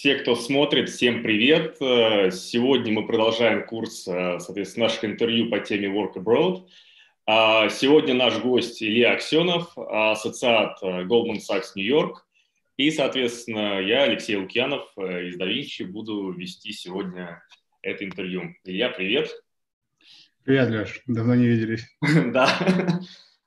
все, кто смотрит, всем привет. Э, сегодня мы продолжаем курс, э, соответственно, наших интервью по теме Work Abroad. А сегодня наш гость Илья Аксенов, ассоциат э, Goldman Sachs New York. И, соответственно, я, Алексей Лукьянов из DaVinci, буду вести сегодня это интервью. Илья, привет. Привет, Леш. Давно не виделись. Да.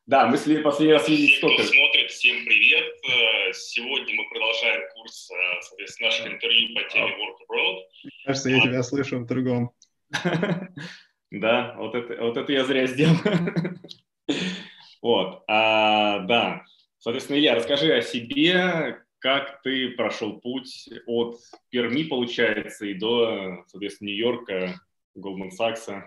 Да, мы последний раз виделись сколько? смотрит, всем привет. Э, сегодня мы продолжаем курс, э, соответственно, наших интервью по теме Work Abroad. Кажется, я тебя слышу в другом. Да, вот это, вот это я зря сделал. Вот, а, да. Соответственно, Илья, расскажи о себе, как ты прошел путь от Перми, получается, и до, соответственно, Нью-Йорка, Goldman Sachs.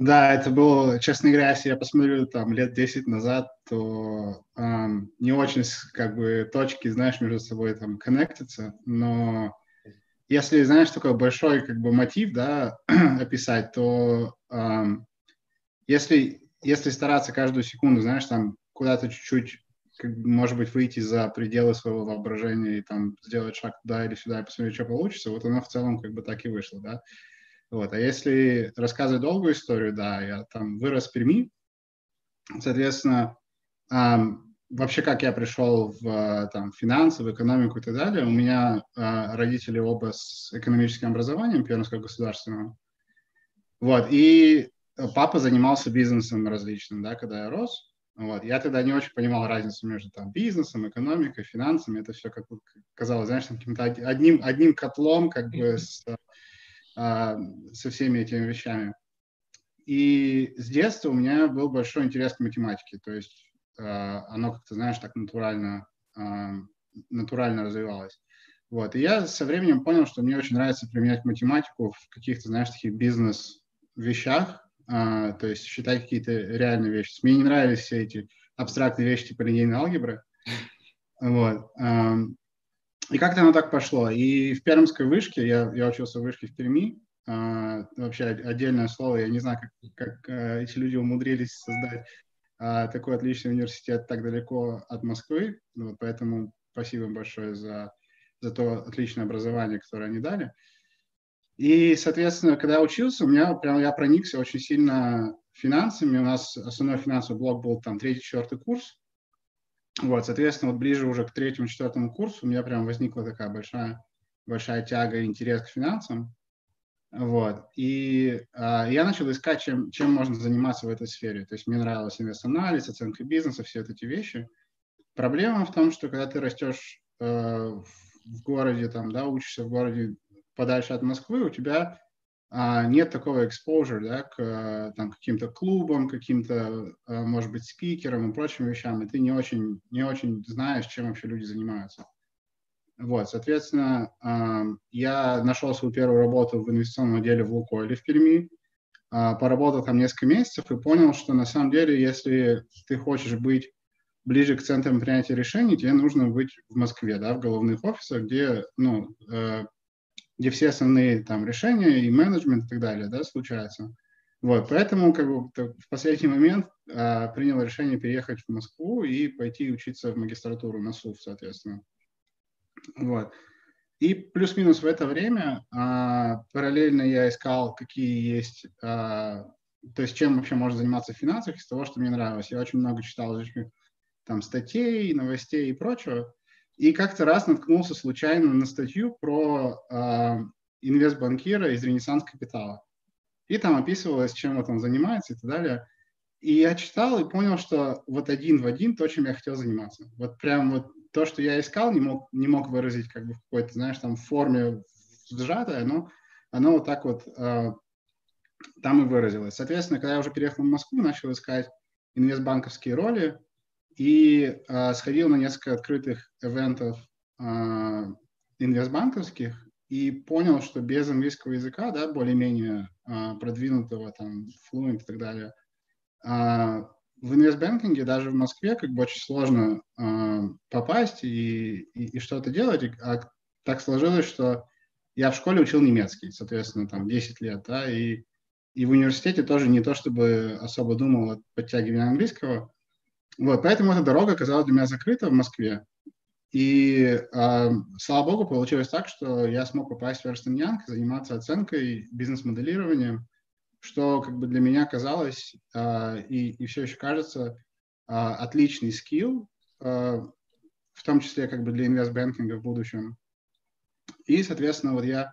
Да, это было, честно говоря, если я посмотрю там лет 10 назад, то эм, не очень как бы точки, знаешь, между собой там коннектятся, но если, знаешь, такой большой как бы мотив, да, описать, то эм, если, если стараться каждую секунду, знаешь, там куда-то чуть-чуть, может быть, выйти за пределы своего воображения и там сделать шаг туда или сюда и посмотреть, что получится, вот оно в целом как бы так и вышло, да. Вот. А если рассказывать долгую историю, да, я там вырос в Перми, соответственно, эм, вообще как я пришел в там, финансы, в экономику и так далее, у меня э, родители оба с экономическим образованием Пермского государственного. Вот, и папа занимался бизнесом различным, да, когда я рос. Вот. Я тогда не очень понимал разницу между там, бизнесом, экономикой, финансами. Это все как казалось, знаешь, каким-то одним, одним котлом, как бы с а, со всеми этими вещами. И с детства у меня был большой интерес к математике, то есть а, оно как-то, знаешь, так натурально, а, натурально развивалось. Вот. И я со временем понял, что мне очень нравится применять математику в каких-то, знаешь, таких бизнес-вещах, то есть считать какие-то реальные вещи. Мне не нравились все эти абстрактные вещи типа линейной алгебры. Вот. И как-то оно так пошло. И в Пермской вышке, я, я учился в вышке в Перми, а, вообще отдельное слово, я не знаю, как, как а, эти люди умудрились создать а, такой отличный университет так далеко от Москвы. Вот, поэтому спасибо большое за, за то отличное образование, которое они дали. И, соответственно, когда я учился, у меня прям я проникся очень сильно финансами. У нас основной финансовый блок был там третий-четвертый курс. Вот, соответственно, вот ближе уже к третьему, четвертому курсу у меня прям возникла такая большая, большая тяга и интерес к финансам. Вот. И э, я начал искать, чем, чем можно заниматься в этой сфере. То есть мне нравилось инвест-анализ, оценка бизнеса, все вот эти вещи. Проблема в том, что когда ты растешь э, в городе, там, да, учишься в городе подальше от Москвы, у тебя а, нет такого exposure да, к э, там, каким-то клубам, каким-то, э, может быть, спикерам и прочим вещам, и ты не очень, не очень знаешь, чем вообще люди занимаются. Вот, соответственно, я нашел свою первую работу в инвестиционном отделе в Лукойле в Перми, а, поработал там несколько месяцев и понял, что на самом деле, если ты хочешь быть ближе к центрам принятия решений, тебе нужно быть в Москве, да, в головных офисах, где, ну, э, где все основные там решения и менеджмент и так далее, да, случаются. Вот, поэтому как бы в последний момент а, принял решение переехать в Москву и пойти учиться в магистратуру на СУФ, соответственно. Вот. И плюс-минус в это время а, параллельно я искал, какие есть, а, то есть чем вообще можно заниматься в финансах из того, что мне нравилось. Я очень много читал там статей, новостей и прочего. И как-то раз наткнулся случайно на статью про э, инвестбанкира из Ренессанс Капитала. И там описывалось, чем он занимается и так далее. И я читал и понял, что вот один в один то, чем я хотел заниматься. Вот прям вот то, что я искал, не мог, не мог выразить как бы в какой-то, знаешь, там форме сжатое, но оно вот так вот э, там и выразилось. Соответственно, когда я уже переехал в Москву, начал искать инвестбанковские роли, и э, сходил на несколько открытых ивентов э, инвестбанковских и понял, что без английского языка, да, более-менее э, продвинутого, там, fluent и так далее, э, в инвестбанкинге даже в Москве как бы очень сложно э, попасть и, и, и что-то делать. А так сложилось, что я в школе учил немецкий, соответственно, там 10 лет, да, и, и в университете тоже не то, чтобы особо думал о подтягивании английского, вот, поэтому эта дорога оказалась для меня закрыта в Москве. и, э, слава богу, получилось так, что я смог попасть в Ernst Young, заниматься оценкой, бизнес-моделированием, что как бы для меня казалось э, и, и все еще кажется э, отличный скилл, э, в том числе как бы для инвестбанкинга в будущем. И, соответственно, вот я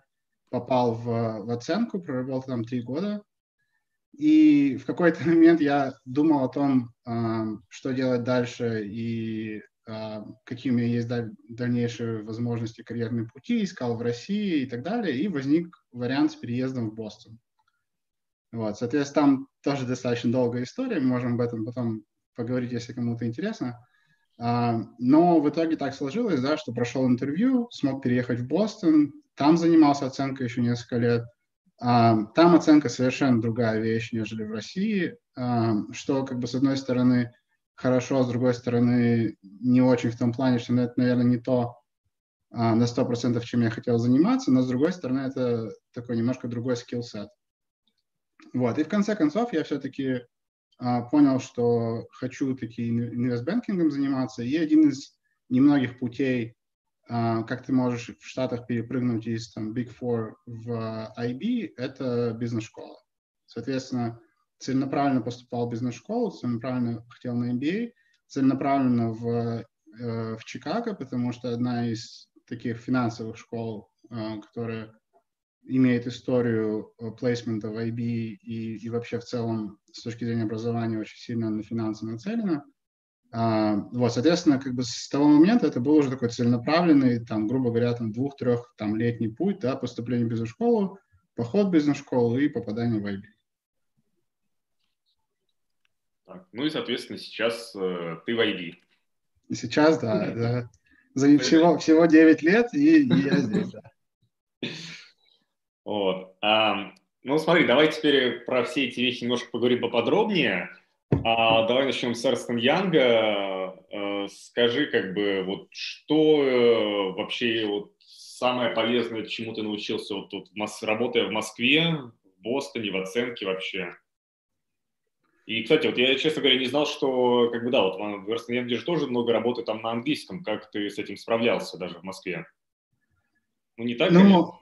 попал в, в оценку, проработал там три года, и в какой-то момент я думал о том, что делать дальше и какие у меня есть дальнейшие возможности карьерные пути, искал в России и так далее, и возник вариант с переездом в Бостон. Вот, соответственно, там тоже достаточно долгая история, мы можем об этом потом поговорить, если кому-то интересно. Но в итоге так сложилось, да, что прошел интервью, смог переехать в Бостон, там занимался оценкой еще несколько лет – там оценка совершенно другая вещь, нежели в России, что, как бы, с одной стороны, хорошо, с другой стороны, не очень в том плане, что это, наверное, не то на 100%, чем я хотел заниматься, но, с другой стороны, это такой немножко другой скилл-сет. Вот, и в конце концов я все-таки понял, что хочу таки инвестбанкингом заниматься, и один из немногих путей а, как ты можешь в Штатах перепрыгнуть из там, Big Four в IB, это бизнес-школа. Соответственно, целенаправленно поступал в бизнес-школу, целенаправленно хотел на MBA, целенаправленно в, э, в Чикаго, потому что одна из таких финансовых школ, э, которая имеет историю плейсмента в IB и, и вообще в целом с точки зрения образования очень сильно на финансы нацелена – а, вот, соответственно, как бы с того момента это был уже такой целенаправленный, там, грубо говоря, там двух-трех там летний путь, да, поступление в бизнес-школу, поход в бизнес-школу и попадание в IB. Так, ну и, соответственно, сейчас э, ты в IB. И сейчас, да, да. За всего, всего 9 лет, и, и я здесь, да. Вот. А, ну, смотри, давай теперь про все эти вещи немножко поговорим поподробнее. А, давай начнем с Эрстон Янга. Э, скажи, как бы, вот что э, вообще вот самое полезное, чему ты научился, вот тут, работая в Москве, в Бостоне, в оценке вообще? И, кстати, вот я, честно говоря, не знал, что, как бы, да, вот в Эрстон Янге же тоже много работы там на английском. Как ты с этим справлялся даже в Москве? Ну, не так, ну,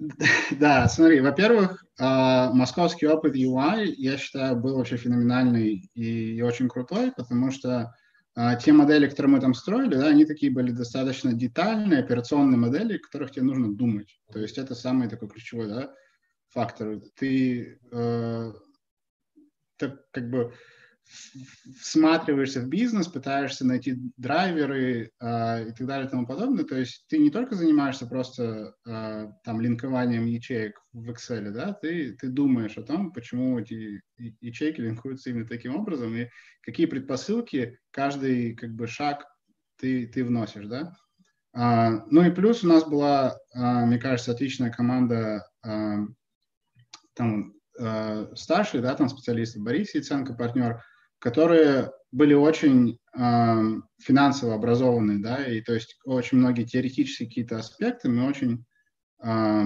Да, смотри, во-первых, а, московский опыт UI, я считаю, был вообще феноменальный и, очень крутой, потому что а, те модели, которые мы там строили, да, они такие были достаточно детальные, операционные модели, о которых тебе нужно думать. То есть это самый такой ключевой да, фактор. Ты э, так, как бы всматриваешься в бизнес, пытаешься найти драйверы э, и так далее и тому подобное. То есть ты не только занимаешься просто э, там линкованием ячеек в Excel, да, ты, ты думаешь о том, почему эти ячейки линкуются именно таким образом и какие предпосылки каждый как бы шаг ты, ты вносишь, да. А, ну и плюс у нас была, а, мне кажется, отличная команда а, там а, старших, да, там специалисты, Борис Яценко, партнер, которые были очень э, финансово образованные, да, и то есть очень многие теоретические какие-то аспекты мы очень э,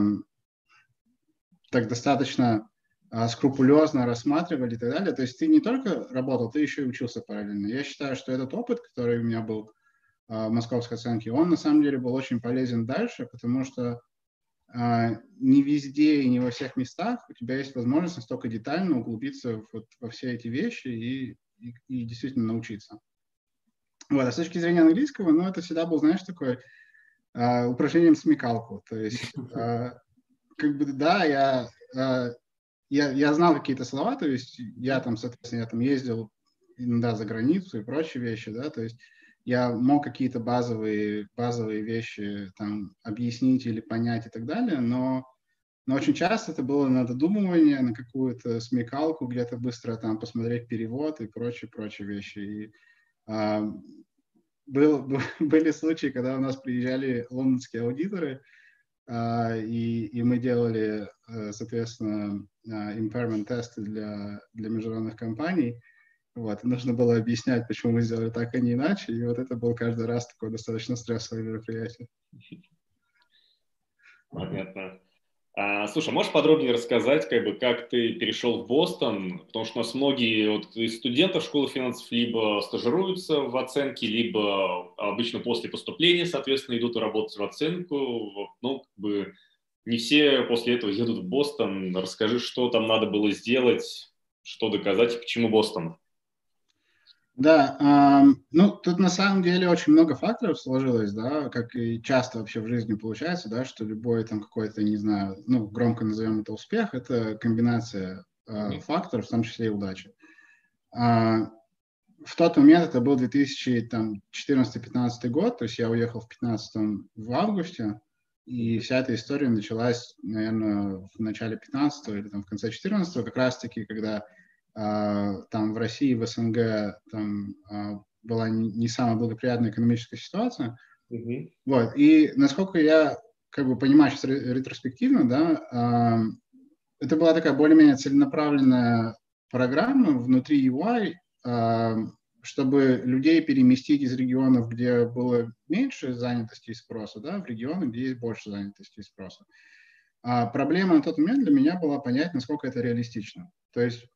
так достаточно э, скрупулезно рассматривали и так далее. То есть ты не только работал, ты еще и учился параллельно. Я считаю, что этот опыт, который у меня был э, в московской оценке, он на самом деле был очень полезен дальше, потому что Uh, не везде и не во всех местах у тебя есть возможность настолько детально углубиться вот во все эти вещи и и, и действительно научиться. Вот, а с точки зрения английского, ну, это всегда был, знаешь, такой э, упражнением смекалку. То есть, э, как бы, да, я, э, я, я знал какие-то слова, то есть я там, соответственно, я там ездил иногда за границу и прочие вещи, да, то есть я мог какие-то базовые, базовые вещи там объяснить или понять и так далее, но но очень часто это было на додумывание, на какую-то смекалку, где-то быстро там посмотреть перевод и прочие-прочие вещи. И, а, был, были случаи, когда у нас приезжали лондонские аудиторы, а, и, и мы делали, э, соответственно, а, impairment тесты для, для международных компаний. Вот, и нужно было объяснять, почему мы сделали так, а не иначе. И вот это был каждый раз такое достаточно стрессовое мероприятие. Понятно. А, слушай, можешь подробнее рассказать, как бы, как ты перешел в Бостон? Потому что у нас многие вот, из студентов школы финансов либо стажируются в оценке, либо обычно после поступления, соответственно, идут работать в оценку. Ну, как бы не все после этого едут в Бостон. Расскажи, что там надо было сделать, что доказать и почему Бостон? Да, э, ну тут на самом деле очень много факторов сложилось, да, как и часто вообще в жизни получается, да, что любой там какой-то, не знаю, ну громко назовем это успех, это комбинация э, факторов, в том числе и удачи. Э, в тот момент это был 2014-15 год, то есть я уехал в 15 в августе, и вся эта история началась, наверное, в начале 15 или там в конце 14 как раз-таки, когда там в России, в СНГ там а, была не самая благоприятная экономическая ситуация. Mm-hmm. Вот. И насколько я как бы понимаю сейчас ретроспективно, да, а, это была такая более-менее целенаправленная программа внутри UI, чтобы людей переместить из регионов, где было меньше занятости и спроса, да, в регионы, где есть больше занятости и спроса. А проблема на тот момент для меня была понять, насколько это реалистично. То есть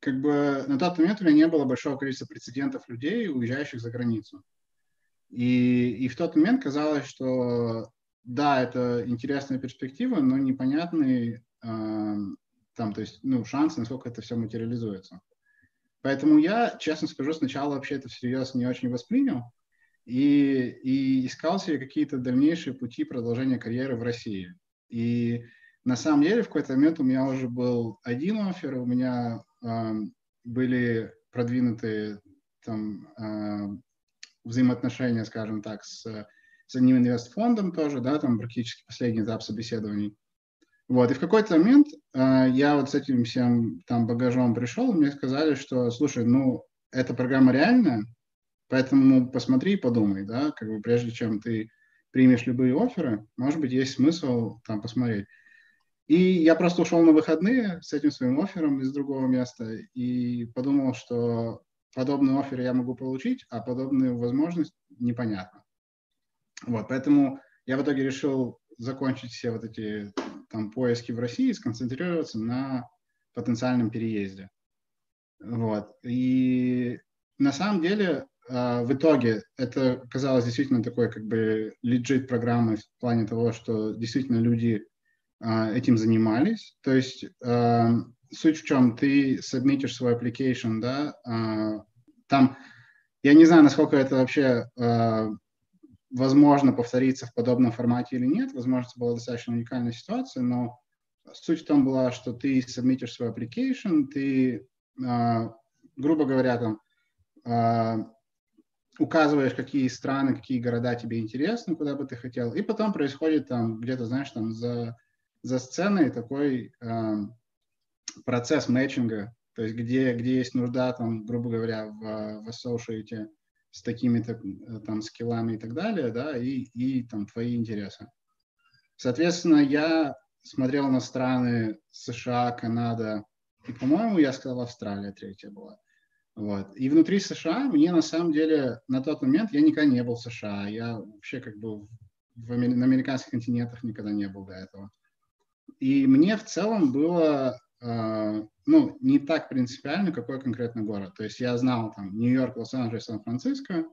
как бы на тот момент у меня не было большого количества прецедентов людей, уезжающих за границу. И, и в тот момент казалось, что да, это интересная перспектива, но непонятный э, там, то есть, ну, шанс, насколько это все материализуется. Поэтому я, честно скажу, сначала вообще это всерьез не очень воспринял и, и искал себе какие-то дальнейшие пути продолжения карьеры в России. И на самом деле в какой-то момент у меня уже был один офер, у меня были продвинуты там э, взаимоотношения, скажем так, с, с одним инвестфондом тоже, да, там практически последний этап собеседований. Вот, и в какой-то момент э, я вот с этим всем там багажом пришел, мне сказали, что, слушай, ну, эта программа реальная, поэтому посмотри и подумай, да, как бы прежде чем ты примешь любые оферы, может быть, есть смысл там посмотреть. И я просто ушел на выходные с этим своим оффером из другого места и подумал, что подобный офер я могу получить, а подобную возможность непонятно. Вот, поэтому я в итоге решил закончить все вот эти там поиски в России и сконцентрироваться на потенциальном переезде. Вот. И на самом деле э, в итоге это казалось действительно такой как бы лежит программой в плане того, что действительно люди а, этим занимались. То есть э, суть в чем, ты сабмитишь свой application, да, э, там, я не знаю, насколько это вообще возможно повториться в подобном формате или нет, возможно, это была достаточно уникальная ситуация, но суть в том была, что ты сабмитишь свой application, ты, грубо говоря, там, указываешь, какие страны, какие города тебе интересны, куда бы ты хотел, и потом происходит там где-то, знаешь, там за за сценой такой э, процесс мэтчинга, то есть где, где есть нужда, там, грубо говоря, в, в associate с такими-то э, там скиллами и так далее, да, и, и там твои интересы. Соответственно, я смотрел на страны США, Канада, и, по-моему, я сказал, Австралия третья была. Вот. И внутри США мне на самом деле на тот момент я никогда не был в США. Я вообще как бы в, на американских континентах никогда не был до этого. И мне в целом было, э, ну, не так принципиально, какой конкретно город. То есть я знал там Нью-Йорк, Лос-Анджелес, Сан-Франциско.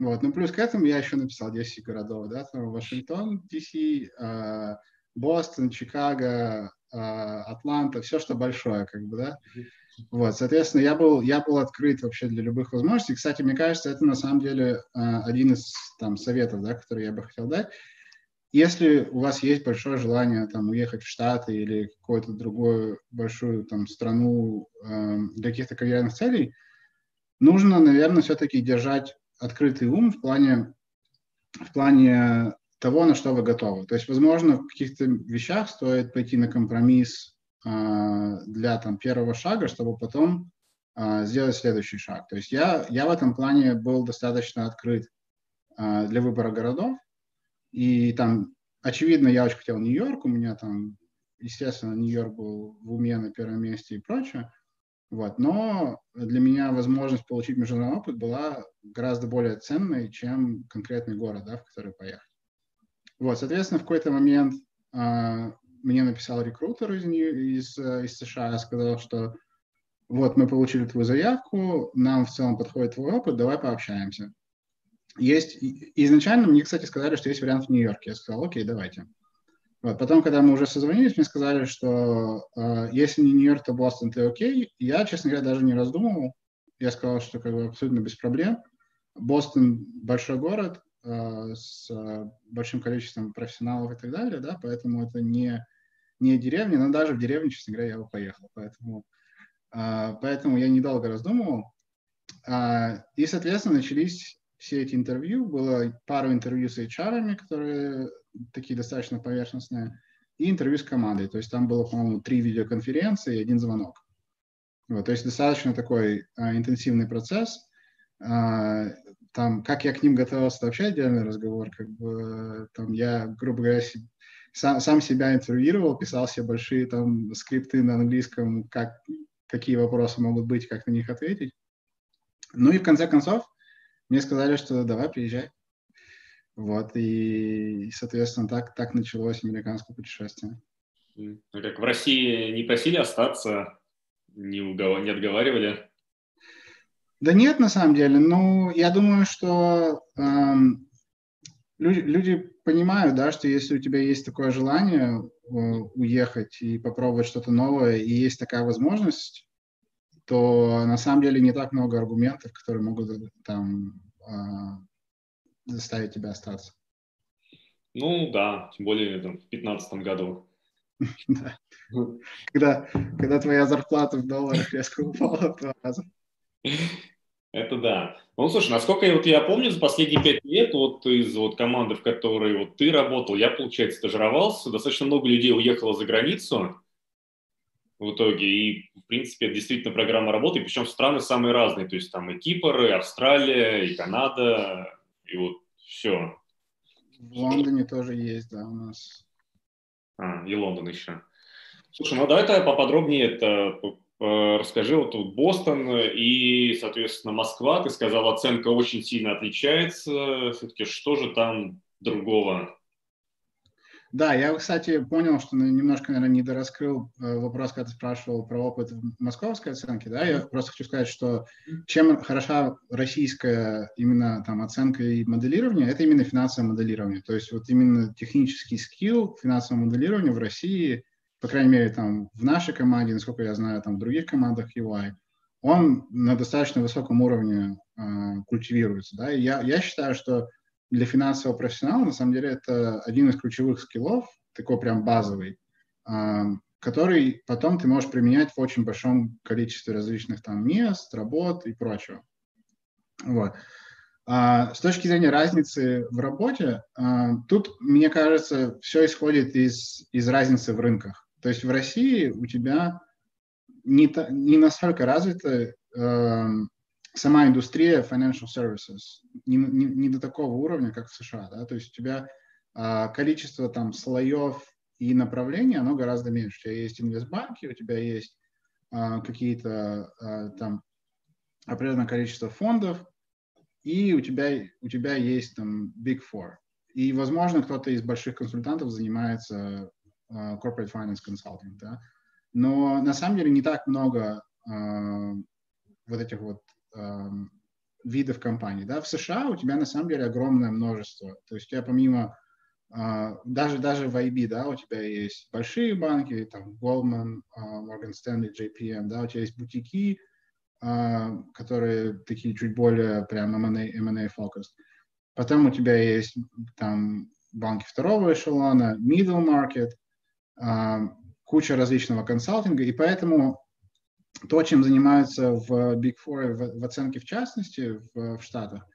Вот. Ну, плюс к этому я еще написал 10 городов, да, там Вашингтон, ДС, э, Бостон, Чикаго, э, Атланта, все, что большое, как бы, да. Вот, соответственно, я был, я был открыт вообще для любых возможностей. Кстати, мне кажется, это на самом деле один из там советов, да, который я бы хотел дать. Если у вас есть большое желание там, уехать в Штаты или какую-то другую большую там, страну э, для каких-то карьерных целей, нужно, наверное, все-таки держать открытый ум в плане, в плане того, на что вы готовы. То есть, возможно, в каких-то вещах стоит пойти на компромисс э, для там, первого шага, чтобы потом э, сделать следующий шаг. То есть я, я в этом плане был достаточно открыт э, для выбора городов, и там, очевидно, я очень хотел Нью-Йорк, у меня там, естественно, Нью-Йорк был в уме на первом месте и прочее. Вот. Но для меня возможность получить международный опыт была гораздо более ценной, чем конкретный город, да, в который поехать. Вот, соответственно, в какой-то момент мне написал рекрутер из, из, из США, сказал, что вот мы получили твою заявку, нам в целом подходит твой опыт, давай пообщаемся. Есть, изначально мне, кстати, сказали, что есть вариант в Нью-Йорке. Я сказал, окей, давайте. Вот. Потом, когда мы уже созвонились, мне сказали, что э, если не Нью-Йорк, то Бостон, ты окей. Я, честно говоря, даже не раздумывал. Я сказал, что как бы абсолютно без проблем. Бостон большой город э, с э, большим количеством профессионалов и так далее, да, поэтому это не, не деревня, но даже в деревню, честно говоря, я бы поехал. Поэтому, э, поэтому я недолго раздумывал. Э, и, соответственно, начались все эти интервью. Было пару интервью с HR, которые такие достаточно поверхностные, и интервью с командой. То есть там было, по-моему, три видеоконференции и один звонок. Вот, то есть достаточно такой а, интенсивный процесс. А, там, как я к ним готовился, вообще отдельный разговор. Как бы, там, я, грубо говоря, сам, сам себя интервьюировал, писал себе большие там скрипты на английском, как, какие вопросы могут быть, как на них ответить. Ну и в конце концов, мне сказали, что давай, приезжай. Вот, и, соответственно, так, так началось американское путешествие. Ну, как в России не просили остаться, не, угов... не отговаривали? Да нет, на самом деле. Ну, я думаю, что эм, люди, люди понимают, да, что если у тебя есть такое желание э, уехать и попробовать что-то новое, и есть такая возможность, то на самом деле не так много аргументов, которые могут там а, заставить тебя остаться. Ну да, тем более там, в 2015 году. Когда, когда твоя зарплата в долларах резко упала в два раза. Это да. Ну, слушай, насколько вот я помню, за последние пять лет вот из вот команды, в которой вот ты работал, я, получается, стажировался, достаточно много людей уехало за границу, в итоге. И, в принципе, это действительно программа работы, причем страны самые разные. То есть там и Кипр, и Австралия, и Канада, и вот все. В Лондоне тоже есть, да, у нас. А, и Лондон еще. Слушай, ну давай тогда поподробнее это расскажи. Вот тут Бостон и, соответственно, Москва. Ты сказал, оценка очень сильно отличается. Все-таки что же там другого? Да, я, кстати, понял, что немножко, наверное, недораскрыл э, вопрос, когда ты спрашивал про опыт московской оценки. Да, я просто хочу сказать, что чем хороша российская именно там оценка и моделирование, это именно финансовое моделирование. То есть вот именно технический скилл финансового моделирования в России, по крайней мере, там в нашей команде, насколько я знаю, там в других командах UI, он на достаточно высоком уровне э, культивируется. Да? И я, я считаю, что для финансового профессионала, на самом деле, это один из ключевых скиллов, такой прям базовый, который потом ты можешь применять в очень большом количестве различных там мест, работ и прочего. Вот. А, с точки зрения разницы в работе, а, тут, мне кажется, все исходит из, из разницы в рынках. То есть в России у тебя не, та, не настолько развита сама индустрия financial services не, не, не до такого уровня, как в США, да, то есть у тебя а, количество там слоев и направлений, оно гораздо меньше. У тебя есть инвестбанки, у тебя есть а, какие-то а, там определенное количество фондов, и у тебя, у тебя есть там Big Four. И, возможно, кто-то из больших консультантов занимается uh, corporate finance consulting, да. Но на самом деле не так много uh, вот этих вот видов компаний. Да? В США у тебя на самом деле огромное множество. То есть у тебя помимо Uh, даже, даже в IB, да, у тебя есть большие банки, там, Goldman, uh, Morgan Stanley, JPM, да, у тебя есть бутики, uh, которые такие чуть более прям M&A, M&A focused. Потом у тебя есть там банки второго эшелона, middle market, куча различного консалтинга, и поэтому то, чем занимаются в Big Four, в, в оценке в частности в, в Штатах,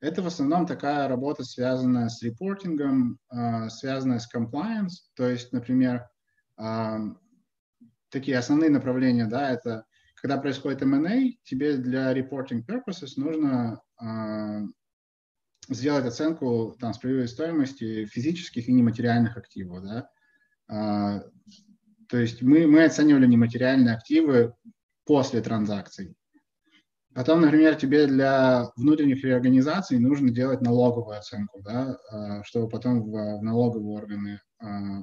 это в основном такая работа, связанная с репортингом, э, связанная с compliance. То есть, например, э, такие основные направления, да, это когда происходит M&A, тебе для reporting purposes нужно э, сделать оценку там, справедливой стоимости физических и нематериальных активов, да. То есть мы, мы оценивали нематериальные активы после транзакций. Потом, например, тебе для внутренних реорганизаций нужно делать налоговую оценку, да, а, чтобы потом в, в налоговые органы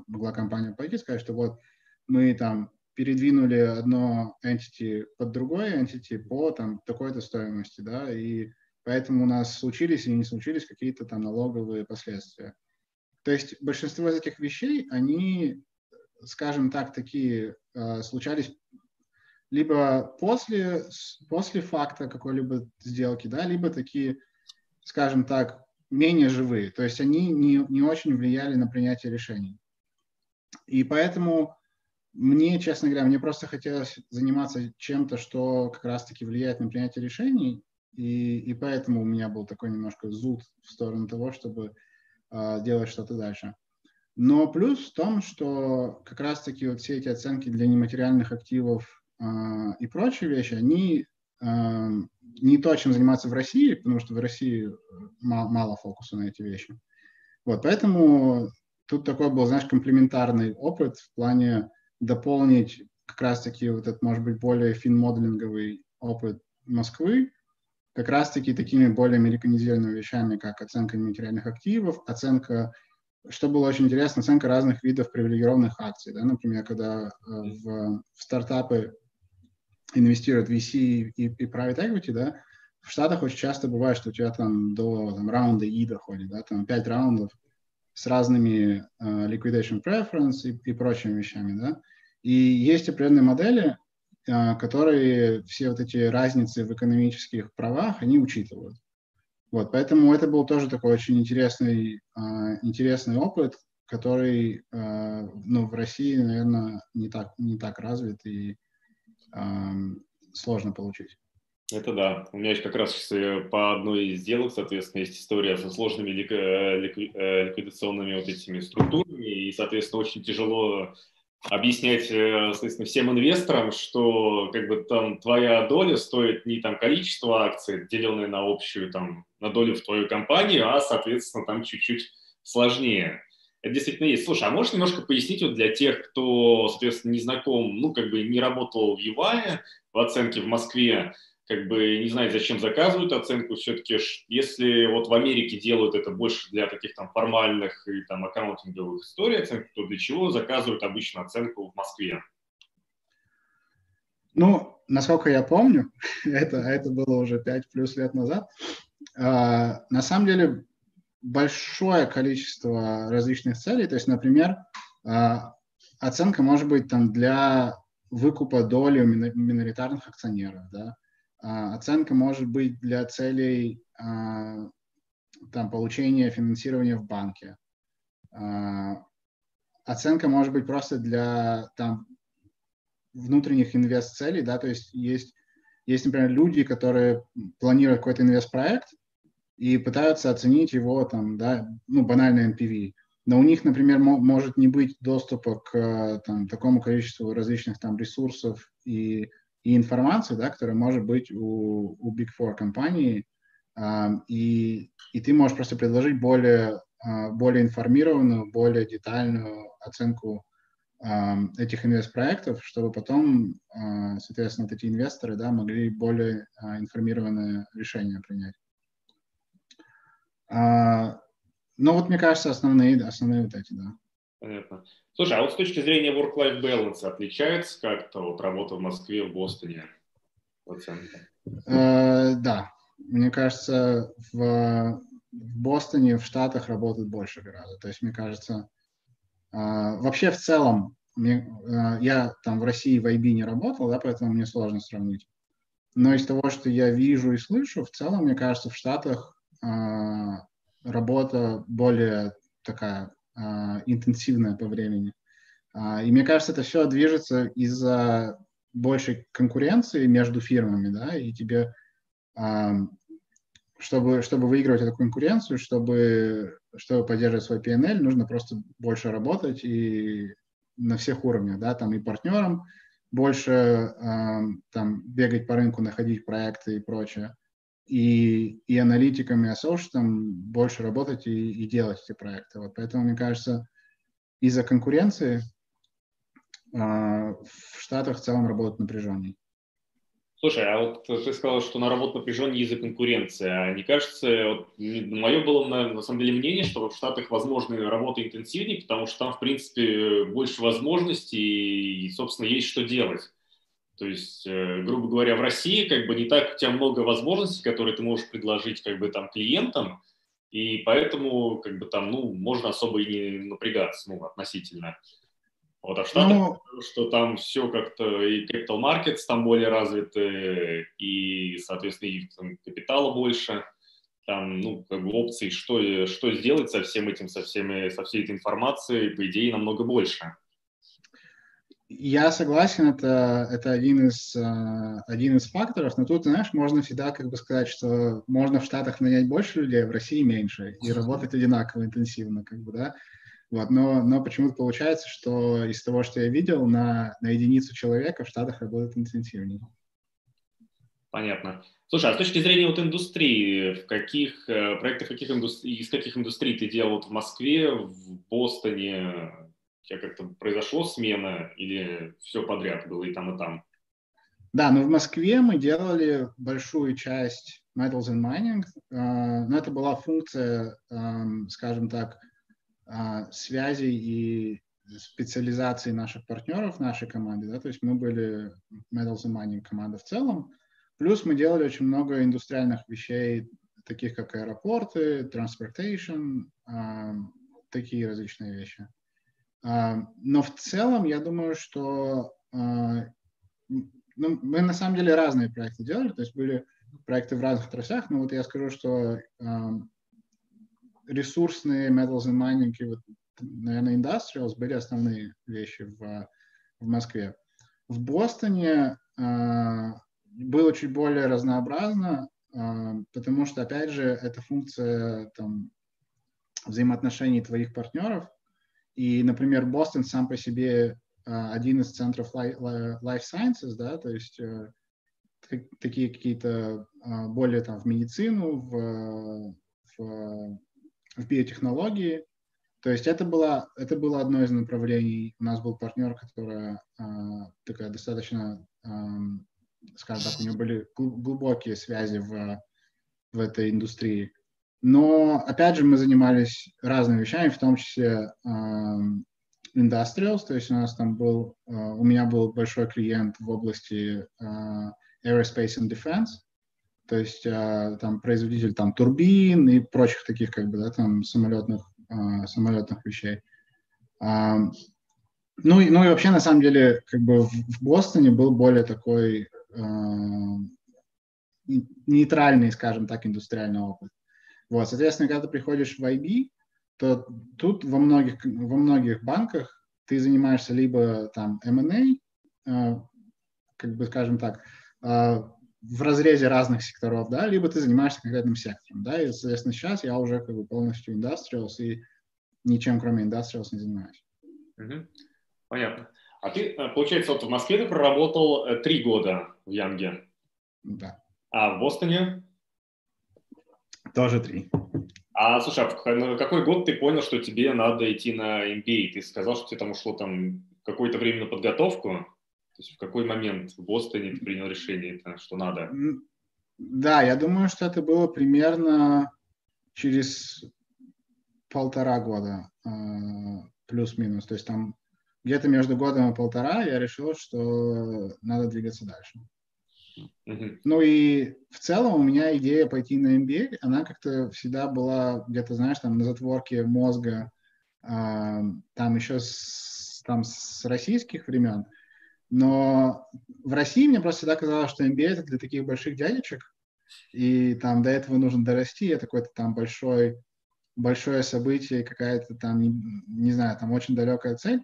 могла компания пойти, сказать, что вот мы там передвинули одно entity под другое entity по там такой-то стоимости, да, и поэтому у нас случились или не случились какие-то там налоговые последствия. То есть большинство из этих вещей, они, скажем так, такие э, случались либо после, после факта какой-либо сделки, да, либо такие, скажем так, менее живые. То есть они не, не очень влияли на принятие решений. И поэтому мне, честно говоря, мне просто хотелось заниматься чем-то, что как раз-таки влияет на принятие решений, и, и поэтому у меня был такой немножко зуд в сторону того, чтобы э, делать что-то дальше. Но плюс в том, что как раз-таки вот все эти оценки для нематериальных активов э, и прочие вещи, они э, не то, чем заниматься в России, потому что в России мало, мало фокуса на эти вещи. Вот, поэтому тут такой был, знаешь, комплементарный опыт в плане дополнить как раз-таки вот этот, может быть, более фин-моделинговый опыт Москвы, как раз-таки такими более американизированными вещами, как оценка нематериальных активов, оценка, что было очень интересно, оценка разных видов привилегированных акций. Да? Например, когда э, в, в стартапы инвестируют VC и, и private equity, да, в Штатах очень часто бывает, что у тебя там до там, раунда И доходит, да, там пять раундов с разными uh, liquidation preference и, и прочими вещами, да. И есть определенные модели, uh, которые все вот эти разницы в экономических правах, они учитывают. Вот, поэтому это был тоже такой очень интересный, uh, интересный опыт, который uh, ну, в России, наверное, не так, не так развит и сложно получить. Это да. У меня есть как раз сейчас по одной из сделок, соответственно, есть история со сложными э, э, ликвидационными вот этими структурами, и, соответственно, очень тяжело объяснять, э, соответственно, всем инвесторам, что как бы там твоя доля стоит не там количество акций, деленное на общую там на долю в твою компанию, а, соответственно, там чуть-чуть сложнее. Это действительно есть. Слушай, а можешь немножко пояснить вот для тех, кто, соответственно, не знаком, ну, как бы не работал в ЮВАе, в оценке в Москве, как бы не знает, зачем заказывают оценку. Все-таки, если вот в Америке делают это больше для таких там формальных и там аккаунтинговых историй оценки, то для чего заказывают обычно оценку в Москве? Ну, насколько я помню, это, это было уже 5 плюс лет назад, э, на самом деле большое количество различных целей. То есть, например, э, оценка может быть там для выкупа доли миноритарных акционеров, да, а, оценка может быть для целей а, там, получения финансирования в банке. А, оценка может быть просто для там, внутренних инвест-целей, да, то есть есть, есть, например, люди, которые планируют какой-то инвест-проект и пытаются оценить его, там, да, ну, банально NPV. Но у них, например, может не быть доступа к там, такому количеству различных там ресурсов и и информацию, да, которая может быть у, у Big Four компании, uh, и, и ты можешь просто предложить более, uh, более информированную, более детальную оценку uh, этих инвест-проектов, чтобы потом, соответственно, вот эти инвесторы да, могли более информированное решение принять. Ну вот, мне кажется, основные, основные вот эти, да. Понятно. Слушай, а вот с точки зрения work-life balance отличается как-то вот работа в Москве, в Бостоне? Э, да, мне кажется, в, Бостоне, в Штатах работают больше гораздо. То есть, мне кажется, э, вообще в целом, э, я там в России в IB не работал, да, поэтому мне сложно сравнить. Но из того, что я вижу и слышу, в целом, мне кажется, в Штатах работа более такая интенсивная по времени. А, и мне кажется, это все движется из-за большей конкуренции между фирмами, да, и тебе, а, чтобы, чтобы выигрывать эту конкуренцию, чтобы, чтобы поддерживать свой PNL, нужно просто больше работать и на всех уровнях, да, там и партнерам больше там бегать по рынку, находить проекты и прочее и, и аналитикам, и ассоциатам больше работать и, и делать эти проекты. Вот поэтому, мне кажется, из-за конкуренции э, в Штатах в целом работают напряженнее. Слушай, а вот ты сказал, что на работу напряженнее из-за конкуренции. А не кажется, вот, мое было на, на самом деле мнение, что в Штатах возможно работа интенсивнее, потому что там, в принципе, больше возможностей и, собственно, есть что делать. То есть, э, грубо говоря, в России как бы не так у тебя много возможностей, которые ты можешь предложить как бы там клиентам, и поэтому как бы там, ну, можно особо и не напрягаться, ну, относительно. Вот, а в Штатах, ну, что там все как-то, и capital markets там более развиты, и, соответственно, и там, капитала больше, там, ну, как бы опций, что, что сделать со всем этим, со, всеми, со всей этой информацией, по идее, намного больше. Я согласен, это, это один, из, один из факторов, но тут, знаешь, можно всегда как бы сказать, что можно в Штатах нанять больше людей, а в России меньше, и работать одинаково интенсивно, как бы, да. Вот, но, но почему-то получается, что из того, что я видел, на, на единицу человека в Штатах работает интенсивнее. Понятно. Слушай, а с точки зрения вот индустрии, в каких э, проектах, каких индустрий, из каких индустрий ты делал вот в Москве, в Бостоне? У тебя как-то произошло смена или все подряд было и там, и там? Да, но в Москве мы делали большую часть Metals and Mining, э, но это была функция, скажем так, а, связей и специализации наших партнеров, нашей команды, да, то есть мы были Metals and Mining команда в целом, плюс мы делали очень много индустриальных вещей, таких как аэропорты, transportation, такие различные вещи. Э, но в целом я думаю, что э, ну, мы на самом деле разные проекты делали, то есть были проекты в разных отраслях, но вот я скажу, что ресурсные metals and mining и вот, наверное, industrials были основные вещи в, в Москве. В Бостоне было чуть более разнообразно, потому что, опять же, это функция там, взаимоотношений твоих партнеров. И, например, Бостон сам по себе э, один из центров life sciences, да, то есть э, такие какие-то э, более там в медицину, в, в в биотехнологии. То есть это было, это было одно из направлений. У нас был партнер, которая э, такая достаточно, скажем так, у него были глубокие связи в, в этой индустрии. Но, опять же, мы занимались разными вещами, в том числе э, industrials, то есть у нас там был, э, у меня был большой клиент в области э, aerospace and defense, то есть а, там производитель там турбин и прочих таких как бы да там самолетных самолетных вещей. А, ну и ну и вообще на самом деле как бы в, в Бостоне был более такой а, нейтральный, скажем так, индустриальный опыт. Вот, соответственно, когда ты приходишь в IB, то тут во многих во многих банках ты занимаешься либо там M&A, а, как бы скажем так, в разрезе разных секторов, да, либо ты занимаешься конкретным сектором, да, и, соответственно, сейчас я уже как бы полностью industrials и ничем кроме industrials не занимаюсь. Угу. Понятно. А ты, э, получается, вот в Москве ты проработал э, три года в Янге? Да. А в Бостоне? Тоже три. А, слушай, а в какой год ты понял, что тебе надо идти на MBA? Ты сказал, что тебе там ушло там какое-то время на подготовку. То есть в какой момент в Бостоне ты принял решение, что надо? Да, я думаю, что это было примерно через полтора года, а, плюс-минус. То есть там где-то между годом и полтора я решил, что надо двигаться дальше. Ну и в целом у меня идея пойти на MBA, она как-то всегда была где-то, знаешь, там на затворке мозга, э, там еще с, там с российских времен. Но в России мне просто всегда казалось, что MBA это для таких больших дядечек, и там до этого нужно дорасти, это какое-то там большой, большое событие, какая-то там, не, не знаю, там очень далекая цель.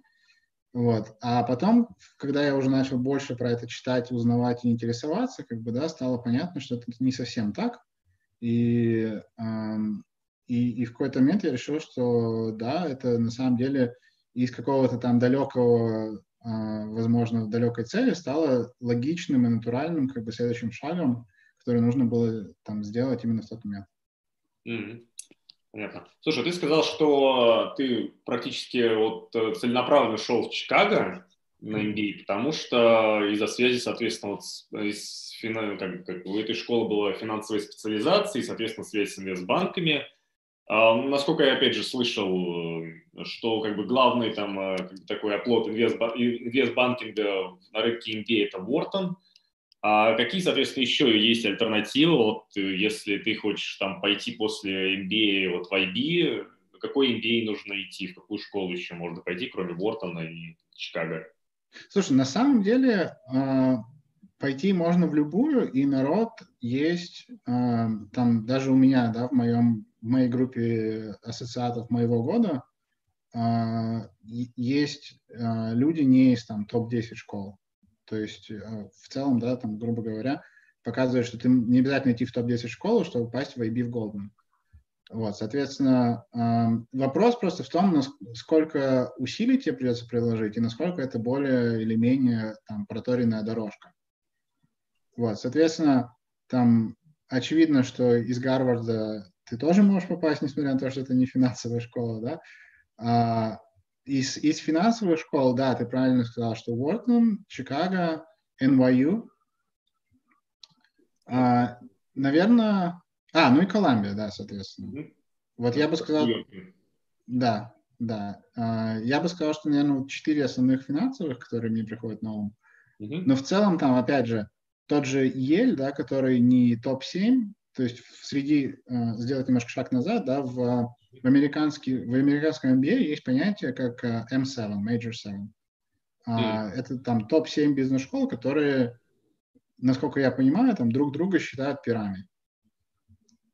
Вот. А потом, когда я уже начал больше про это читать, узнавать и интересоваться, как бы, да, стало понятно, что это не совсем так. И, эм, и, и в какой-то момент я решил, что да, это на самом деле из какого-то там далекого а, возможно, далекой цели стало логичным и натуральным как бы следующим шагом, который нужно было там сделать именно в тот момент. Mm-hmm. Понятно. Слушай, а ты сказал, что ты практически вот э, целенаправленно шел в Чикаго, на MBA, потому что из-за связи, соответственно, вот с, с, как, как, у этой школы была финансовая специализация и, соответственно, связь с инвестбанками. А, насколько я, опять же, слышал, э, что как бы главный там э, такой оплот инвестбанкинга на рынке MBA – это Wharton. А какие, соответственно, еще есть альтернативы, вот, э, если ты хочешь там пойти после MBA вот, в IB, какой MBA нужно идти, в какую школу еще можно пойти, кроме Уортона и Чикаго? Слушай, на самом деле э, пойти можно в любую, и народ есть, э, там даже у меня, да, в моем в моей группе ассоциатов моего года есть люди не из там топ-10 школ. То есть э, в целом, да, там, грубо говоря, показывает, что ты не обязательно идти в топ-10 школу, чтобы попасть в IB в Golden. Вот, соответственно, вопрос просто в том, насколько усилий тебе придется приложить и насколько это более или менее там, проторенная дорожка. Вот, соответственно, там очевидно, что из Гарварда ты тоже можешь попасть, несмотря на то, что это не финансовая школа, да. А, из, из финансовых школ, да, ты правильно сказал, что Уортон, Чикаго, NYU. А, наверное, а, ну и Колумбия, да, соответственно. Mm-hmm. Вот я бы сказал... Да, да. Uh, я бы сказал, что, наверное, четыре основных финансовых, которые мне приходят на ум. Mm-hmm. Но в целом там, опять же, тот же Ель, да, который не топ-7, то есть среди, uh, сделать немножко шаг назад, да, в, в, американский, в американском MBA есть понятие как uh, M7, Major 7. Uh, mm. Это там топ-7 бизнес-школ, которые, насколько я понимаю, там друг друга считают пирами.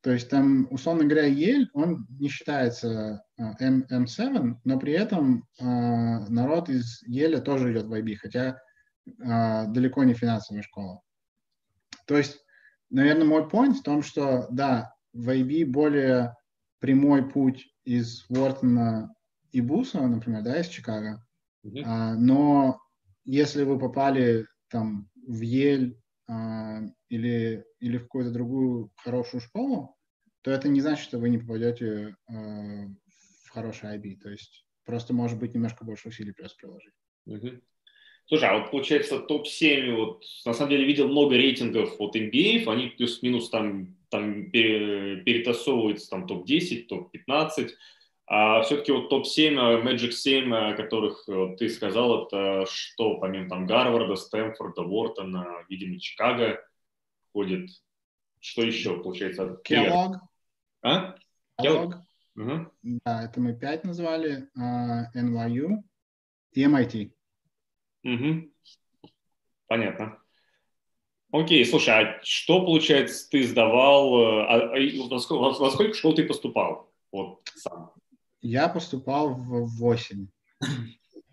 То есть там, условно говоря, Ель, он не считается M, а, M7, но при этом э, народ из Еля тоже идет в IB, хотя э, далеко не финансовая школа. То есть, наверное, мой point в том, что, да, в IB более прямой путь из Уортона и Буса, например, да, из Чикаго, mm-hmm. а, но если вы попали там в Ель а, или, или в какую-то другую хорошую школу, то это не значит, что вы не попадете э, в хороший IB. То есть просто может быть немножко больше усилий придется приложить. Угу. Слушай, а вот получается топ-7, вот на самом деле видел много рейтингов от NBA, они плюс-минус там, там перетасовываются, там топ-10, топ-15, а все-таки вот топ-7, э, Magic 7, о которых вот, ты сказал, это что, помимо там Гарварда, Стэнфорда, Уортона, видимо, Чикаго входит, что еще получается? Kellogg, а? Диалог. Угу. Да, это мы пять назвали. Uh, NYU и MIT. Угу. Понятно. Окей, слушай, а что, получается, ты сдавал, э, а, а, во, сколько, во сколько школ ты поступал? Вот сам. Я поступал в 8.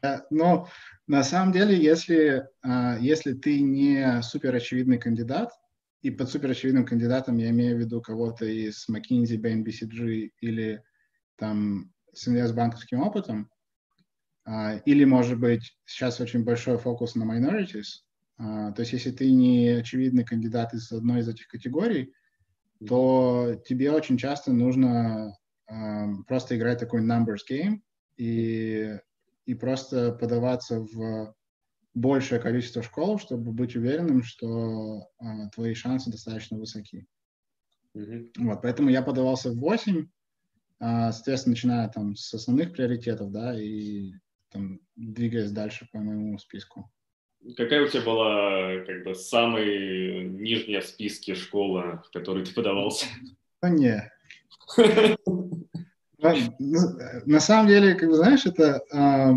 Э, но на самом деле, если, э, если ты не супер очевидный кандидат, и под суперочевидным кандидатом я имею в виду кого-то из McKinsey, Bain, BCG или там с инвестбанковским опытом, а, или, может быть, сейчас очень большой фокус на minorities. А, то есть, если ты не очевидный кандидат из одной из этих категорий, то тебе очень часто нужно а, просто играть такой numbers game и, и просто подаваться в большее количество школ, чтобы быть уверенным, что э, твои шансы достаточно высоки. Mm-hmm. Вот, поэтому я подавался в 8, э, соответственно, начиная там с основных приоритетов, да, и там двигаясь дальше по моему списку. Какая у тебя была как бы самая нижняя в списке школа, в которой ты подавался? Ну, не. На самом деле, как бы, знаешь, это а,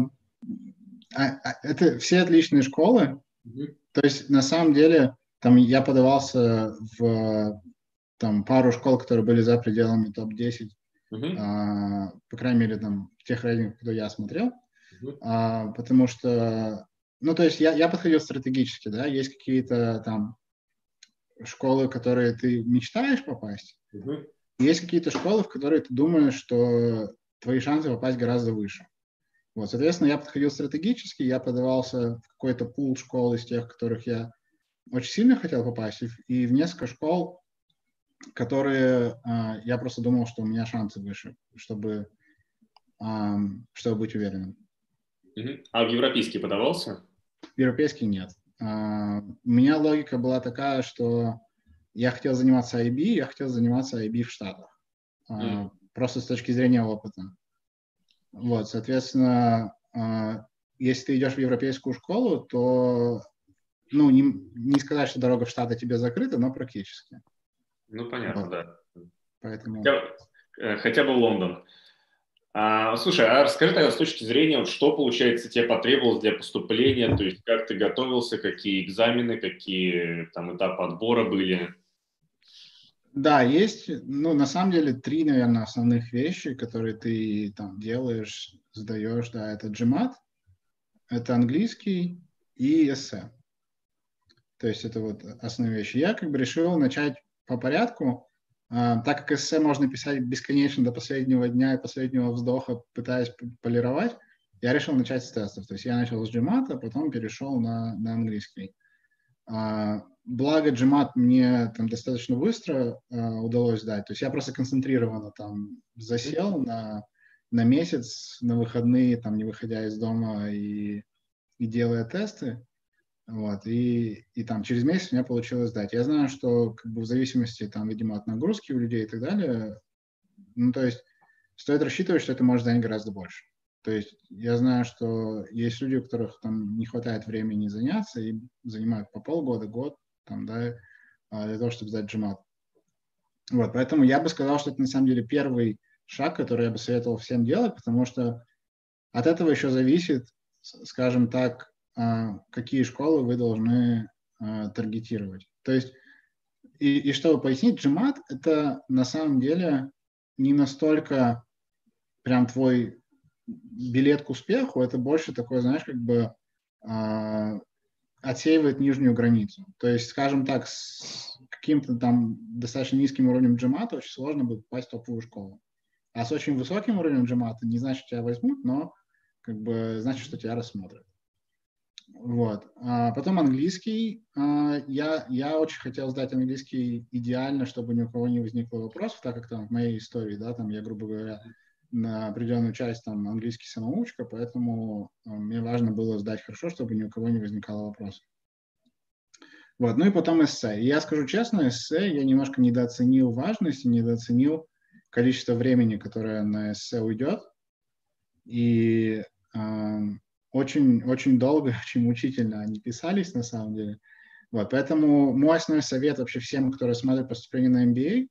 а, это все отличные школы. То есть на самом деле там я подавался в там пару школ, которые были за пределами топ-10, mm-hmm. а, по крайней мере там в тех рейтингах, кто я смотрел, а, потому что, ну то есть я, я подходил стратегически, да, есть какие-то там школы, в которые ты мечтаешь попасть, mm-hmm. есть какие-то школы, в которые ты думаешь, что твои шансы попасть гораздо выше. Вот, соответственно, я подходил стратегически, я подавался в какой-то пул школ из тех, которых я очень сильно хотел попасть, и в несколько школ, которые э, я просто думал, что у меня шансы выше, чтобы, э, чтобы быть уверенным. А в европейский подавался? Европейский нет. Uh, у меня логика была такая, что я хотел заниматься IB, я хотел заниматься IB в Штатах. Mm. Просто с точки зрения опыта. Вот, соответственно, uh, если ты идешь в европейскую школу, то, ну, не, не сказать, что дорога в Штаты тебе закрыта, но практически. Ну, понятно, вот. да. Поэтому... Хотя, э, хотя бы Лондон. А, слушай, а расскажи тогда с точки зрения, вот, что, получается, тебе потребовалось для поступления, то есть как ты готовился, какие экзамены, какие там этапы отбора были? Да, есть, ну, на самом деле, три, наверное, основных вещи, которые ты там делаешь, сдаешь, да, это GMAT, это английский и эссе. То есть это вот основные вещи. Я как бы решил начать по порядку, так как эссе можно писать бесконечно до последнего дня и последнего вздоха, пытаясь полировать, я решил начать с тестов. То есть я начал с GMAT, а потом перешел на, на английский. А, благо GMAT мне там достаточно быстро а, удалось сдать. То есть я просто концентрированно там засел на, на месяц, на выходные, там не выходя из дома и, и делая тесты. Вот, и, и там через месяц у меня получилось сдать. Я знаю, что как бы в зависимости, там, видимо, от нагрузки у людей и так далее, ну, то есть стоит рассчитывать, что это может занять гораздо больше. То есть я знаю, что есть люди, у которых там не хватает времени заняться и занимают по полгода, год, там, да, а, для того, чтобы сдать GMAT. Вот, поэтому я бы сказал, что это на самом деле первый шаг, который я бы советовал всем делать, потому что от этого еще зависит, скажем так, какие школы вы должны а, таргетировать. То есть, и, и чтобы пояснить, GMAT – это на самом деле не настолько прям твой билет к успеху, это больше такое, знаешь, как бы э, отсеивает нижнюю границу. То есть, скажем так, с каким-то там достаточно низким уровнем GMAT очень сложно будет попасть в топовую школу. А с очень высоким уровнем GMAT не значит, что тебя возьмут, но как бы значит, что тебя рассмотрят. Вот. А потом английский. А, я, я очень хотел сдать английский идеально, чтобы ни у кого не возникло вопросов, так как там в моей истории, да, там я, грубо говоря, на определенную часть там английский самоучка, поэтому а, мне важно было сдать хорошо, чтобы ни у кого не возникало вопросов. Вот, ну и потом эссе. И я скажу честно, эссе я немножко недооценил важность и недооценил количество времени, которое на эссе уйдет. И очень, очень долго, очень мучительно они писались на самом деле. Вот, поэтому мой основной совет вообще всем, кто рассматривает поступление на MBA,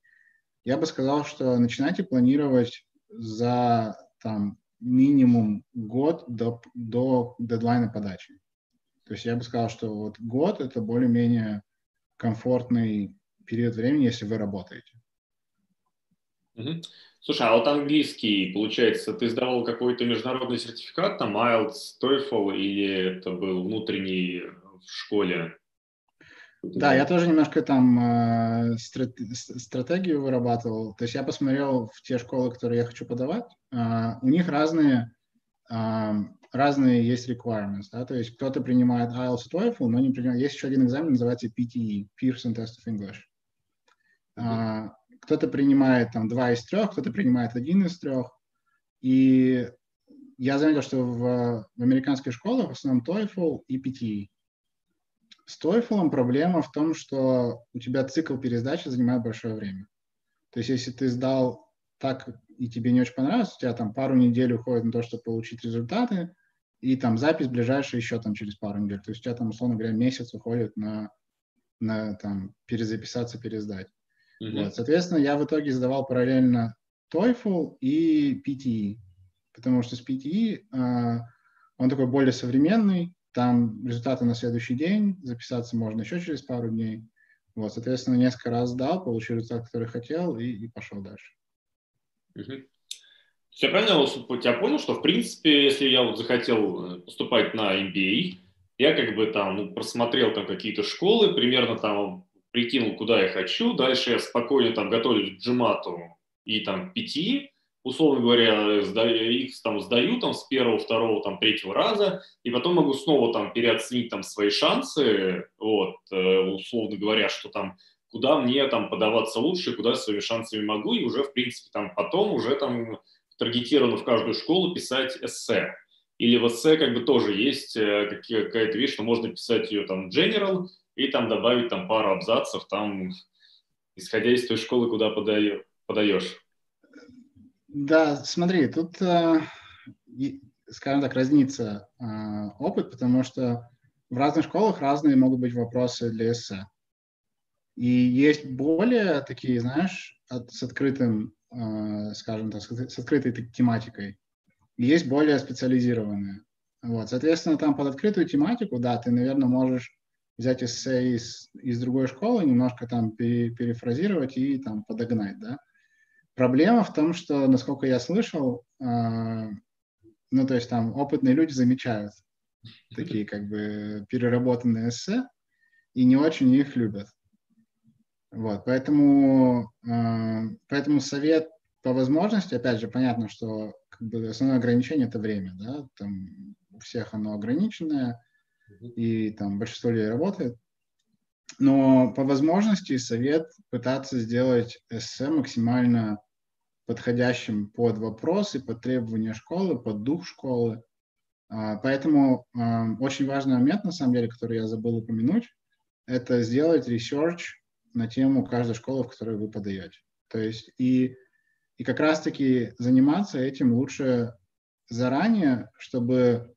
я бы сказал, что начинайте планировать за там, минимум год до, до дедлайна подачи. То есть я бы сказал, что вот год – это более-менее комфортный период времени, если вы работаете. Угу. Слушай, а вот английский, получается, ты сдавал какой-то международный сертификат, там IELTS, TOEFL, или это был внутренний в школе? Да, я тоже немножко там э, стратегию вырабатывал. То есть я посмотрел в те школы, которые я хочу подавать. Э, у них разные, э, разные есть requirements. Да? То есть кто-то принимает IELTS, TOEFL, но не принимает. Есть еще один экзамен, называется PTE, Pearson Test of English. Mm-hmm кто-то принимает там два из трех, кто-то принимает один из трех. И я заметил, что в, в американской школе в основном TOEFL и PTE. С TOEFL проблема в том, что у тебя цикл пересдачи занимает большое время. То есть если ты сдал так и тебе не очень понравилось, у тебя там пару недель уходит на то, чтобы получить результаты, и там запись ближайшая еще там через пару недель. То есть у тебя там, условно говоря, месяц уходит на, на там перезаписаться, пересдать. Mm-hmm. Вот, соответственно, я в итоге сдавал параллельно TOEFL и PTE, потому что с PTE э, он такой более современный, там результаты на следующий день, записаться можно еще через пару дней. Вот, соответственно, несколько раз сдал, получил результат, который хотел, и, и пошел дальше. Mm-hmm. Я правильно тебя понял, что, в принципе, если я вот захотел э, поступать на MBA, я как бы там ну, просмотрел там какие-то школы, примерно там прикинул, куда я хочу, дальше я спокойно там готовлюсь к джимату и там пяти, условно говоря, их там сдаю там с первого, второго, там третьего раза, и потом могу снова там переоценить там свои шансы, вот, э, условно говоря, что там куда мне там подаваться лучше, куда своими шансами могу, и уже, в принципе, там потом уже там таргетированно в каждую школу писать эссе. Или в эссе как бы тоже есть э, какая-то вещь, что можно писать ее там general и там добавить там пару абзацев, там, исходя из той школы, куда подаешь. Да, смотри, тут, э, скажем так, разнится э, опыт, потому что в разных школах разные могут быть вопросы для эссе. И есть более такие, знаешь, с открытым, э, скажем так, с открытой тематикой. Есть более специализированные. Вот, соответственно, там под открытую тематику, да, ты, наверное, можешь взять эссе из, из другой школы, немножко там пере, перефразировать и там подогнать, да. Проблема в том, что, насколько я слышал, э, ну, то есть там опытные люди замечают такие как бы переработанные эссе и не очень их любят. Вот, поэтому, э, поэтому совет по возможности, опять же, понятно, что как бы основное ограничение это время, да, там у всех оно ограниченное, и там большинство людей работает. Но по возможности совет пытаться сделать эссе максимально подходящим под вопросы, под требования школы, под дух школы. А, поэтому а, очень важный момент, на самом деле, который я забыл упомянуть, это сделать research на тему каждой школы, в которой вы подаете. То есть и, и как раз-таки заниматься этим лучше заранее, чтобы,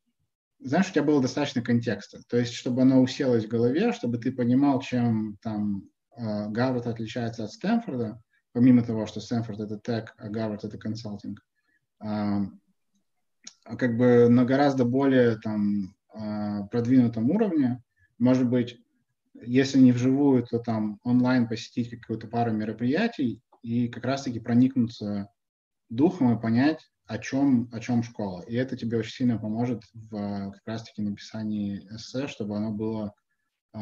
знаешь, у тебя было достаточно контекста. То есть чтобы оно уселось в голове, чтобы ты понимал, чем там э, Гарвард отличается от Стэнфорда, помимо того, что Стэнфорд это тег, а Гарвард это консалтинг. Э, как бы на гораздо более там э, продвинутом уровне, может быть, если не вживую, то там онлайн посетить какую-то пару мероприятий и как раз-таки проникнуться духом и понять, о чем, о чем школа. И это тебе очень сильно поможет в как раз-таки написании эссе, чтобы оно было э,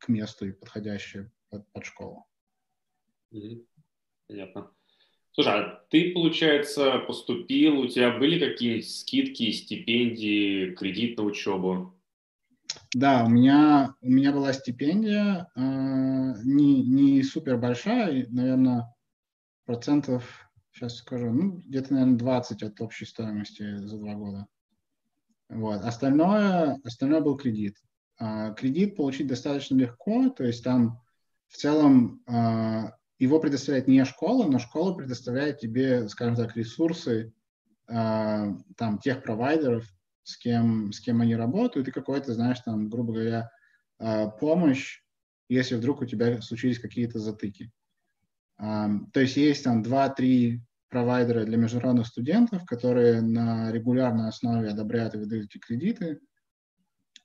к месту и подходящее под, под школу. Понятно. Слушай, а ты, получается, поступил, у тебя были какие-нибудь скидки, стипендии, кредит на учебу? Да, у меня, у меня была стипендия, э, не, не супер большая, наверное, процентов, сейчас скажу, ну, где-то, наверное, 20 от общей стоимости за два года. Вот. Остальное, остальное был кредит. А, кредит получить достаточно легко, то есть там в целом а, его предоставляет не школа, но школа предоставляет тебе, скажем так, ресурсы а, там тех провайдеров, с кем, с кем они работают, и какой-то, знаешь, там, грубо говоря, помощь, если вдруг у тебя случились какие-то затыки. То есть есть там 2-3 провайдеры для международных студентов, которые на регулярной основе одобряют и выдают эти кредиты.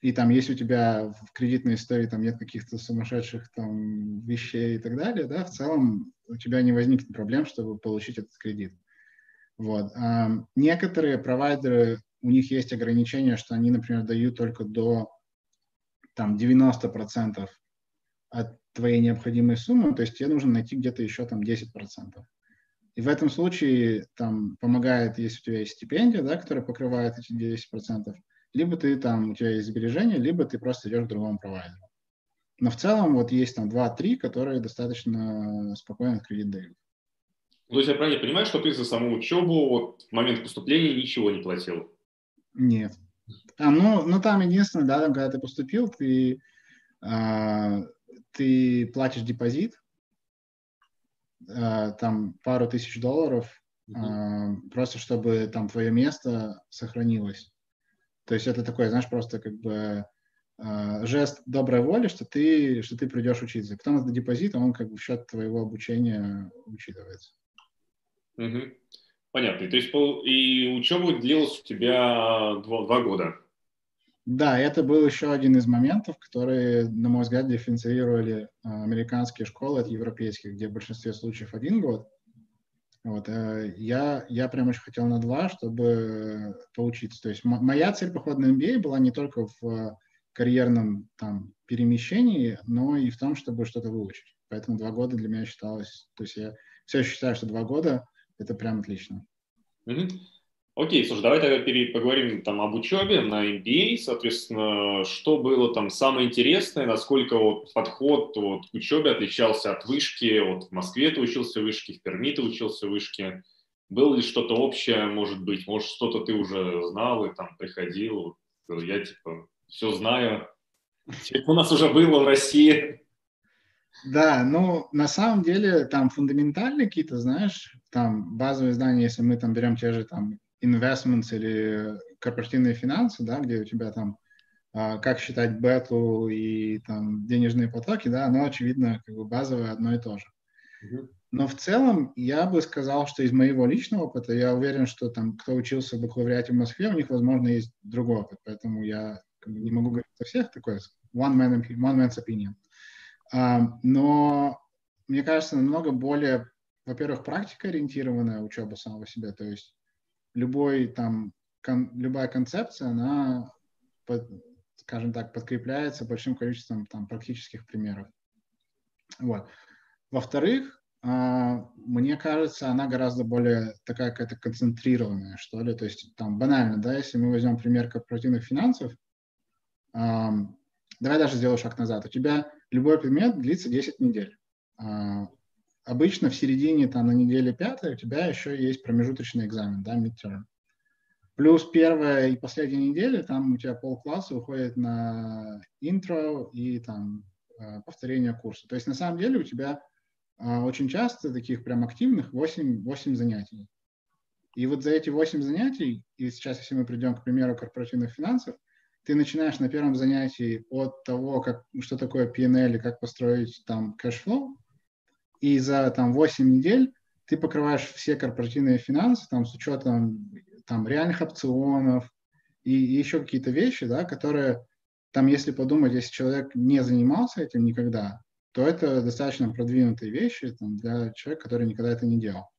И там, если у тебя в кредитной истории там нет каких-то сумасшедших там вещей и так далее, да, в целом у тебя не возникнет проблем, чтобы получить этот кредит. Вот. А некоторые провайдеры, у них есть ограничения, что они, например, дают только до там 90% от твоей необходимой суммы, то есть тебе нужно найти где-то еще там 10%. И в этом случае там помогает, если у тебя есть стипендия, да, которая покрывает эти 10%, либо ты там, у тебя есть сбережения, либо ты просто идешь к другому провайдеру. Но в целом вот есть там 2-3, которые достаточно спокойно кредит дают. То есть я правильно понимаю, что ты за саму учебу вот, в момент поступления ничего не платил? Нет. А, ну, ну там единственное, да, там, когда ты поступил, ты, а, ты платишь депозит, там пару тысяч долларов, а, просто чтобы там твое место сохранилось. То есть это такой, знаешь, просто как бы а, жест доброй воли, что ты, что ты придешь учиться. Потом это депозит, он как бы в счет твоего обучения учитывается. Угу. Понятно. То есть и учеба длилась у тебя два, два года. Да, это был еще один из моментов, которые, на мой взгляд, дифференцировали а, американские школы от европейских, где в большинстве случаев один год. Вот, э, я, я прям очень хотел на два, чтобы поучиться. То есть моя цель похода на MBA была не только в карьерном там, перемещении, но и в том, чтобы что-то выучить. Поэтому два года для меня считалось, то есть я все еще считаю, что два года это прям отлично. Угу. Окей, слушай, давай тогда поговорим там об учебе на MBA, соответственно, что было там самое интересное, насколько вот подход вот, к учебе отличался от вышки, вот в Москве ты учился в вышке, в Перми ты учился в вышке, было ли что-то общее, может быть, может, что-то ты уже знал и там приходил, я типа все знаю, у нас уже было в России. Да, ну, на самом деле, там фундаментальные какие-то, знаешь, там базовые знания, если мы там берем те же там investments или корпоративные финансы, да, где у тебя там а, как считать бету и там денежные потоки, да, оно, очевидно, как бы базовое одно и то же. Но в целом я бы сказал, что из моего личного опыта, я уверен, что там, кто учился в бакалавриате в Москве, у них, возможно, есть другой опыт, поэтому я как бы, не могу говорить за всех, такой one, man, one man's opinion. Uh, но мне кажется, намного более, во-первых, практикоориентированная учеба самого себя, то есть любой там, кон, любая концепция, она, под, скажем так, подкрепляется большим количеством там практических примеров. Вот. Во-вторых, uh, мне кажется, она гораздо более такая какая-то концентрированная, что ли. То есть там банально, да, если мы возьмем пример корпоративных финансов, давай даже сделаю шаг назад. У тебя любой предмет длится 10 недель. Обычно в середине, там, на неделе пятой у тебя еще есть промежуточный экзамен, да, midterm. Плюс первая и последняя неделя, там у тебя полкласса уходит на интро и там э, повторение курса. То есть на самом деле у тебя э, очень часто таких прям активных 8, 8 занятий. И вот за эти 8 занятий, и сейчас, если мы придем к примеру корпоративных финансов, ты начинаешь на первом занятии от того, как, что такое P&L и как построить там cash flow, и за там 8 недель ты покрываешь все корпоративные финансы там с учетом там реальных опционов и, и еще какие-то вещи, да, которые там, если подумать, если человек не занимался этим никогда, то это достаточно продвинутые вещи там, для человека, который никогда это не делал.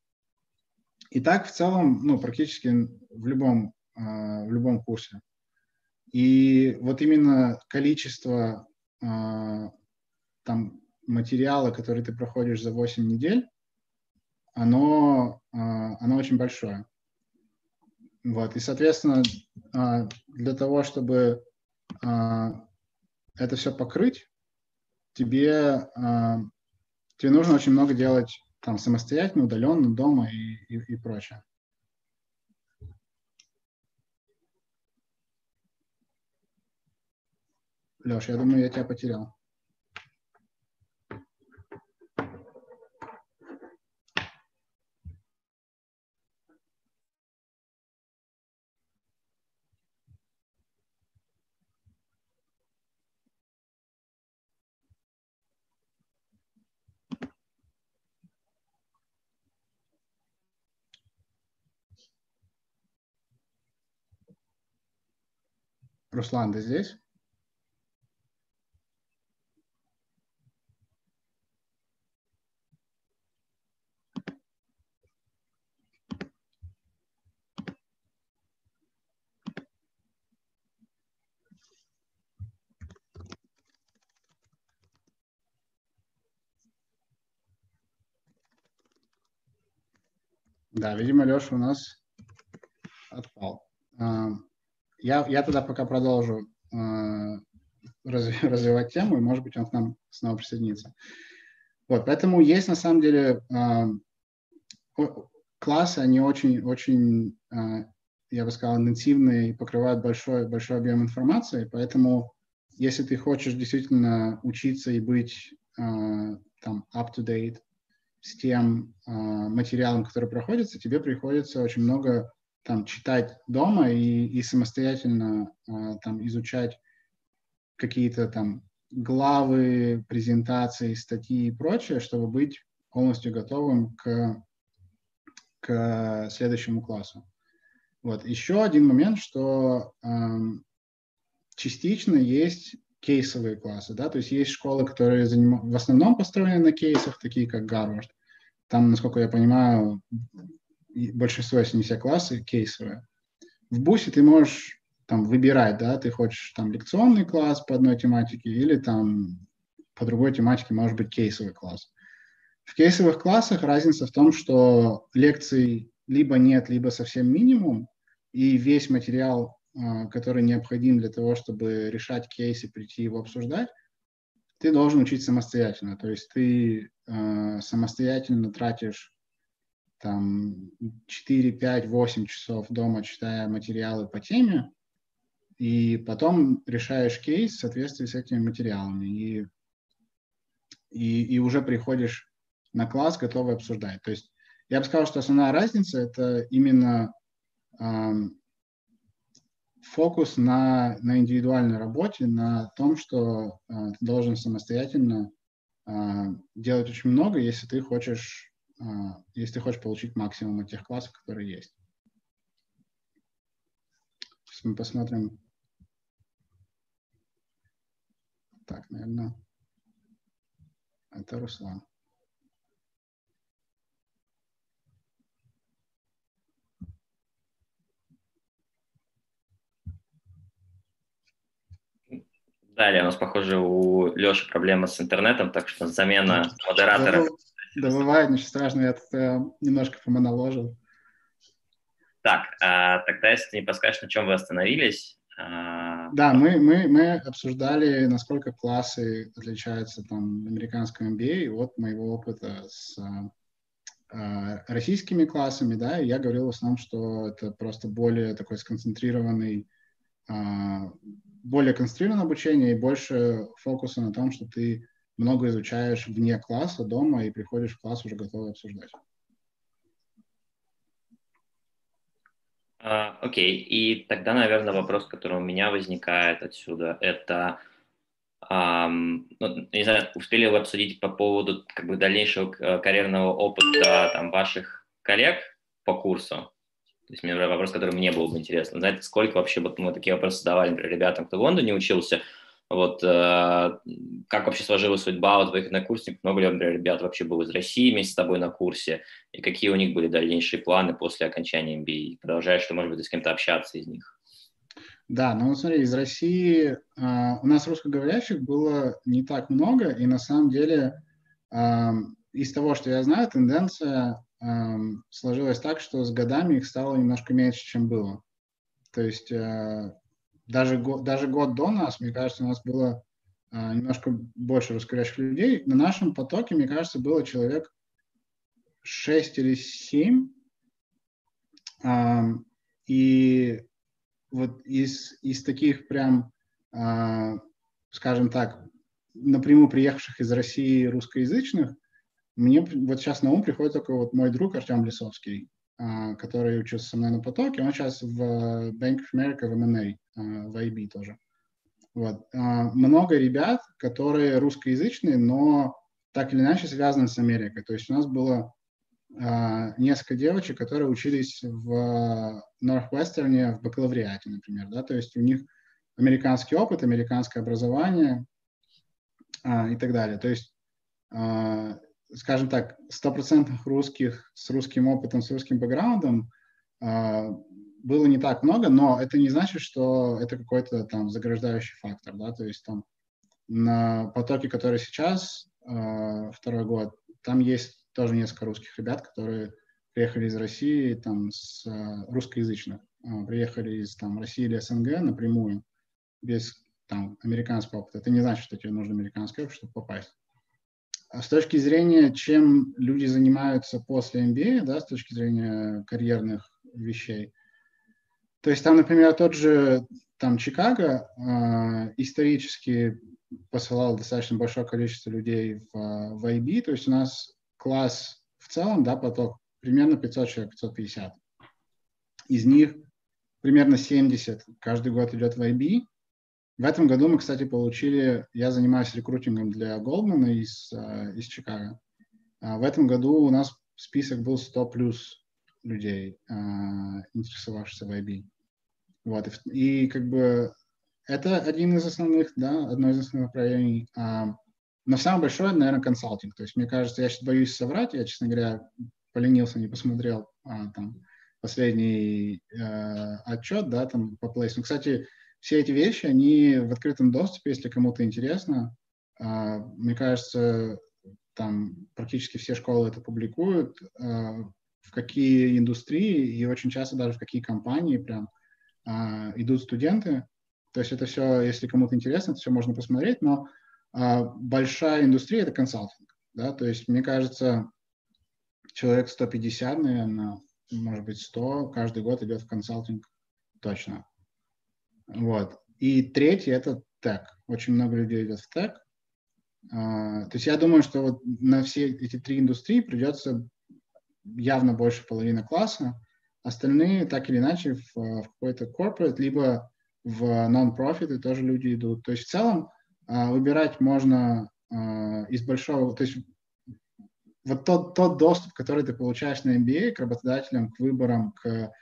И так в целом, ну, практически в любом, э, в любом курсе. И вот именно количество э, там материала, который ты проходишь за 8 недель, оно, а, оно очень большое. Вот. И, соответственно, а, для того, чтобы а, это все покрыть, тебе, тебе нужно очень много делать там самостоятельно, удаленно, дома и, и, и прочее. Леш, я думаю, я тебя потерял. Руслан, ты здесь? Да, видимо, Леша у нас отпал. Я, я тогда пока продолжу э, развивать тему, и, может быть, он к нам снова присоединится. Вот, поэтому есть, на самом деле, э, классы, они очень, очень, э, я бы сказал, интенсивные и покрывают большой, большой объем информации, поэтому если ты хочешь действительно учиться и быть э, там up-to-date с тем э, материалом, который проходится, тебе приходится очень много там читать дома и, и самостоятельно а, там изучать какие-то там главы, презентации, статьи и прочее, чтобы быть полностью готовым к, к следующему классу. Вот. Еще один момент, что эм, частично есть кейсовые классы, да, то есть есть школы, которые заним... в основном построены на кейсах, такие как Гарвард. Там, насколько я понимаю, большинство, если не все классы, кейсовые. В бусе ты можешь там выбирать, да, ты хочешь там лекционный класс по одной тематике или там по другой тематике может быть кейсовый класс. В кейсовых классах разница в том, что лекций либо нет, либо совсем минимум, и весь материал, а, который необходим для того, чтобы решать кейс и прийти его обсуждать, ты должен учить самостоятельно. То есть ты э, самостоятельно тратишь там 4, 5, 8 часов дома, читая материалы по теме, и потом решаешь кейс в соответствии с этими материалами, и, и, и уже приходишь на класс, готовый обсуждать. То есть я бы сказал, что основная разница – это именно эм, фокус на, на индивидуальной работе, на том, что э, ты должен самостоятельно э, делать очень много, если ты хочешь если ты хочешь получить максимум от тех классов, которые есть. Сейчас мы посмотрим. Так, наверное, это Руслан. Далее у нас, похоже, у Леши проблема с интернетом, так что замена модератора. Да бывает, ничего страшного, я тут э, немножко помоноложил. Так, а, тогда если ты не подскажешь, на чем вы остановились. А... Да, мы, мы, мы обсуждали, насколько классы отличаются там в американском MBA, и вот моего опыта с а, российскими классами, да, и я говорил в основном, что это просто более такой сконцентрированный, более концентрированное обучение и больше фокуса на том, что ты много изучаешь вне класса, дома, и приходишь в класс уже готовый обсуждать. Uh, окей, okay. и тогда, наверное, вопрос, который у меня возникает отсюда, это, um, ну, не знаю, успели вы обсудить по поводу как бы дальнейшего э, карьерного опыта там, ваших коллег по курсу? То есть, меня вопрос, который мне был бы интересно. Знаете, сколько вообще, вот мы такие вопросы задавали, например, ребятам, кто в Лондоне учился, вот э, как вообще сложилась судьба вот твоих однокурсников? Много ли, например, ребят вообще было из России вместе с тобой на курсе? И какие у них были дальнейшие планы после окончания MBA? Продолжаешь ты, может быть, с кем-то общаться из них? Да, ну смотри, из России э, у нас русскоговорящих было не так много, и на самом деле э, из того, что я знаю, тенденция э, сложилась так, что с годами их стало немножко меньше, чем было. То есть э, даже, даже год до нас, мне кажется, у нас было а, немножко больше русскоговорящих людей. На нашем потоке, мне кажется, было человек 6 или 7. А, и вот из, из таких прям, а, скажем так, напрямую приехавших из России русскоязычных, мне вот сейчас на ум приходит только вот мой друг Артем Лисовский. А, который учился со мной на потоке, он сейчас в Bank of America, в M&A, а, в IB тоже. Вот. А, много ребят, которые русскоязычные, но так или иначе связаны с Америкой. То есть у нас было несколько девочек, которые учились в Норthwestern в бакалавриате, например. Да? То есть у них американский опыт, американское образование и так далее. То есть скажем так, стопроцентных русских с русским опытом, с русским бэкграундом э, было не так много, но это не значит, что это какой-то там заграждающий фактор, да, то есть там на потоке, который сейчас, э, второй год, там есть тоже несколько русских ребят, которые приехали из России, там, с э, русскоязычных, приехали из там России или СНГ напрямую, без там американского опыта. Это не значит, что тебе нужно американский опыт, чтобы попасть. А с точки зрения, чем люди занимаются после MBA, да, с точки зрения карьерных вещей, то есть там, например, тот же там Чикаго э, исторически посылал достаточно большое количество людей в, в IB, то есть у нас класс в целом, да, поток примерно 500 человек, 550. Из них примерно 70 каждый год идет в IB, в этом году мы, кстати, получили, я занимаюсь рекрутингом для Goldman из, э, из Чикаго. А в этом году у нас список был 100 плюс людей, э, интересовавшихся в IB. Вот, и, и как бы это один из основных, да, одно из основных направлений. А, но самое большое, наверное, консалтинг. То есть, мне кажется, я сейчас боюсь соврать, я, честно говоря, поленился, не посмотрел а, там последний э, отчет, да, там по плейсу. Кстати, все эти вещи, они в открытом доступе, если кому-то интересно. А, мне кажется, там практически все школы это публикуют, а, в какие индустрии и очень часто даже в какие компании прям а, идут студенты. То есть это все, если кому-то интересно, это все можно посмотреть, но большая индустрия – это консалтинг. Да? То есть мне кажется, человек 150, наверное, может быть 100, каждый год идет в консалтинг точно. Вот. И третий – это тег. Очень много людей идет в. Uh, то есть я думаю, что вот на все эти три индустрии придется явно больше половины класса. Остальные так или иначе в, в какой-то corporate, либо в non-profit тоже люди идут. То есть в целом uh, выбирать можно uh, из большого, то есть вот тот, тот доступ, который ты получаешь на MBA к работодателям, к выборам, к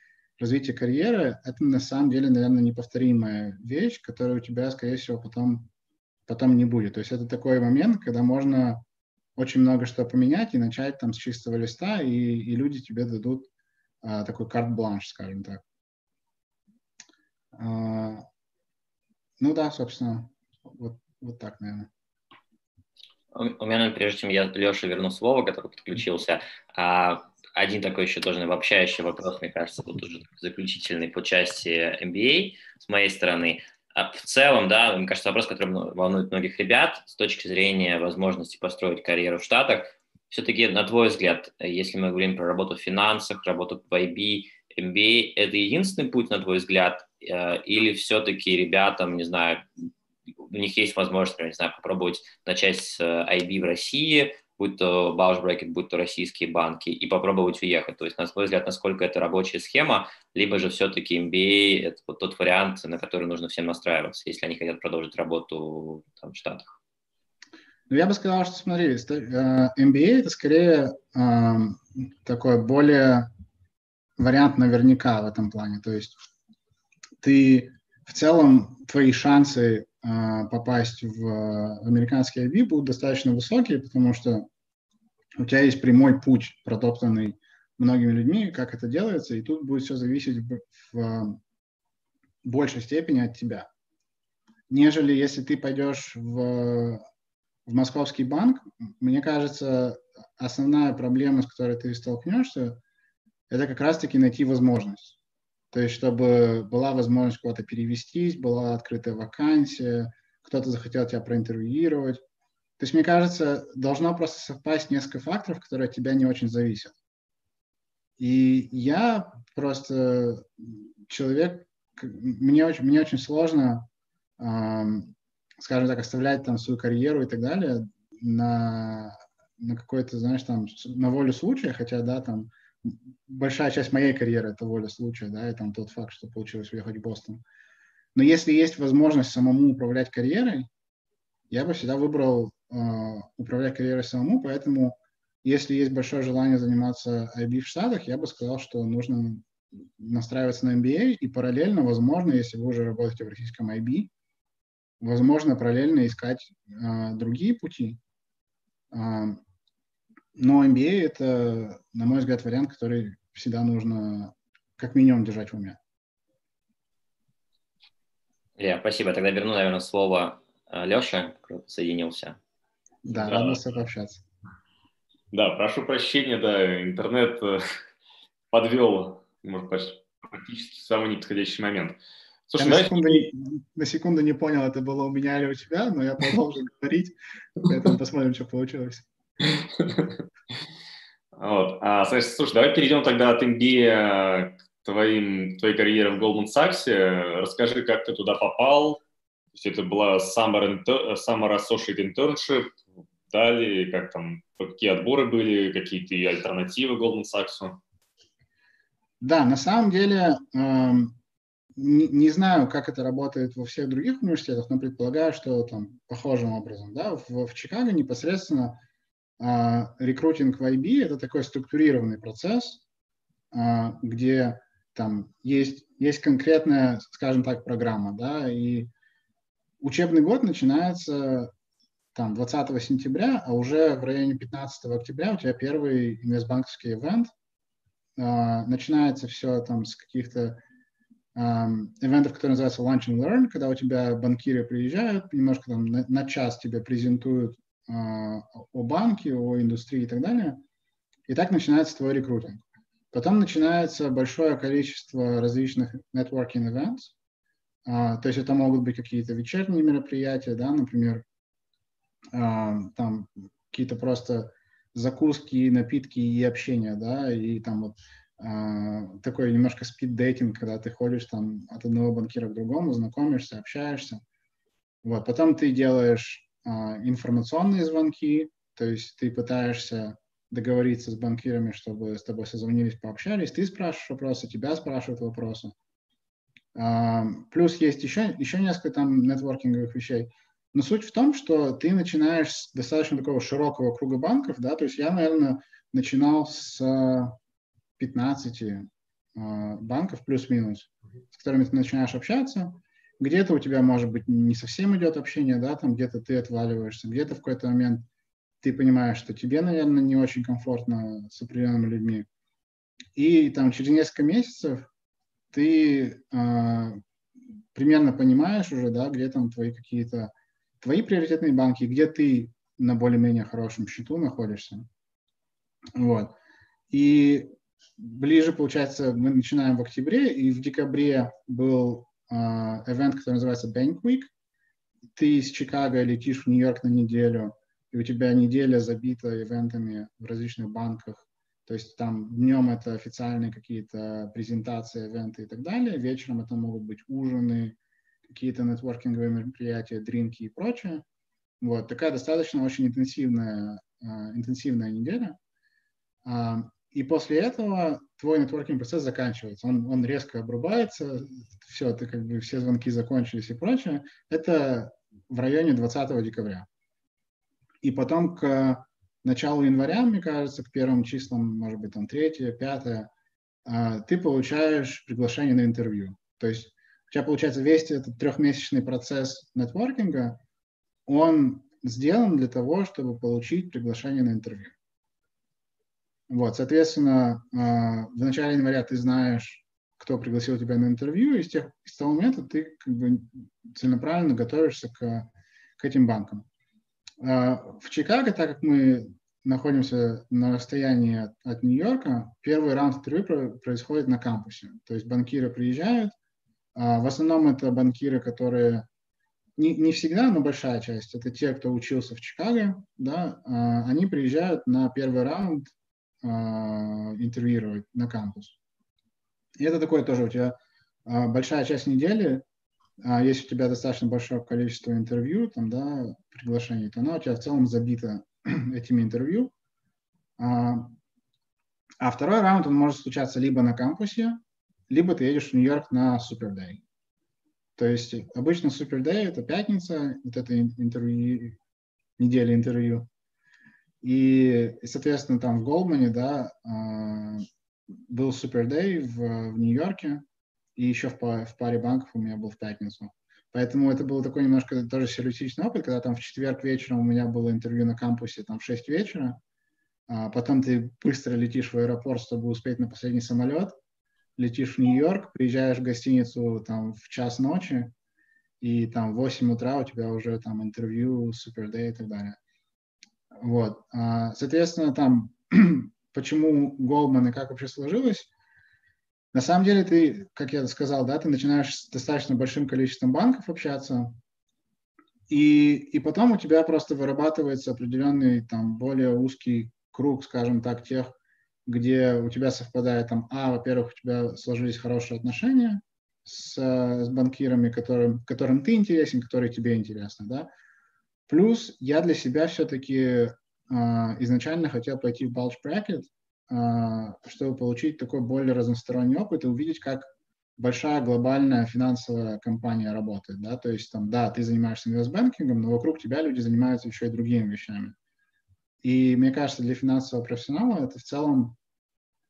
развитию карьеры, это на самом деле, наверное, неповторимая вещь, которая у тебя, скорее всего, потом, потом не будет. То есть это такой момент, когда можно очень много что поменять и начать там с чистого листа, и, и люди тебе дадут а, такой карт-бланш, скажем так. А, ну да, собственно, вот, вот так, наверное. У меня, прежде чем я Леша верну слово, который подключился, а, один такой еще тоже обобщающий вопрос, мне кажется, вот уже заключительный по части MBA с моей стороны. А в целом, да, мне кажется, вопрос, который волнует многих ребят с точки зрения возможности построить карьеру в Штатах. Все-таки, на твой взгляд, если мы говорим про работу в финансах, работу в IB, MBA, это единственный путь, на твой взгляд, э, или все-таки ребятам, не знаю, у них есть возможность, не знаю, попробовать начать с IB э, в России, будь то Баушбрекет, будь то российские банки, и попробовать уехать. То есть, на свой взгляд, насколько это рабочая схема, либо же все-таки MBA – это вот тот вариант, на который нужно всем настраиваться, если они хотят продолжить работу там, в Штатах. Ну, я бы сказал, что, смотри, MBA э, – это скорее э, такой более вариант наверняка в этом плане. То есть ты в целом, твои шансы а, попасть в американский IB будут достаточно высокие, потому что у тебя есть прямой путь, протоптанный многими людьми, как это делается, и тут будет все зависеть в, в большей степени от тебя. Нежели если ты пойдешь в, в московский банк, мне кажется, основная проблема, с которой ты столкнешься, это как раз-таки найти возможность. То есть, чтобы была возможность куда-то перевестись, была открытая вакансия, кто-то захотел тебя проинтервьюировать. То есть, мне кажется, должно просто совпасть несколько факторов, которые от тебя не очень зависят. И я просто человек, мне очень, мне очень сложно, эм, скажем так, оставлять там свою карьеру и так далее на, на какой-то, знаешь, там, на волю случая, хотя, да, там, большая часть моей карьеры это воля случая, да, и там тот факт, что получилось уехать в Бостон. Но если есть возможность самому управлять карьерой, я бы всегда выбрал управлять карьерой самому, поэтому если есть большое желание заниматься IB в Штатах, я бы сказал, что нужно настраиваться на MBA и параллельно, возможно, если вы уже работаете в российском IB, возможно, параллельно искать э, другие пути. Э, но MBA – это, на мой взгляд, вариант, который всегда нужно как минимум держать в уме. Илья, спасибо. Тогда верну, наверное, слово Леше, который соединился. Да, да, рад с тобой пообщаться. Да, прошу прощения, да, интернет э, подвел, может практически в самый неподходящий момент. Слушай, я на, секунду, на секунду не понял, это было у меня или у тебя, но я продолжу говорить, поэтому посмотрим, что получилось. Вот. А, слушай, давай перейдем тогда от MBA к твоим, твоей карьере в Goldman Sachs. Расскажи, как ты туда попал. То есть это была Summer, summer Associate Internship, далее, как там, какие отборы были, какие-то альтернативы Goldman Sachs? Да, на самом деле, э, не, знаю, как это работает во всех других университетах, но предполагаю, что там похожим образом. Да? В, в Чикаго непосредственно а, рекрутинг в IB – это такой структурированный процесс, а, где там есть, есть конкретная, скажем так, программа, да, и учебный год начинается там 20 сентября, а уже в районе 15 октября у тебя первый инвестбанковский ивент. Uh, начинается все там с каких-то um, ивентов, которые называются Lunch and Learn, когда у тебя банкиры приезжают, немножко там на, на час тебе презентуют а, о банке, о индустрии и так далее. И так начинается твой рекрутинг. Потом начинается большое количество различных networking events. А, то есть это могут быть какие-то вечерние мероприятия, да, например, а, там какие-то просто закуски, напитки и общение, да, и там вот э, такой немножко спид-дейтинг, когда ты ходишь там от одного банкира к другому, знакомишься, общаешься. Вот, потом ты делаешь информационные звонки, то есть ты пытаешься договориться с банкирами, чтобы с тобой созвонились, пообщались, ты спрашиваешь вопросы, тебя спрашивают вопросы. Плюс есть еще, еще несколько там нетворкинговых вещей. Но суть в том, что ты начинаешь с достаточно такого широкого круга банков, да, то есть я, наверное, начинал с 15 а, банков плюс-минус, с которыми ты начинаешь общаться. Где-то у тебя, может быть, не совсем идет общение, да, там где-то ты отваливаешься, где-то в какой-то момент ты понимаешь, что тебе, наверное, не очень комфортно с определенными людьми. И там через несколько месяцев ты э, примерно понимаешь уже, да, где там твои какие-то твои приоритетные банки, где ты на более-менее хорошем счету находишься. Вот. И ближе, получается, мы начинаем в октябре, и в декабре был э, event, который называется Bank Week. Ты из Чикаго летишь в Нью-Йорк на неделю, и у тебя неделя забита ивентами в различных банках. То есть там днем это официальные какие-то презентации, ивенты и так далее, вечером это могут быть ужины, какие-то нетворкинговые мероприятия, дринки и прочее. Вот, такая достаточно очень интенсивная, uh, интенсивная неделя. Uh, и после этого твой нетворкинг процесс заканчивается. Он, он резко обрубается, все, ты как бы все звонки закончились и прочее. Это в районе 20 декабря. И потом к началу января, мне кажется, к первым числам, может быть, там третье, пятое, а, ты получаешь приглашение на интервью. То есть у тебя, получается, весь этот трехмесячный процесс нетворкинга, он сделан для того, чтобы получить приглашение на интервью. Вот, соответственно, а, в начале января ты знаешь, кто пригласил тебя на интервью, и с, тех, с того момента ты как бы целенаправленно готовишься к, к этим банкам. А, в Чикаго, так как мы находимся на расстоянии от, от Нью-Йорка, первый раунд интервью происходит на кампусе. То есть банкиры приезжают. А, в основном это банкиры, которые не, не всегда, но большая часть, это те, кто учился в Чикаго, да, а, они приезжают на первый раунд интервьюировать на кампус. И это такое тоже у тебя большая часть недели, а если у тебя достаточно большое количество интервью, там, да, приглашений, то она у тебя в целом забита этими интервью. А, а второй раунд, он может случаться либо на кампусе, либо ты едешь в Нью-Йорк на Day. То есть обычно Day – это пятница, вот это интервью, неделя интервью. И, соответственно, там в Голдмане, да, а, был Day в, в Нью-Йорке, и еще в, в паре банков у меня был в пятницу. Поэтому это был такой немножко тоже сюрреалистичный опыт, когда там в четверг вечером у меня было интервью на кампусе там в 6 вечера, а потом ты быстро летишь в аэропорт, чтобы успеть на последний самолет, летишь в Нью-Йорк, приезжаешь в гостиницу там в час ночи, и там в 8 утра у тебя уже там интервью, супердей и так далее. Вот. А, соответственно, там почему Goldman и как вообще сложилось, на самом деле ты, как я сказал, да, ты начинаешь с достаточно большим количеством банков общаться, и, и потом у тебя просто вырабатывается определенный там более узкий круг, скажем так, тех, где у тебя совпадает там, а, во-первых, у тебя сложились хорошие отношения с, с банкирами, которым, которым ты интересен, которые тебе интересны, да. Плюс я для себя все-таки э, изначально хотел пойти в bulge bracket, а, чтобы получить такой более разносторонний опыт и увидеть, как большая глобальная финансовая компания работает, да, то есть там, да, ты занимаешься инвестбанкингом, но вокруг тебя люди занимаются еще и другими вещами. И мне кажется, для финансового профессионала это в целом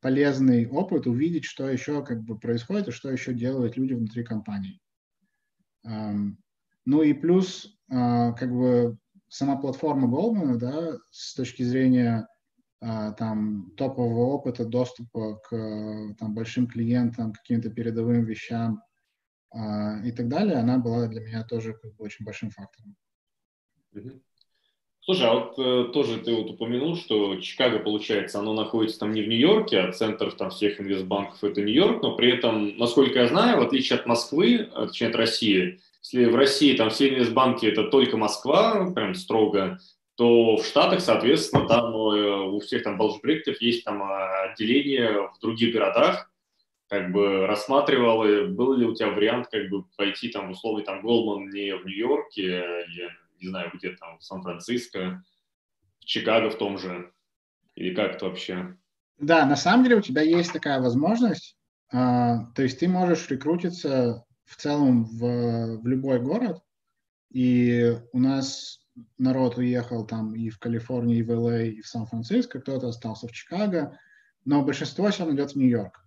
полезный опыт увидеть, что еще как бы происходит и что еще делают люди внутри компании. Ну и плюс, uh, как бы сама платформа Goldman, да, с точки зрения а, там топового опыта доступа к там, большим клиентам, каким-то передовым вещам а, и так далее, она была для меня тоже как бы, очень большим фактором. Слушай, а вот э, тоже ты вот упомянул, что Чикаго, получается, оно находится там не в Нью-Йорке, а центр там всех инвестбанков это Нью-Йорк, но при этом, насколько я знаю, в отличие от Москвы, а, точнее от России, если в России там все инвестбанки это только Москва, прям строго, то в Штатах, соответственно, там э, у всех там балжпроектов есть там отделение в других городах, как бы рассматривал, был ли у тебя вариант как бы пойти там условный там Голман не в Нью-Йорке, или, не знаю, где там, в Сан-Франциско, в Чикаго в том же, или как это вообще? Да, на самом деле у тебя есть такая возможность, а, то есть ты можешь рекрутиться в целом в, в любой город, и у нас народ уехал там и в Калифорнию, и в ЛА, и в Сан-Франциско, кто-то остался в Чикаго, но большинство сейчас идет в Нью-Йорк.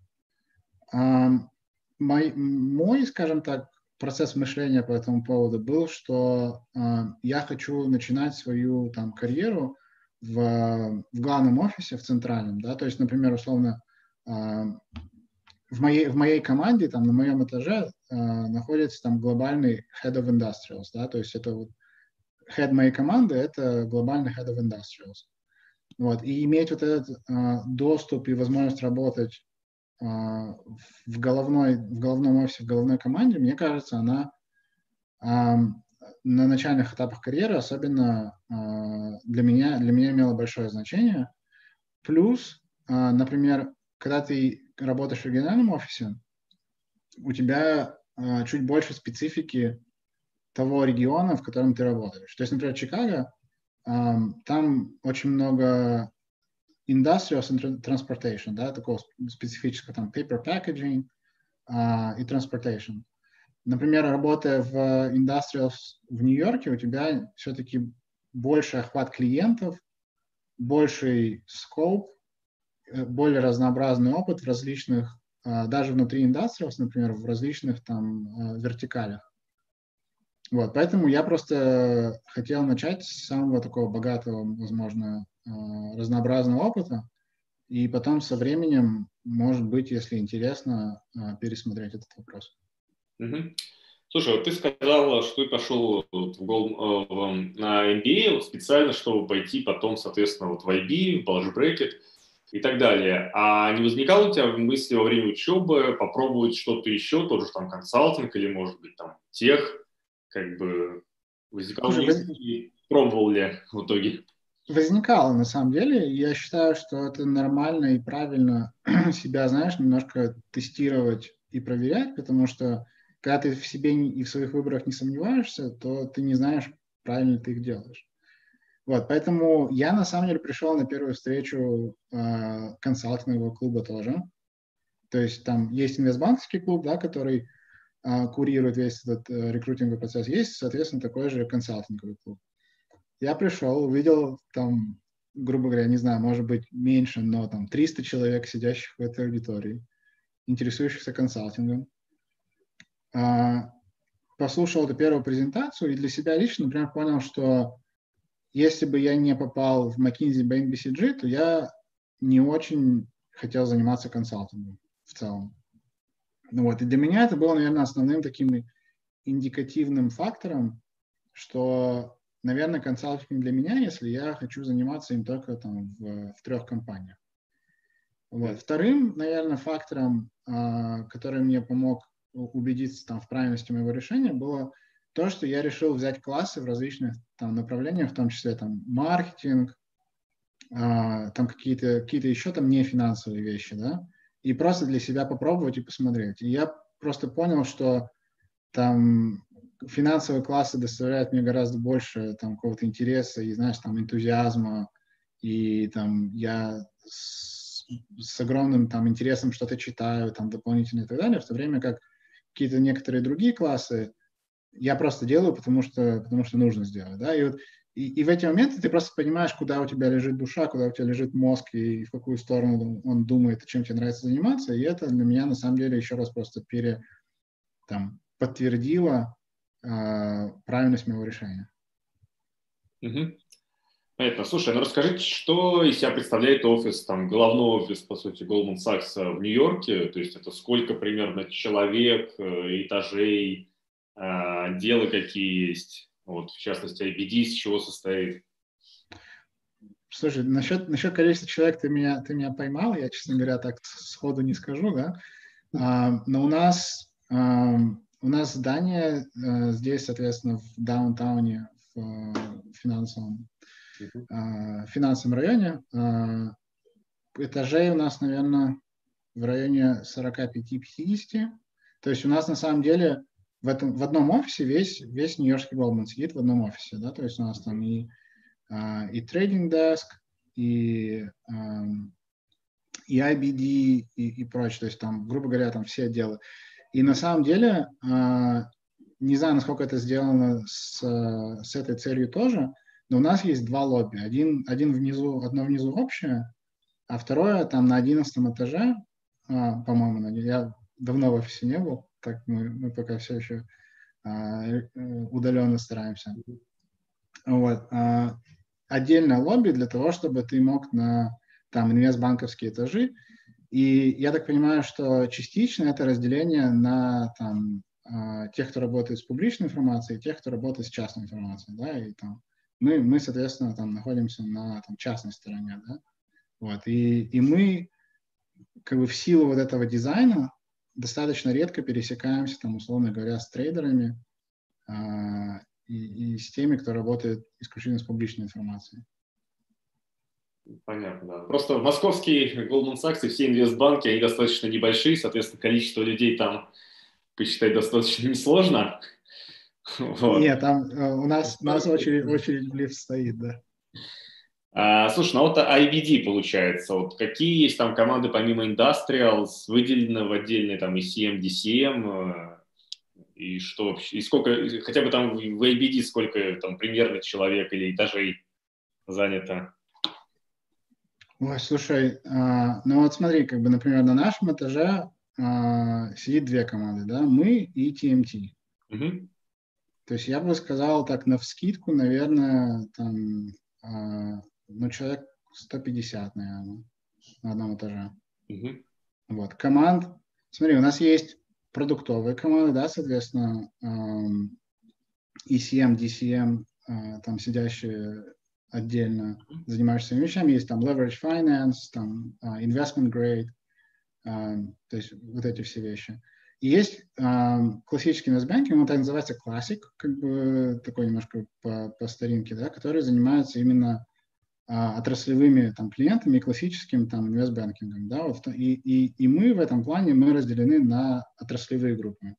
Мой, мой, скажем так, процесс мышления по этому поводу был, что э, я хочу начинать свою там карьеру в, в главном офисе, в центральном, да, то есть, например, условно, э, в моей, в моей команде, там, на моем этаже находится там глобальный head of industrials, да, то есть это вот head моей команды – это глобальный head of industrials. Вот. И иметь вот этот э, доступ и возможность работать э, в, головной, в головном офисе, в головной команде, мне кажется, она э, на начальных этапах карьеры особенно э, для, меня, для меня имела большое значение. Плюс, э, например, когда ты работаешь в региональном офисе, у тебя э, чуть больше специфики того региона, в котором ты работаешь. То есть, например, Чикаго, um, там очень много industrials and transportation, да, такого специфического, там, paper packaging uh, и transportation. Например, работая в industrials в Нью-Йорке, у тебя все-таки больше охват клиентов, больший скоп, э, более разнообразный опыт в различных, uh, даже внутри industrials, например, в различных там uh, вертикалях. Вот, поэтому я просто хотел начать с самого такого богатого, возможно, э, разнообразного опыта, и потом со временем, может быть, если интересно, э, пересмотреть этот вопрос. Угу. Слушай, вот ты сказал, что ты пошел вот в гол, э, на MBA вот специально, чтобы пойти потом, соответственно, вот в IB, в Bulge Bracket и так далее. А не возникало у тебя мысли во время учебы попробовать что-то еще, тот же там консалтинг или, может быть, там тех, как бы возникал Слушай, воз... и пробовал ли в итоге? Возникало, на самом деле. Я считаю, что это нормально и правильно себя, знаешь, немножко тестировать и проверять, потому что когда ты в себе и в своих выборах не сомневаешься, то ты не знаешь, правильно ты их делаешь. Вот, поэтому я на самом деле пришел на первую встречу э, консалтингового клуба тоже. То есть там есть инвестбанковский клуб, да, который курирует весь этот э, рекрутинговый процесс. Есть, соответственно, такой же консалтинговый клуб. Я пришел, увидел там, грубо говоря, не знаю, может быть меньше, но там 300 человек, сидящих в этой аудитории, интересующихся консалтингом. А, послушал эту первую презентацию и для себя лично, например, понял, что если бы я не попал в McKinsey Bank BCG, то я не очень хотел заниматься консалтингом в целом. Ну вот, и для меня это было, наверное, основным таким индикативным фактором, что, наверное, консалтинг для меня, если я хочу заниматься им только там в, в трех компаниях. Вот. Вторым, наверное, фактором, э, который мне помог убедиться там в правильности моего решения, было то, что я решил взять классы в различных там направлениях, в том числе там маркетинг, э, там какие-то какие еще там не финансовые вещи, да, и просто для себя попробовать и посмотреть. И я просто понял, что там финансовые классы доставляют мне гораздо больше там какого-то интереса и, знаешь, там энтузиазма, и там я с, с огромным там интересом что-то читаю, там дополнительно и так далее, в то время как какие-то некоторые другие классы я просто делаю, потому что, потому что нужно сделать, да, и вот и, и в эти моменты ты просто понимаешь, куда у тебя лежит душа, куда у тебя лежит мозг и в какую сторону он думает, чем тебе нравится заниматься. И это для меня на самом деле еще раз просто пере, там, подтвердило э, правильность моего решения. Угу. Понятно. Слушай, ну расскажите, что из себя представляет офис, там, головной офис, по сути, Goldman Sachs в Нью-Йорке? То есть это сколько примерно человек, э, этажей, э, дела какие есть? Вот, в частности, IBD из чего состоит? Слушай, насчет, насчет количества человек ты меня, ты меня поймал, я, честно говоря, так сходу не скажу, да. А, но у нас, а, у нас здание а, здесь, соответственно, в даунтауне, в, в финансовом, в финансовом районе. Этажей у нас, наверное, в районе 45-50. То есть у нас на самом деле в, этом, в одном офисе весь, весь Нью-Йоркский Голдман сидит в одном офисе, да, то есть у нас там и, и трейдинг деск, и, и IBD, и, и прочее, то есть там, грубо говоря, там все отделы. И на самом деле, а, не знаю, насколько это сделано с, с этой целью тоже, но у нас есть два лобби. Один, один внизу, одно внизу общее, а второе там на одиннадцатом этаже, а, по-моему, я давно в офисе не был, так мы, мы пока все еще а, э, удаленно стараемся. Вот. А, отдельное лобби для того, чтобы ты мог на там инвестбанковские этажи и я так понимаю, что частично это разделение на там, а, тех, кто работает с публичной информацией, и тех, кто работает с частной информацией. Да? И, там, мы, мы, соответственно, там, находимся на там, частной стороне. Да? Вот. И, и мы как бы в силу вот этого дизайна достаточно редко пересекаемся, там, условно говоря, с трейдерами а, и, и с теми, кто работает исключительно с публичной информацией. Понятно, да. Просто московские Goldman Sachs и все инвестбанки, они достаточно небольшие, соответственно, количество людей там посчитать достаточно несложно. Вот. Нет, там э, у нас, у нас очередь, очередь в лифт стоит, да. А, слушай, ну вот IBD получается, вот какие есть там команды помимо Industrials, выделены в отдельные там ECM, DCM, э, и что вообще, и сколько, хотя бы там в IBD сколько там примерно человек или даже занято? Ой, слушай, а, ну вот смотри, как бы, например, на нашем этаже а, сидит две команды, да, мы и TMT. Угу. То есть я бы сказал так на вскидку, наверное, там, ну, человек 150, наверное, на одном этаже. Угу. Вот, команд, смотри, у нас есть продуктовые команды, да, соответственно, ECM, DCM, там сидящие отдельно занимаешься своими вещами. Есть там leverage finance, там uh, investment grade, uh, то есть вот эти все вещи. И есть um, классический инвестбанкинг, он так называется classic, как бы такой немножко по, по старинке, да, который занимается именно отраслевыми там, клиентами и классическим там инвестбанкингом. Да, вот, и, и, и мы в этом плане мы разделены на отраслевые группы.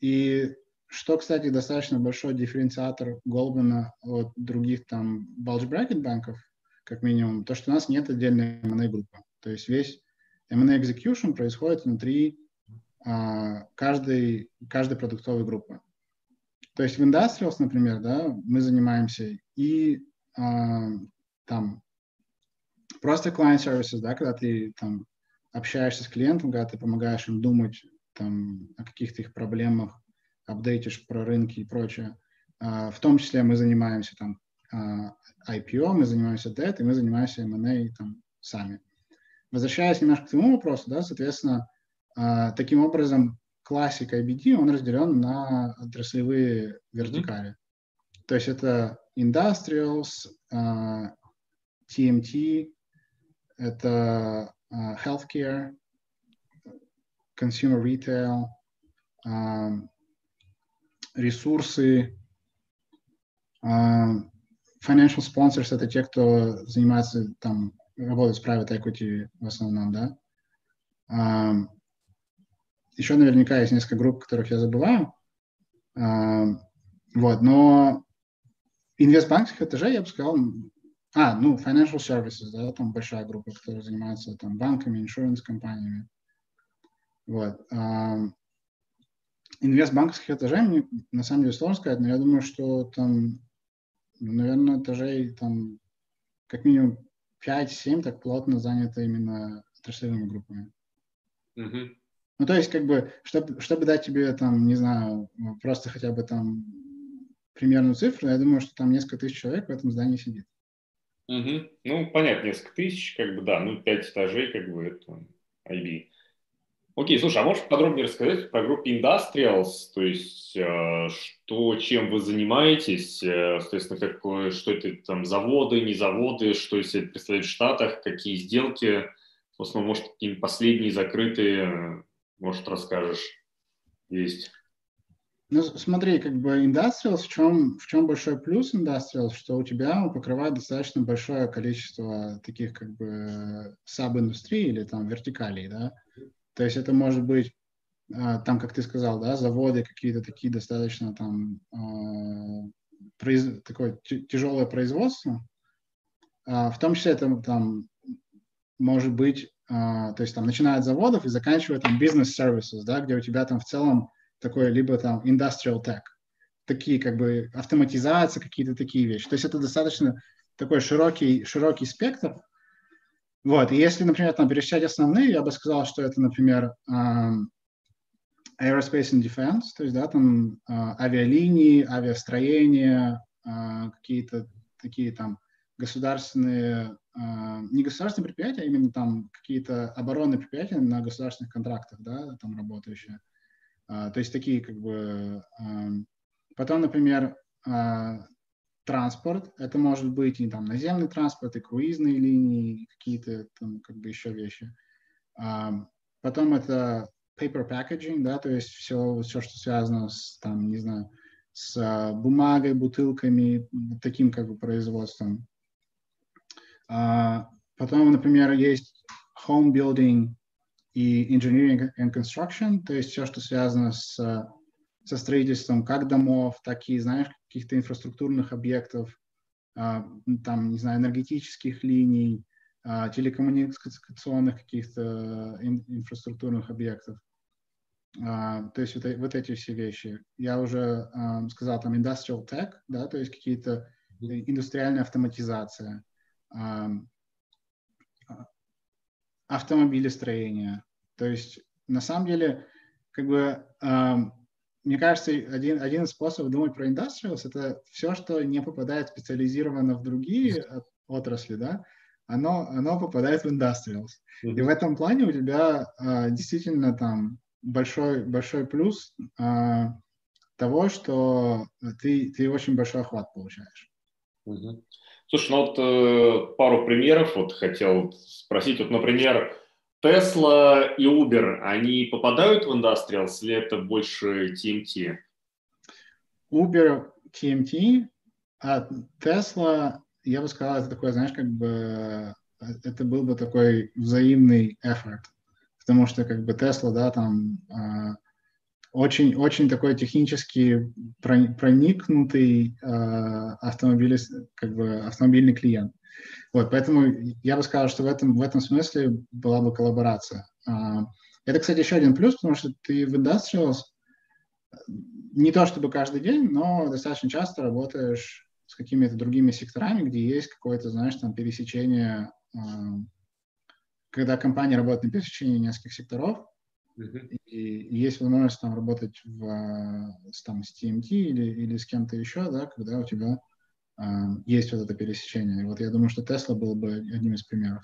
И что, кстати, достаточно большой дифференциатор Голдмана от других там bulge bracket банков, как минимум, то, что у нас нет отдельной M&A группы. То есть весь M&A execution происходит внутри а, каждой, каждой продуктовой группы. То есть в Industrials, например, да, мы занимаемся и а, там просто client services, да, когда ты там общаешься с клиентом, когда ты помогаешь им думать там о каких-то их проблемах, апдейтишь про рынки и прочее. А, в том числе мы занимаемся там а, IPO, мы занимаемся debt, и мы занимаемся M&A там сами. Возвращаясь немножко к твоему вопросу, да, соответственно, а, таким образом классик IBD, он разделен на отраслевые вертикали. Mm-hmm. То есть это industrials, TMT, это healthcare, consumer retail, ресурсы. Uh, financial sponsors — это те, кто занимается, там, работает с private equity в основном, да. Еще наверняка есть несколько групп, которых я забываю. Вот, но инвестбанкских этажей я бы сказал, а, ну, financial services, да, там большая группа, которая занимается там банками, иншуранс компаниями. Вот. Uh, инвестбанковских этажей мне на самом деле сложно сказать, но я думаю, что там, ну, наверное, этажей там как минимум 5-7 так плотно заняты именно отраслевыми группами. Mm-hmm. Ну, то есть, как бы, чтобы, чтобы дать тебе там, не знаю, просто хотя бы там примерную цифру, я думаю, что там несколько тысяч человек в этом здании сидит. Угу. Ну, понятно, несколько тысяч, как бы, да, ну, пять этажей, как бы, это IB. Окей, слушай, а можешь подробнее рассказать про группу Industrials, то есть э, что, чем вы занимаетесь, э, соответственно, какое, что это там заводы, не заводы, что из себя представляют в Штатах, какие сделки, в основном, может, какие-нибудь последние закрытые, может, расскажешь, есть. Ну, смотри, как бы Industrials, в чем, в чем большой плюс Industrials, что у тебя покрывает достаточно большое количество таких как бы саб-индустрий или там вертикалей, да. То есть это может быть а, там, как ты сказал, да, заводы какие-то такие достаточно там а, произ... такое тяжелое производство. А, в том числе это там может быть, то есть там начиная от заводов и заканчивая там бизнес-сервисы, да, где у тебя там в целом такое либо там industrial tech, такие как бы автоматизация, какие-то такие вещи. То есть это достаточно такой широкий, широкий спектр. Вот, и если, например, там перечислять основные, я бы сказал, что это, например, aerospace and defense, то есть, да, там uh, авиалинии, авиастроение, uh, какие-то такие там государственные, uh, не государственные предприятия, а именно там какие-то оборонные предприятия на государственных контрактах, да, там работающие. А, то есть такие как бы... Потом, например, а, транспорт. Это может быть и там наземный транспорт, и круизные линии, какие-то там как бы еще вещи. Потом это paper packaging, да, то есть все, все, что связано с, там, не знаю, с а, бумагой, бутылками, таким как бы производством. Потом, например, есть home building, и engineering and construction, то есть все, что связано с, со строительством как домов, так и, знаешь, каких-то инфраструктурных объектов, а, там, не знаю, энергетических линий, а, телекоммуникационных каких-то инфраструктурных объектов. А, то есть вот, вот эти все вещи. Я уже сказал, там industrial tech, да, то есть какие-то индустриальная автоматизация, автомобилестроения. То есть, на самом деле, как бы, э, мне кажется, один, один из способов думать про industrials – это все, что не попадает специализированно в другие отрасли, да, оно, оно попадает в industrials. Mm-hmm. И в этом плане у тебя э, действительно там большой, большой плюс э, того, что ты, ты очень большой охват получаешь. Mm-hmm. Слушай, ну вот э, пару примеров вот хотел спросить. Вот, например, Tesla и Uber, они попадают в Industrials или это больше TMT? Uber TMT, а Tesla, я бы сказал, это такой, знаешь, как бы это был бы такой взаимный эффорт, потому что как бы Tesla, да, там а, очень, очень такой технически проникнутый э, автомобиль, как бы автомобильный клиент. Вот, поэтому я бы сказал, что в этом, в этом смысле была бы коллаборация. Э, это, кстати, еще один плюс, потому что ты в Industrials не то чтобы каждый день, но достаточно часто работаешь с какими-то другими секторами, где есть какое-то, знаешь, там пересечение, э, когда компания работает на пересечении нескольких секторов, и есть возможность там работать в, с, там, с TMT или, или с кем-то еще, да, когда у тебя э, есть вот это пересечение. И вот я думаю, что Tesla был бы одним из примеров.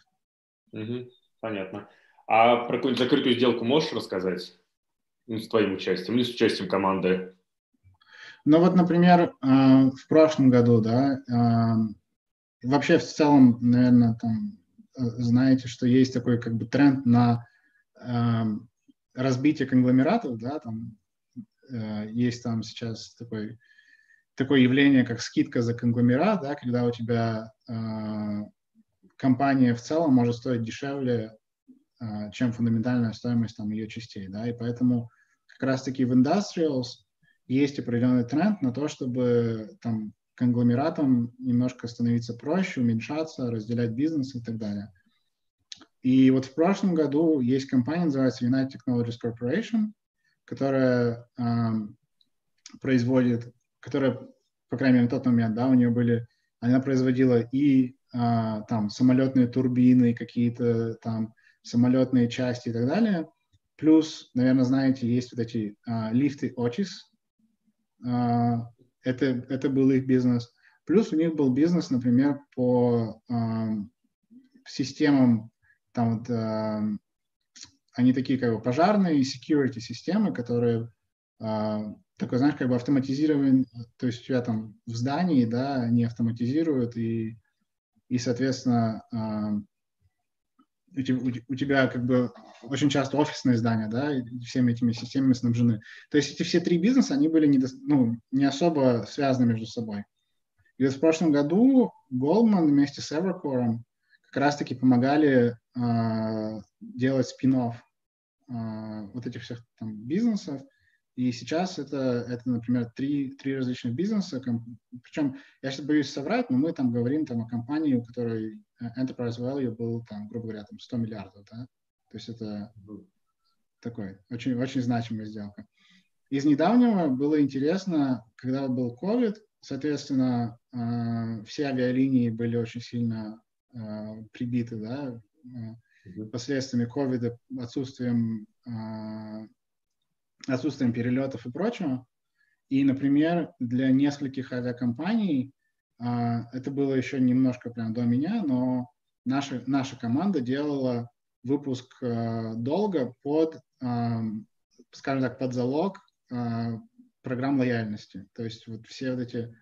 Угу. Понятно. А про какую-нибудь закрытую сделку можешь рассказать? Ну, с твоим участием или с участием команды? Ну вот, например, э, в прошлом году, да, э, вообще в целом, наверное, там знаете, что есть такой как бы тренд на разбитие конгломератов, да, там э, есть там сейчас такой, такое явление, как скидка за конгломерат, да, когда у тебя э, компания в целом может стоить дешевле, э, чем фундаментальная стоимость там ее частей, да, и поэтому как раз-таки в industrials есть определенный тренд на то, чтобы там конгломератам немножко становиться проще, уменьшаться, разделять бизнес и так далее. И вот в прошлом году есть компания, называется United Technologies Corporation, которая э, производит, которая, по крайней мере, на тот момент, да, у нее были, она производила и э, там самолетные турбины, какие-то там самолетные части и так далее. Плюс, наверное, знаете, есть вот эти э, лифты Otis. Э, это, это был их бизнес. Плюс у них был бизнес, например, по э, системам там вот, э, они такие как бы пожарные security системы, которые э, такой, знаешь, как бы автоматизирован, то есть у тебя там в здании, да, они автоматизируют и, и соответственно, э, у тебя, у тебя как бы очень часто офисные здания, да, всеми этими системами снабжены. То есть эти все три бизнеса, они были не, ну, не особо связаны между собой. И вот в прошлом году Goldman вместе с Evercore как раз-таки помогали делать спин э, вот этих всех там бизнесов. И сейчас это, это например, три, три различных бизнеса. Причем, я сейчас боюсь соврать, но мы там говорим там, о компании, у которой э, enterprise value был, там, грубо говоря, там 100 миллиардов. Да? То есть это такой очень, очень значимая сделка. Из недавнего было интересно, когда был COVID, соответственно, э, все авиалинии были очень сильно прибиты, да, последствиями ковида, отсутствием, э, отсутствием перелетов и прочего. И, например, для нескольких авиакомпаний э, это было еще немножко прям до меня, но наша, наша команда делала выпуск э, долга под, э, скажем так, под залог э, программ лояльности. То есть вот все вот эти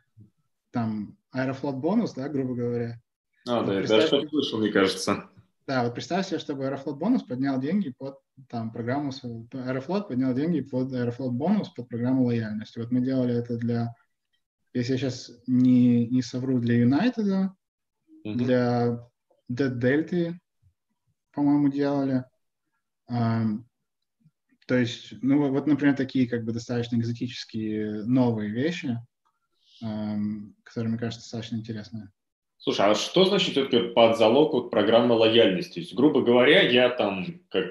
там Аэрофлот бонус, да, грубо говоря. А, вот да, я даже слышал, мне кажется. Да, вот представь себе, чтобы Аэрофлот бонус поднял деньги под там программу, Аэрофлот поднял деньги под Аэрофлот бонус под программу лояльности. Вот мы делали это для, если я сейчас не, не совру, для Юнайтеда, mm-hmm. для Дельты, по-моему, делали. Um, то есть, ну вот, например, такие как бы достаточно экзотические новые вещи, эм, которые, мне кажется, достаточно интересные. Слушай, а что значит это под залог вот программы лояльности? То есть, грубо говоря, я там как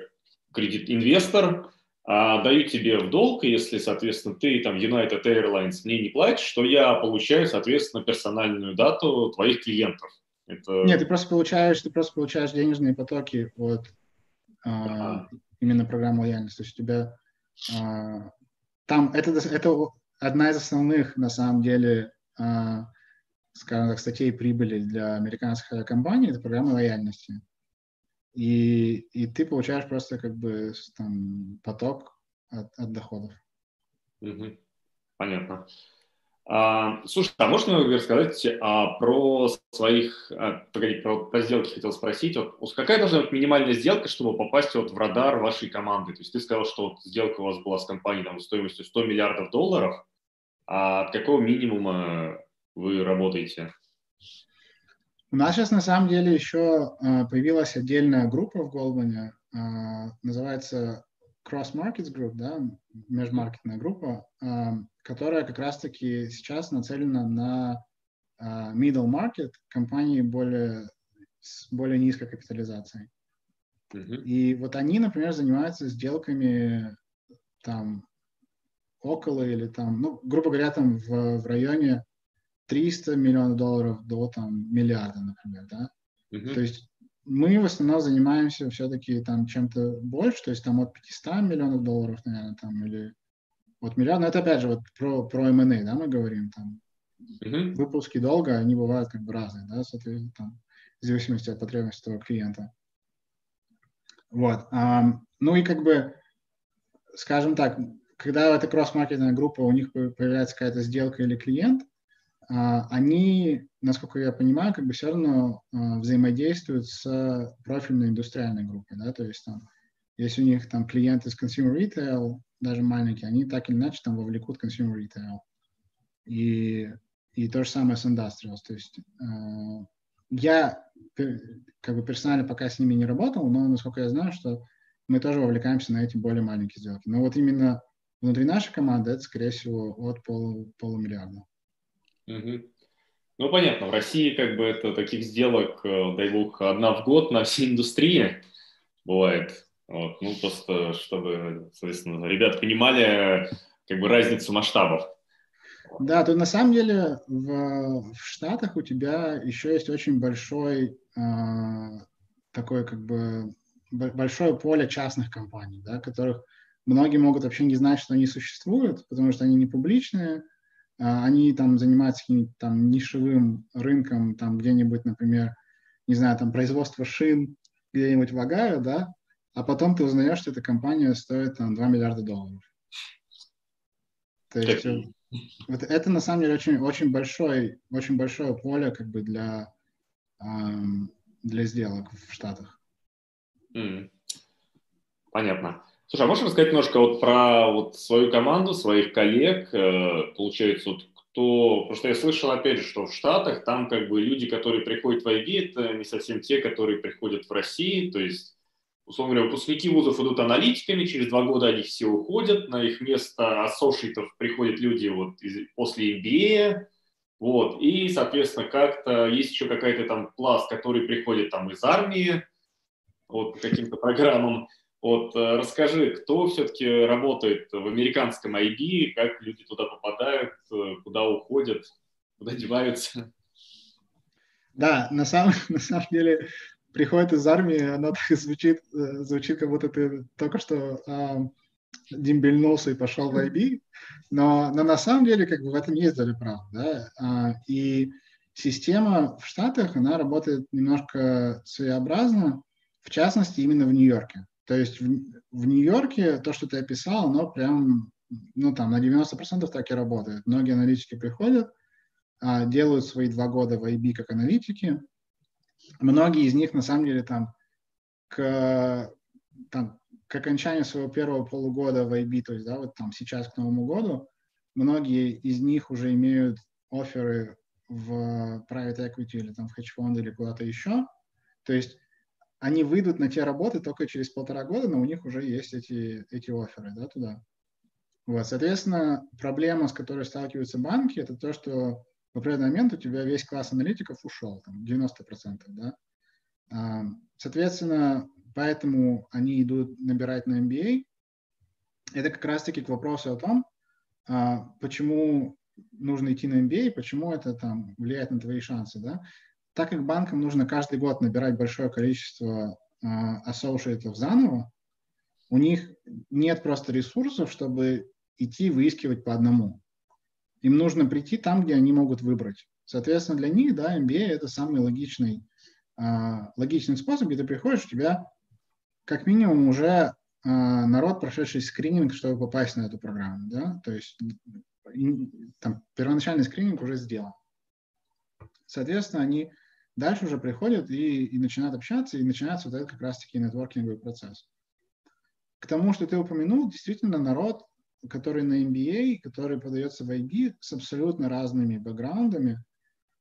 кредит-инвестор а, даю тебе в долг, если, соответственно, ты там United Airlines мне не платишь, то я получаю, соответственно, персональную дату твоих клиентов. Это... Нет, ты просто получаешь, ты просто получаешь денежные потоки от а, именно программы лояльности. То есть у тебя а, там это, это одна из основных, на самом деле, а, скажем так, статей прибыли для американских компаний, это программа лояльности. И, и ты получаешь просто как бы там поток от, от доходов. Угу. Понятно. А, слушай, а можно рассказать а, про своих, а, погоди, про, про сделки хотел спросить. Вот, какая должна быть минимальная сделка, чтобы попасть вот в радар вашей команды? То есть ты сказал, что вот сделка у вас была с компанией там, стоимостью 100 миллиардов долларов. А от какого минимума вы работаете? У нас сейчас на самом деле еще а, появилась отдельная группа в Голбане, а, называется Cross Markets Group, да, межмаркетная группа, которая как раз-таки сейчас нацелена на middle market, компании более, с более низкой капитализацией. Uh-huh. И вот они, например, занимаются сделками там около или там, ну, грубо говоря, там в, в районе 300 миллионов долларов до там миллиарда, например, да. Uh-huh. То есть мы в основном занимаемся все-таки там чем-то больше, то есть там от 500 миллионов долларов, наверное, там, или от миллиарда. Но это опять же вот про, про M&A, да, мы говорим, там, mm-hmm. выпуски долга, они бывают как бы разные, да, соответственно, там, в зависимости от потребностей того клиента. Вот. Um, ну и как бы, скажем так, когда эта кросс-маркетная группа, у них появляется какая-то сделка или клиент, они, насколько я понимаю, как бы все равно uh, взаимодействуют с профильной индустриальной группой, да, то есть там, если у них там клиент из consumer retail, даже маленькие, они так или иначе там вовлекут consumer retail. И, и то же самое с industrials. То есть э, я как бы персонально пока с ними не работал, но насколько я знаю, что мы тоже вовлекаемся на эти более маленькие сделки. Но вот именно внутри нашей команды это, скорее всего, от полу, полумиллиарда. Угу. Ну, понятно, в России как бы это таких сделок, э, дай бог, одна в год на всей индустрии бывает. Вот, ну, просто чтобы, соответственно, ребят понимали как бы разницу масштабов. Да, тут на самом деле в, в Штатах у тебя еще есть очень большой э, такой как бы большое поле частных компаний, да, которых многие могут вообще не знать, что они существуют, потому что они не публичные, они там занимаются каким-то там нишевым рынком, там где-нибудь, например, не знаю, там производство шин где-нибудь в Огайо, да, а потом ты узнаешь, что эта компания стоит там, 2 миллиарда долларов. То есть э, вот это на самом деле очень, очень, большой, очень большое поле как бы для, эм, для сделок в Штатах. Понятно. Слушай, а можешь рассказать немножко вот про вот свою команду, своих коллег? Э, получается, вот кто... Потому что я слышал, опять же, что в Штатах там как бы люди, которые приходят в IB, это не совсем те, которые приходят в России. То есть, условно говоря, выпускники вузов идут аналитиками, через два года они все уходят, на их место ассошиетов приходят люди вот из, после MBA, вот, и, соответственно, как-то есть еще какая-то там пласт, который приходит там из армии, вот по каким-то программам. Вот э, расскажи, кто все-таки работает в американском IB, как люди туда попадают, э, куда уходят, куда деваются? Да, на самом, на самом деле приходит из армии, оно так звучит, э, звучит, как будто ты только что э, дембельнулся и пошел в IB, но, но на самом деле как бы в этом есть доля прав, да, а, и система в Штатах, она работает немножко своеобразно, в частности, именно в Нью-Йорке. То есть в, в Нью-Йорке то, что ты описал, оно прям, ну там на 90% так и работает. Многие аналитики приходят, а, делают свои два года в IB как аналитики. Многие из них на самом деле там к, там, к окончанию своего первого полугода в IB, то есть да, вот там сейчас к Новому году, многие из них уже имеют оферы в private equity или там в фонды или куда-то еще. То есть они выйдут на те работы только через полтора года, но у них уже есть эти, эти оферы да, туда. Вот, соответственно, проблема, с которой сталкиваются банки, это то, что в определенный момент у тебя весь класс аналитиков ушел, там, 90%, да. А, соответственно, поэтому они идут набирать на MBA. Это как раз-таки к вопросу о том, а, почему нужно идти на MBA, почему это там влияет на твои шансы, да. Так как банкам нужно каждый год набирать большое количество ассоциатов заново, у них нет просто ресурсов, чтобы идти выискивать по одному. Им нужно прийти там, где они могут выбрать. Соответственно, для них, да, MBA – это самый логичный, э, логичный способ, где ты приходишь, у тебя как минимум уже э, народ, прошедший скрининг, чтобы попасть на эту программу, да, то есть там первоначальный скрининг уже сделан. Соответственно, они дальше уже приходят и, и начинают общаться, и начинается вот этот как раз-таки нетворкинговый процесс. К тому, что ты упомянул, действительно народ, который на MBA, который подается в IB с абсолютно разными бэкграундами,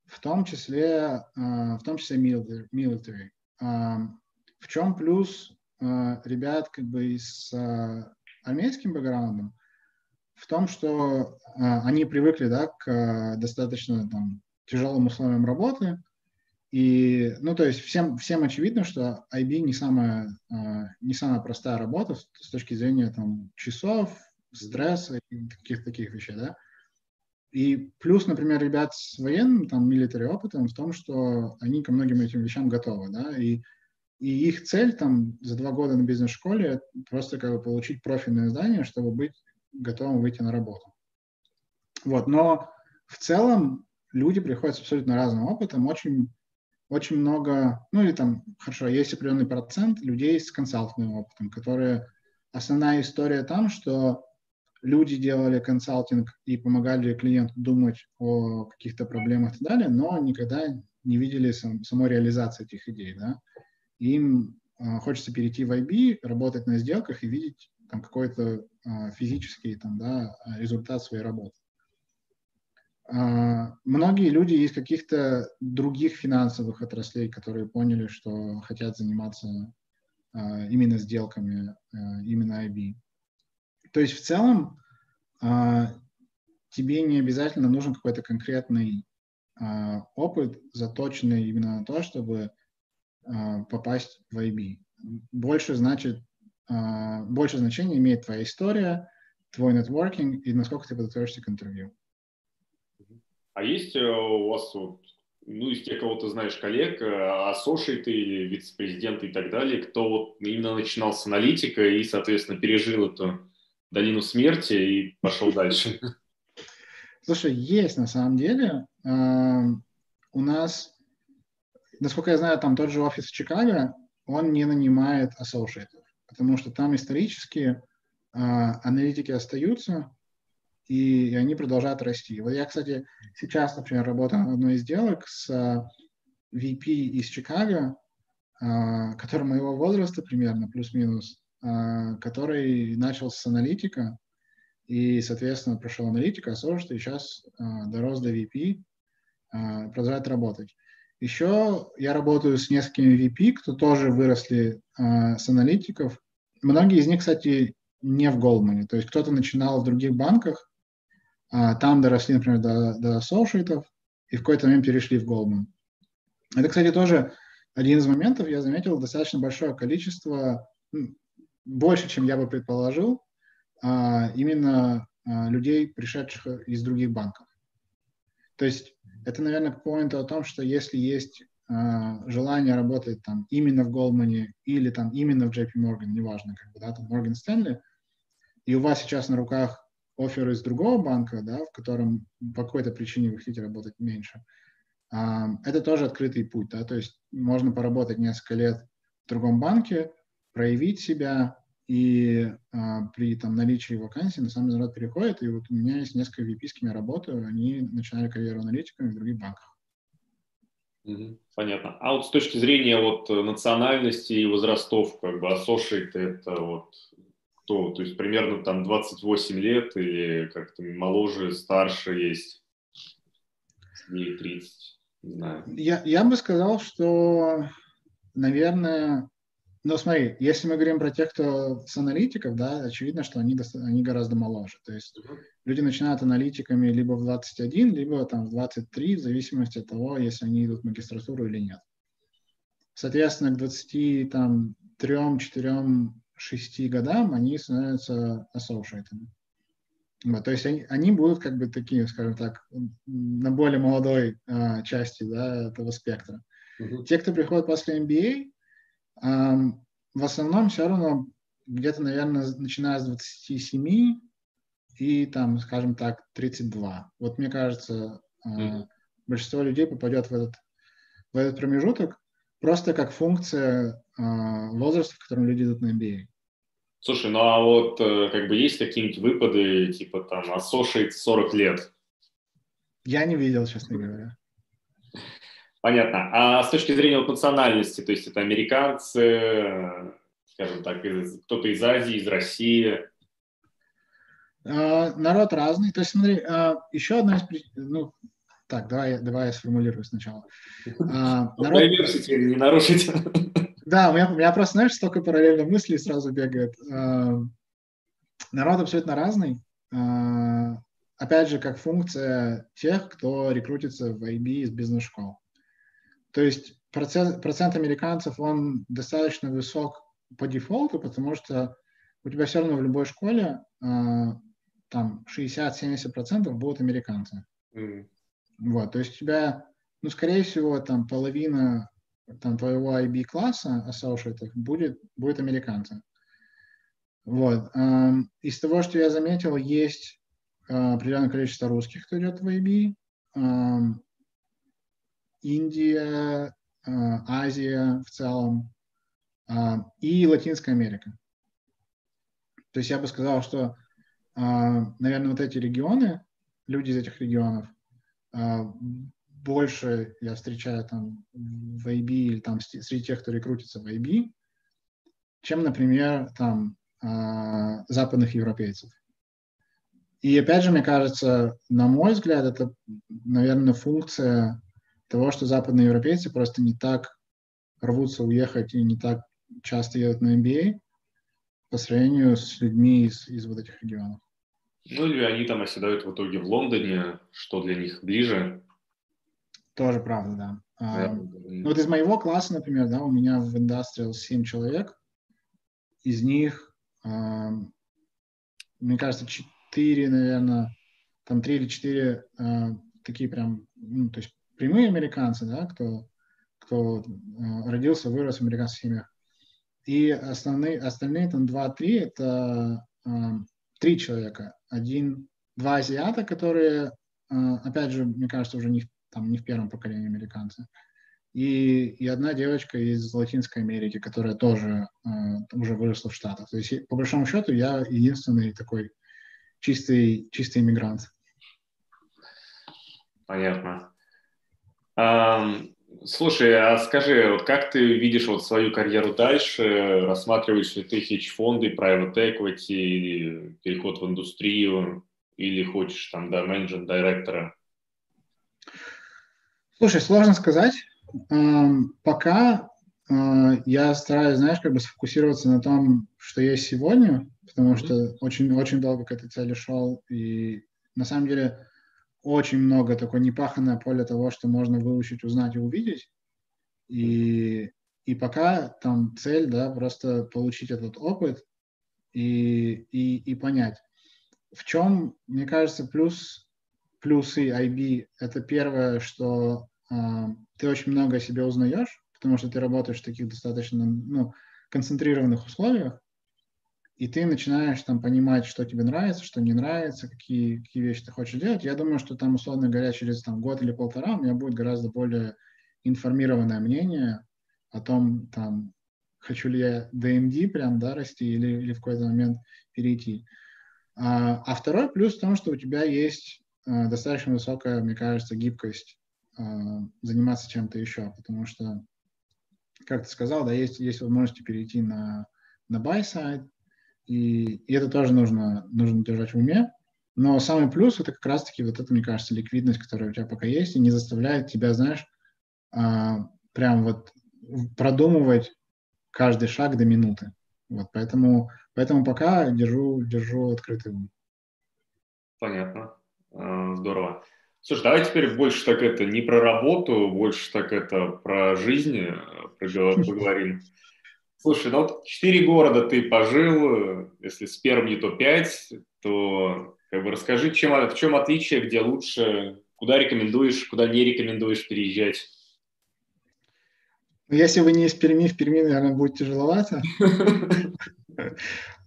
в том числе, uh, в том числе military. Uh, в чем плюс ребят как бы с армейским бэкграундом? В том, что они привыкли да, к достаточно там, тяжелым условиям работы, и, ну, то есть всем, всем очевидно, что IB не самая, а, не самая простая работа с точки зрения там, часов, стресса и каких-то таких вещей, да. И плюс, например, ребят с военным, там, милитари опытом в том, что они ко многим этим вещам готовы, да, и, и их цель там за два года на бизнес-школе просто как бы получить профильное здание, чтобы быть готовым выйти на работу. Вот, но в целом люди приходят с абсолютно разным опытом, очень очень много, ну или там, хорошо, есть определенный процент людей с консалтинговым опытом, которые, основная история там, что люди делали консалтинг и помогали клиенту думать о каких-то проблемах и так далее, но никогда не видели сам, самой реализации этих идей, да. Им э, хочется перейти в IB, работать на сделках и видеть там какой-то э, физический там, да, результат своей работы. А, многие люди из каких-то других финансовых отраслей, которые поняли, что хотят заниматься а, именно сделками, а, именно IB. То есть в целом тебе не обязательно нужен какой-то конкретный опыт, заточенный именно на то, чтобы попасть в IB. Больше значит, больше значения имеет твоя история, твой нетворкинг и насколько ты подготовишься к интервью. А есть э, у вас, вот, ну, из тех, кого ты знаешь, коллег, э, ассошиты или вице-президенты и так далее, кто вот именно начинал с аналитика и, соответственно, пережил эту долину смерти и пошел дальше? Слушай, есть на самом деле. У нас, насколько я знаю, там тот же офис в Чикаго, он не нанимает ассошиетов, потому что там исторически а, аналитики остаются, и, они продолжают расти. Вот я, кстати, сейчас, например, работаю над одной из сделок с VP из Чикаго, который моего возраста примерно, плюс-минус, который начал с аналитика, и, соответственно, прошел аналитика, Associate, и сейчас дорос до VP, продолжает работать. Еще я работаю с несколькими VP, кто тоже выросли с аналитиков. Многие из них, кстати, не в Goldman. То есть кто-то начинал в других банках, там доросли, например, до, до associate, и в какой-то момент перешли в Goldman. Это, кстати, тоже один из моментов, я заметил, достаточно большое количество, больше, чем я бы предположил, а, именно а, людей, пришедших из других банков. То есть это, наверное, к поинту о том, что если есть а, желание работать там именно в Goldman или там именно в JP Morgan, неважно, как бы, да, там Morgan Stanley, и у вас сейчас на руках офер из другого банка, да, в котором по какой-то причине вы хотите работать меньше, это тоже открытый путь, да, то есть можно поработать несколько лет в другом банке, проявить себя, и а, при там, наличии вакансий на самом деле переходит. И вот у меня есть несколько VP, с кем я работаю, они начинали карьеру аналитиками в других банках. Понятно. А вот с точки зрения вот национальности и возрастов, как бы associate это вот кто? То есть примерно там 28 лет или как-то моложе, старше есть? 30, не знаю. Я, я бы сказал, что, наверное, ну, смотри, если мы говорим про тех, кто с аналитиков, да, очевидно, что они, они гораздо моложе. То есть люди начинают аналитиками либо в 21, либо там в 23, в зависимости от того, если они идут в магистратуру или нет. Соответственно, к 23, там, 3, 4, 6 годам они становятся ассоциатами. Вот, то есть они, они будут как бы такие, скажем так, на более молодой э, части да, этого спектра. Uh-huh. Те, кто приходит после MBA, э, в основном все равно где-то, наверное, начиная с 27 и там, скажем так, 32. Вот мне кажется, э, uh-huh. большинство людей попадет в этот, в этот промежуток просто как функция э, возраста, в котором люди идут на MBA. Слушай, ну а вот э, как бы есть какие-нибудь выпады, типа там associate 40 лет? Я не видел, честно говоря. Понятно. А с точки зрения вот национальности, то есть это американцы, скажем так, кто-то из Азии, из России? А, народ разный. То есть смотри, а, еще одна из ну, так, давай, давай я сформулирую сначала. А, народ... не нарушить. Да, у меня, у меня просто, знаешь, столько параллельно мыслей сразу бегает. А, народ абсолютно разный. А, опять же, как функция тех, кто рекрутится в IB из бизнес-школ. То есть процент, процент американцев, он достаточно высок по дефолту, потому что у тебя все равно в любой школе а, там 60-70% будут американцы. Mm. Вот, то есть у тебя, ну, скорее всего, там половина там, твоего IB-класса associate будет, будет американцем. Вот. Из того, что я заметил, есть а, определенное количество русских, кто идет в IB. Индия, а, Азия в целом и Латинская Америка. То есть я бы сказал, что, а, наверное, вот эти регионы, люди из этих регионов больше я встречаю там в IB или там среди тех, кто рекрутится в IB, чем, например, там э, западных европейцев. И опять же, мне кажется, на мой взгляд, это, наверное, функция того, что западные европейцы просто не так рвутся уехать и не так часто едут на MBA по сравнению с людьми из, из вот этих регионов. Ну или они там оседают в итоге в Лондоне, что для них ближе, тоже правда, да. А, ну, вот из моего класса, например, да, у меня в Industrial 7 человек, из них, а, мне кажется, 4, наверное, там 3 или 4 а, такие прям, ну, то есть прямые американцы, да, кто, кто а, родился, вырос в американских семьях. И основные, остальные там 2-3 это а, три человека. Один, два азиата, которые, а, опять же, мне кажется, уже не там не в первом поколении американцы. И, и одна девочка из Латинской Америки, которая тоже э, уже выросла в Штатах. То есть, по большому счету, я единственный такой чистый, чистый иммигрант. Понятно. Um, Слушай, а скажи, вот как ты видишь вот свою карьеру дальше? Рассматриваешь ли ты хедж-фонды, private equity, переход в индустрию, или хочешь там, да, менеджер, директора? Слушай, сложно сказать. Эм, пока э, я стараюсь, знаешь, как бы сфокусироваться на том, что есть сегодня, потому что очень, очень долго к этой цели шел, и на самом деле очень много такое непаханное поле того, что можно выучить, узнать и увидеть. И, и пока там цель, да, просто получить этот опыт и, и, и понять. В чем, мне кажется, плюс, плюсы IB – это первое, что э, ты очень много о себе узнаешь, потому что ты работаешь в таких достаточно ну, концентрированных условиях, и ты начинаешь там понимать, что тебе нравится, что не нравится, какие, какие вещи ты хочешь делать. Я думаю, что там, условно говоря, через там, год или полтора у меня будет гораздо более информированное мнение о том, там, хочу ли я DMD прям, да, расти или, или в какой-то момент перейти. А, а второй плюс в том, что у тебя есть а, достаточно высокая, мне кажется, гибкость а, заниматься чем-то еще, потому что, как ты сказал, да, есть, есть возможности перейти на, на buy side, и, и это тоже нужно, нужно держать в уме. Но самый плюс это как раз-таки вот это, мне кажется, ликвидность, которая у тебя пока есть, и не заставляет тебя, знаешь, а, прям вот продумывать каждый шаг до минуты. Вот, поэтому, поэтому пока держу, держу открытый ум. Понятно. А, здорово. Слушай, давай теперь больше так это не про работу, больше так это про жизнь э, поговорим. Слушай, ну вот четыре города ты пожил, если с Перми, то пять, то как бы расскажи, чем, в чем отличие, где лучше, куда рекомендуешь, куда не рекомендуешь переезжать? Ну, если вы не из Перми, в Перми, наверное, будет тяжеловато.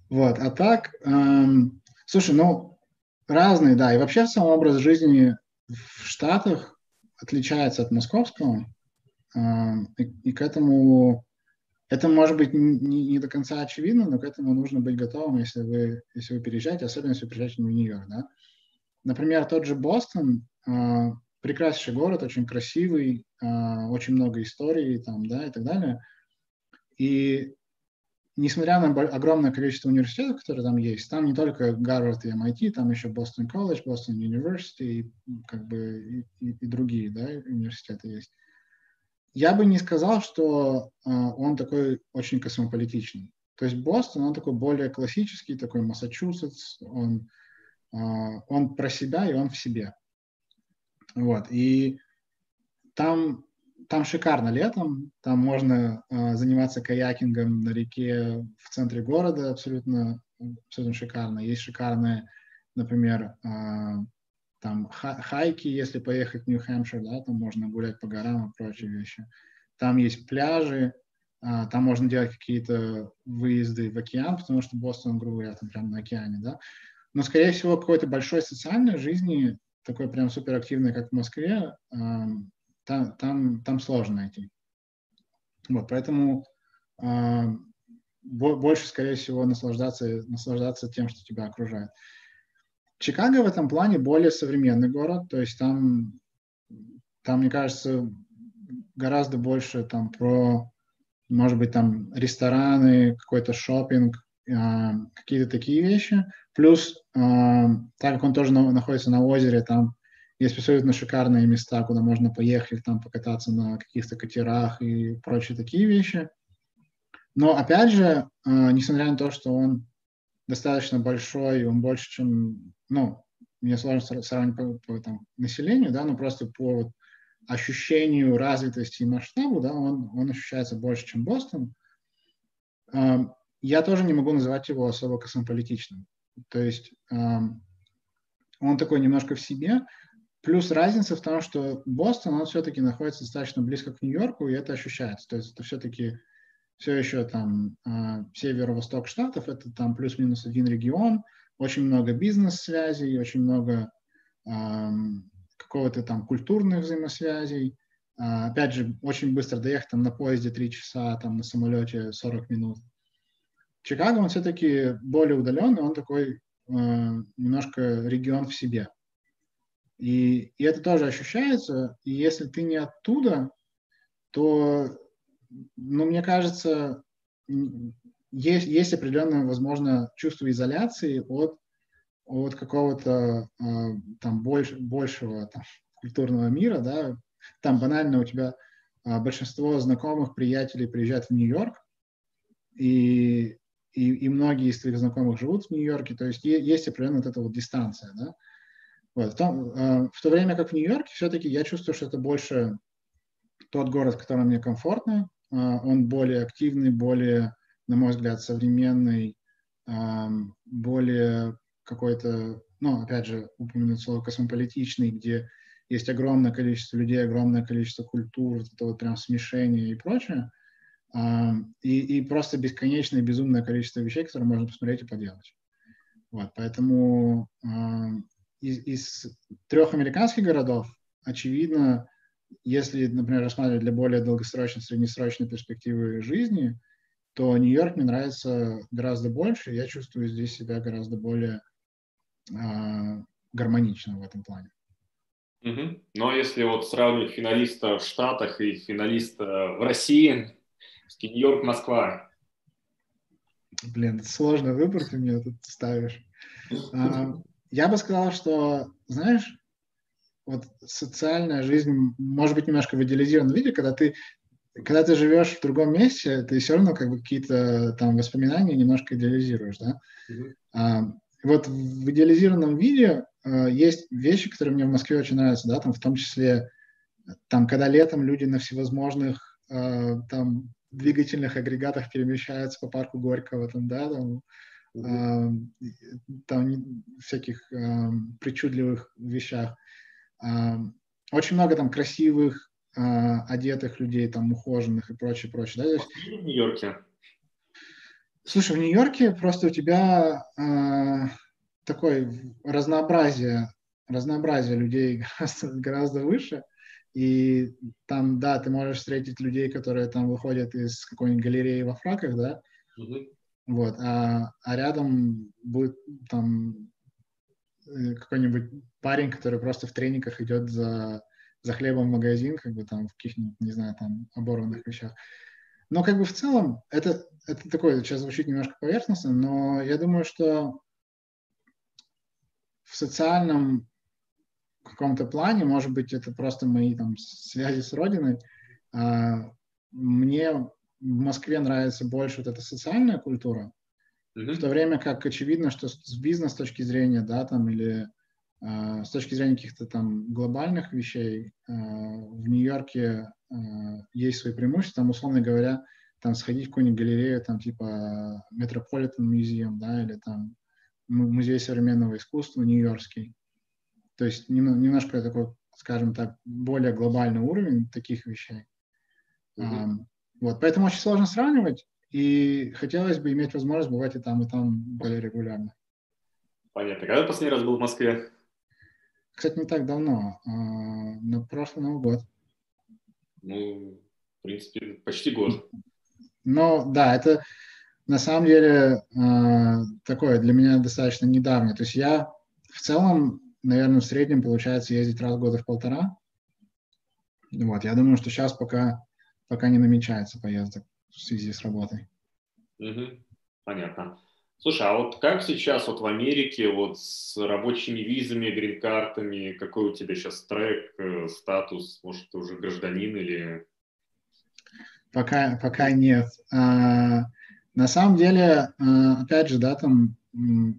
Вот, а так, эм, слушай, ну, разные, да, и вообще сам образ жизни в Штатах отличается от московского, эм, и к этому это может быть не, не до конца очевидно, но к этому нужно быть готовым, если вы, если вы переезжаете, особенно если вы переезжаете в Нью-Йорк. Да? Например, тот же Бостон, э, прекраснейший город, очень красивый, э, очень много историй там, да, и так далее. И несмотря на огромное количество университетов, которые там есть, там не только Гарвард и MIT, там еще Бостон колледж, Бостон University, как бы и, и, и другие да, университеты есть я бы не сказал, что э, он такой очень космополитичный. То есть Бостон, он такой более классический, такой Массачусетс, он, э, он про себя и он в себе. Вот, и там, там шикарно летом, там можно э, заниматься каякингом на реке в центре города, абсолютно, абсолютно шикарно. Есть шикарные, например, там хайки, если поехать в Нью-Хэмпшир, да, там можно гулять по горам и прочие вещи. Там есть пляжи, а, там можно делать какие-то выезды в океан, потому что Бостон, грубо говоря, там прямо на океане, да. Но, скорее всего, какой-то большой социальной жизни, такой прям суперактивной, как в Москве, там, там, там сложно найти. Вот, поэтому больше, скорее всего, наслаждаться, наслаждаться тем, что тебя окружает. Чикаго в этом плане более современный город, то есть там, там мне кажется, гораздо больше там про, может быть, там рестораны, какой-то шопинг, э, какие-то такие вещи. Плюс, э, так как он тоже на, находится на озере, там есть абсолютно шикарные места, куда можно поехать, там покататься на каких-то катерах и прочие такие вещи. Но опять же, э, несмотря на то, что он достаточно большой, он больше, чем, ну, мне сложно сравнить по, по там, населению, да, но просто по ощущению развитости и масштабу, да, он, он ощущается больше, чем Бостон. Я тоже не могу называть его особо космополитичным. То есть он такой немножко в себе. Плюс разница в том, что Бостон, он все-таки находится достаточно близко к Нью-Йорку, и это ощущается. То есть это все-таки все еще там э, северо-восток штатов, это там плюс-минус один регион, очень много бизнес-связей, очень много какого-то там культурных взаимосвязей. Э, опять же, очень быстро доехать там на поезде 3 часа, там на самолете 40 минут. Чикаго, он все-таки более удаленный, он такой э, немножко регион в себе. И, и это тоже ощущается. И если ты не оттуда, то, ну, мне кажется, есть, есть определенное, возможно, чувство изоляции от, от какого-то э, там больш, большего там, культурного мира, да, там банально у тебя э, большинство знакомых, приятелей приезжают в Нью-Йорк, и, и, и многие из твоих знакомых живут в Нью-Йорке, то есть есть определенная вот эта вот дистанция, да. Вот. В, э, в то время как в Нью-Йорке все-таки я чувствую, что это больше тот город, в котором мне комфортно, он более активный, более на мой взгляд, современный, более какой-то, ну, опять же, упомянуть слово космополитичный, где есть огромное количество людей, огромное количество культур, это вот прям смешение и прочее, и, и просто бесконечное, безумное количество вещей, которые можно посмотреть и поделать. Вот, поэтому из, из трех американских городов, очевидно, если, например, рассматривать для более долгосрочной, среднесрочной перспективы жизни, то Нью-Йорк мне нравится гораздо больше. Я чувствую здесь себя гораздо более э, гармонично в этом плане. Угу. Ну а если вот сравнивать финалиста в Штатах и финалиста в России, Нью-Йорк, Москва. Блин, сложный выбор ты мне тут ставишь. А, я бы сказал, что, знаешь, вот социальная жизнь может быть немножко в идеализированном виде, когда ты когда ты живешь в другом месте, ты все равно как бы какие-то там воспоминания немножко идеализируешь, да. Mm-hmm. А, вот в идеализированном виде а, есть вещи, которые мне в Москве очень нравятся, да, там в том числе, там, когда летом люди на всевозможных а, там двигательных агрегатах перемещаются по парку Горького, там, да, там, mm-hmm. а, там всяких а, причудливых вещах. Очень много там красивых а, одетых людей, там, ухоженных и прочее, прочее. Да? В Нью-Йорке. Слушай, в Нью-Йорке просто у тебя э, такое разнообразие, разнообразие людей гораздо, гораздо выше. И там, да, ты можешь встретить людей, которые там выходят из какой-нибудь галереи во фраках, да, угу. вот, а, а рядом будет там какой-нибудь парень, который просто в трениках идет за за хлебом в магазин, как бы там в каких-нибудь, не знаю, там оборванных вещах. Но как бы в целом это, это такое, сейчас звучит немножко поверхностно, но я думаю, что в социальном каком-то плане, может быть, это просто мои там связи с родиной, а, мне в Москве нравится больше вот эта социальная культура, mm-hmm. в то время как очевидно, что с бизнес точки зрения, да, там, или а, с точки зрения каких-то там глобальных вещей, а, в Нью-Йорке а, есть свои преимущества, там, условно говоря, там сходить в какую-нибудь галерею, там типа Metropolitan Museum, да, или там музей современного искусства Нью-Йоркский. То есть немножко такой, скажем так, более глобальный уровень таких вещей. Mm-hmm. Вот, поэтому очень сложно сравнивать, и хотелось бы иметь возможность бывать и там, и там более регулярно. Понятно. Когда последний раз был в Москве? Кстати, не так давно, а, на прошлый Новый год. Ну, в принципе, почти год. Ну, да, это на самом деле а, такое для меня достаточно недавно. То есть я в целом, наверное, в среднем получается ездить раз в год в полтора. Вот, я думаю, что сейчас пока, пока не намечается поездок в связи с работой. Угу. Понятно. Слушай, а вот как сейчас вот в Америке вот с рабочими визами, грин-картами, какой у тебя сейчас трек, э, статус, может, ты уже гражданин или... Пока, пока нет. А, на самом деле, а, опять же, да, там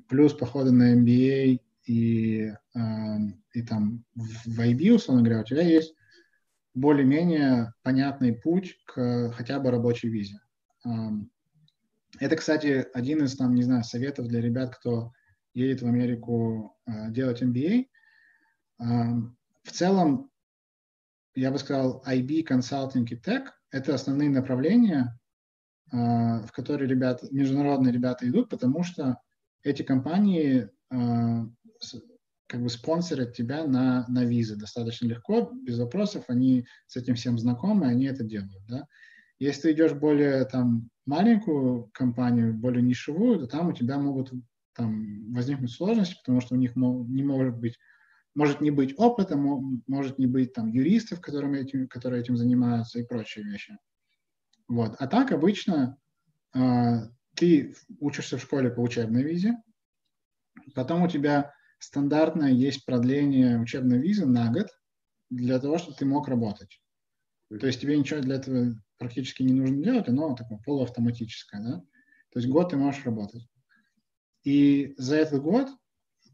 плюс походы на MBA и, а, и там в IB, условно говоря, у тебя есть более-менее понятный путь к хотя бы рабочей визе. Это, кстати, один из, там, не знаю, советов для ребят, кто едет в Америку э, делать MBA. Э, в целом, я бы сказал, IB, консалтинг и тег – это основные направления, э, в которые ребята, международные ребята идут, потому что эти компании э, как бы спонсорят тебя на, на визы достаточно легко, без вопросов, они с этим всем знакомы, они это делают, да. Если ты идешь более там маленькую компанию, более нишевую, то там у тебя могут там возникнуть сложности, потому что у них не может быть может не быть опыта, может не быть там юристов, которыми этим, которые этим занимаются и прочие вещи. Вот. А так обычно э, ты учишься в школе по учебной визе, потом у тебя стандартное есть продление учебной визы на год для того, чтобы ты мог работать. То есть тебе ничего для этого практически не нужно делать, оно такое полуавтоматическое, да? То есть год ты можешь работать. И за этот год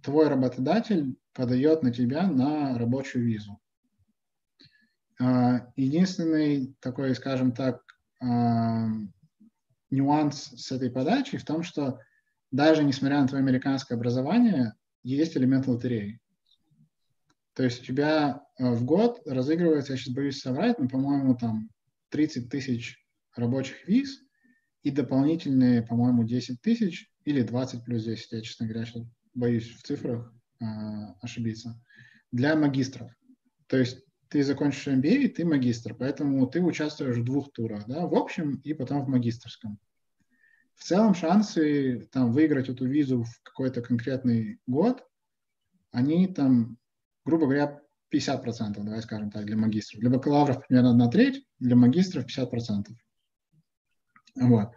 твой работодатель подает на тебя на рабочую визу. А, единственный такой, скажем так, а, нюанс с этой подачей в том, что даже несмотря на твое американское образование, есть элемент лотереи. То есть у тебя а, в год разыгрывается, я сейчас боюсь соврать, но, по-моему, там 30 тысяч рабочих виз и дополнительные, по-моему, 10 тысяч или 20 плюс 10, я, честно говоря, сейчас боюсь в цифрах э, ошибиться, для магистров. То есть ты закончишь MBA, ты магистр, поэтому ты участвуешь в двух турах, да, в общем и потом в магистрском. В целом шансы там выиграть эту визу в какой-то конкретный год, они там, грубо говоря, 50%, давай скажем так, для магистров. Для бакалавров примерно на треть, для магистров 50%. Вот.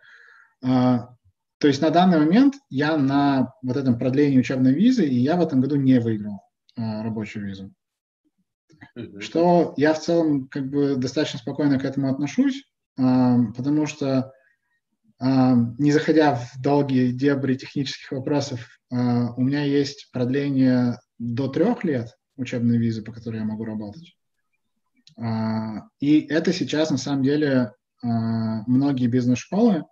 А, то есть на данный момент я на вот этом продлении учебной визы, и я в этом году не выиграл а, рабочую визу. Mm-hmm. Что я в целом как бы достаточно спокойно к этому отношусь, а, потому что не заходя в долгие дебри технических вопросов, а, у меня есть продление до трех лет учебной визы, по которой я могу работать. А, и это сейчас на самом деле а, многие бизнес-школы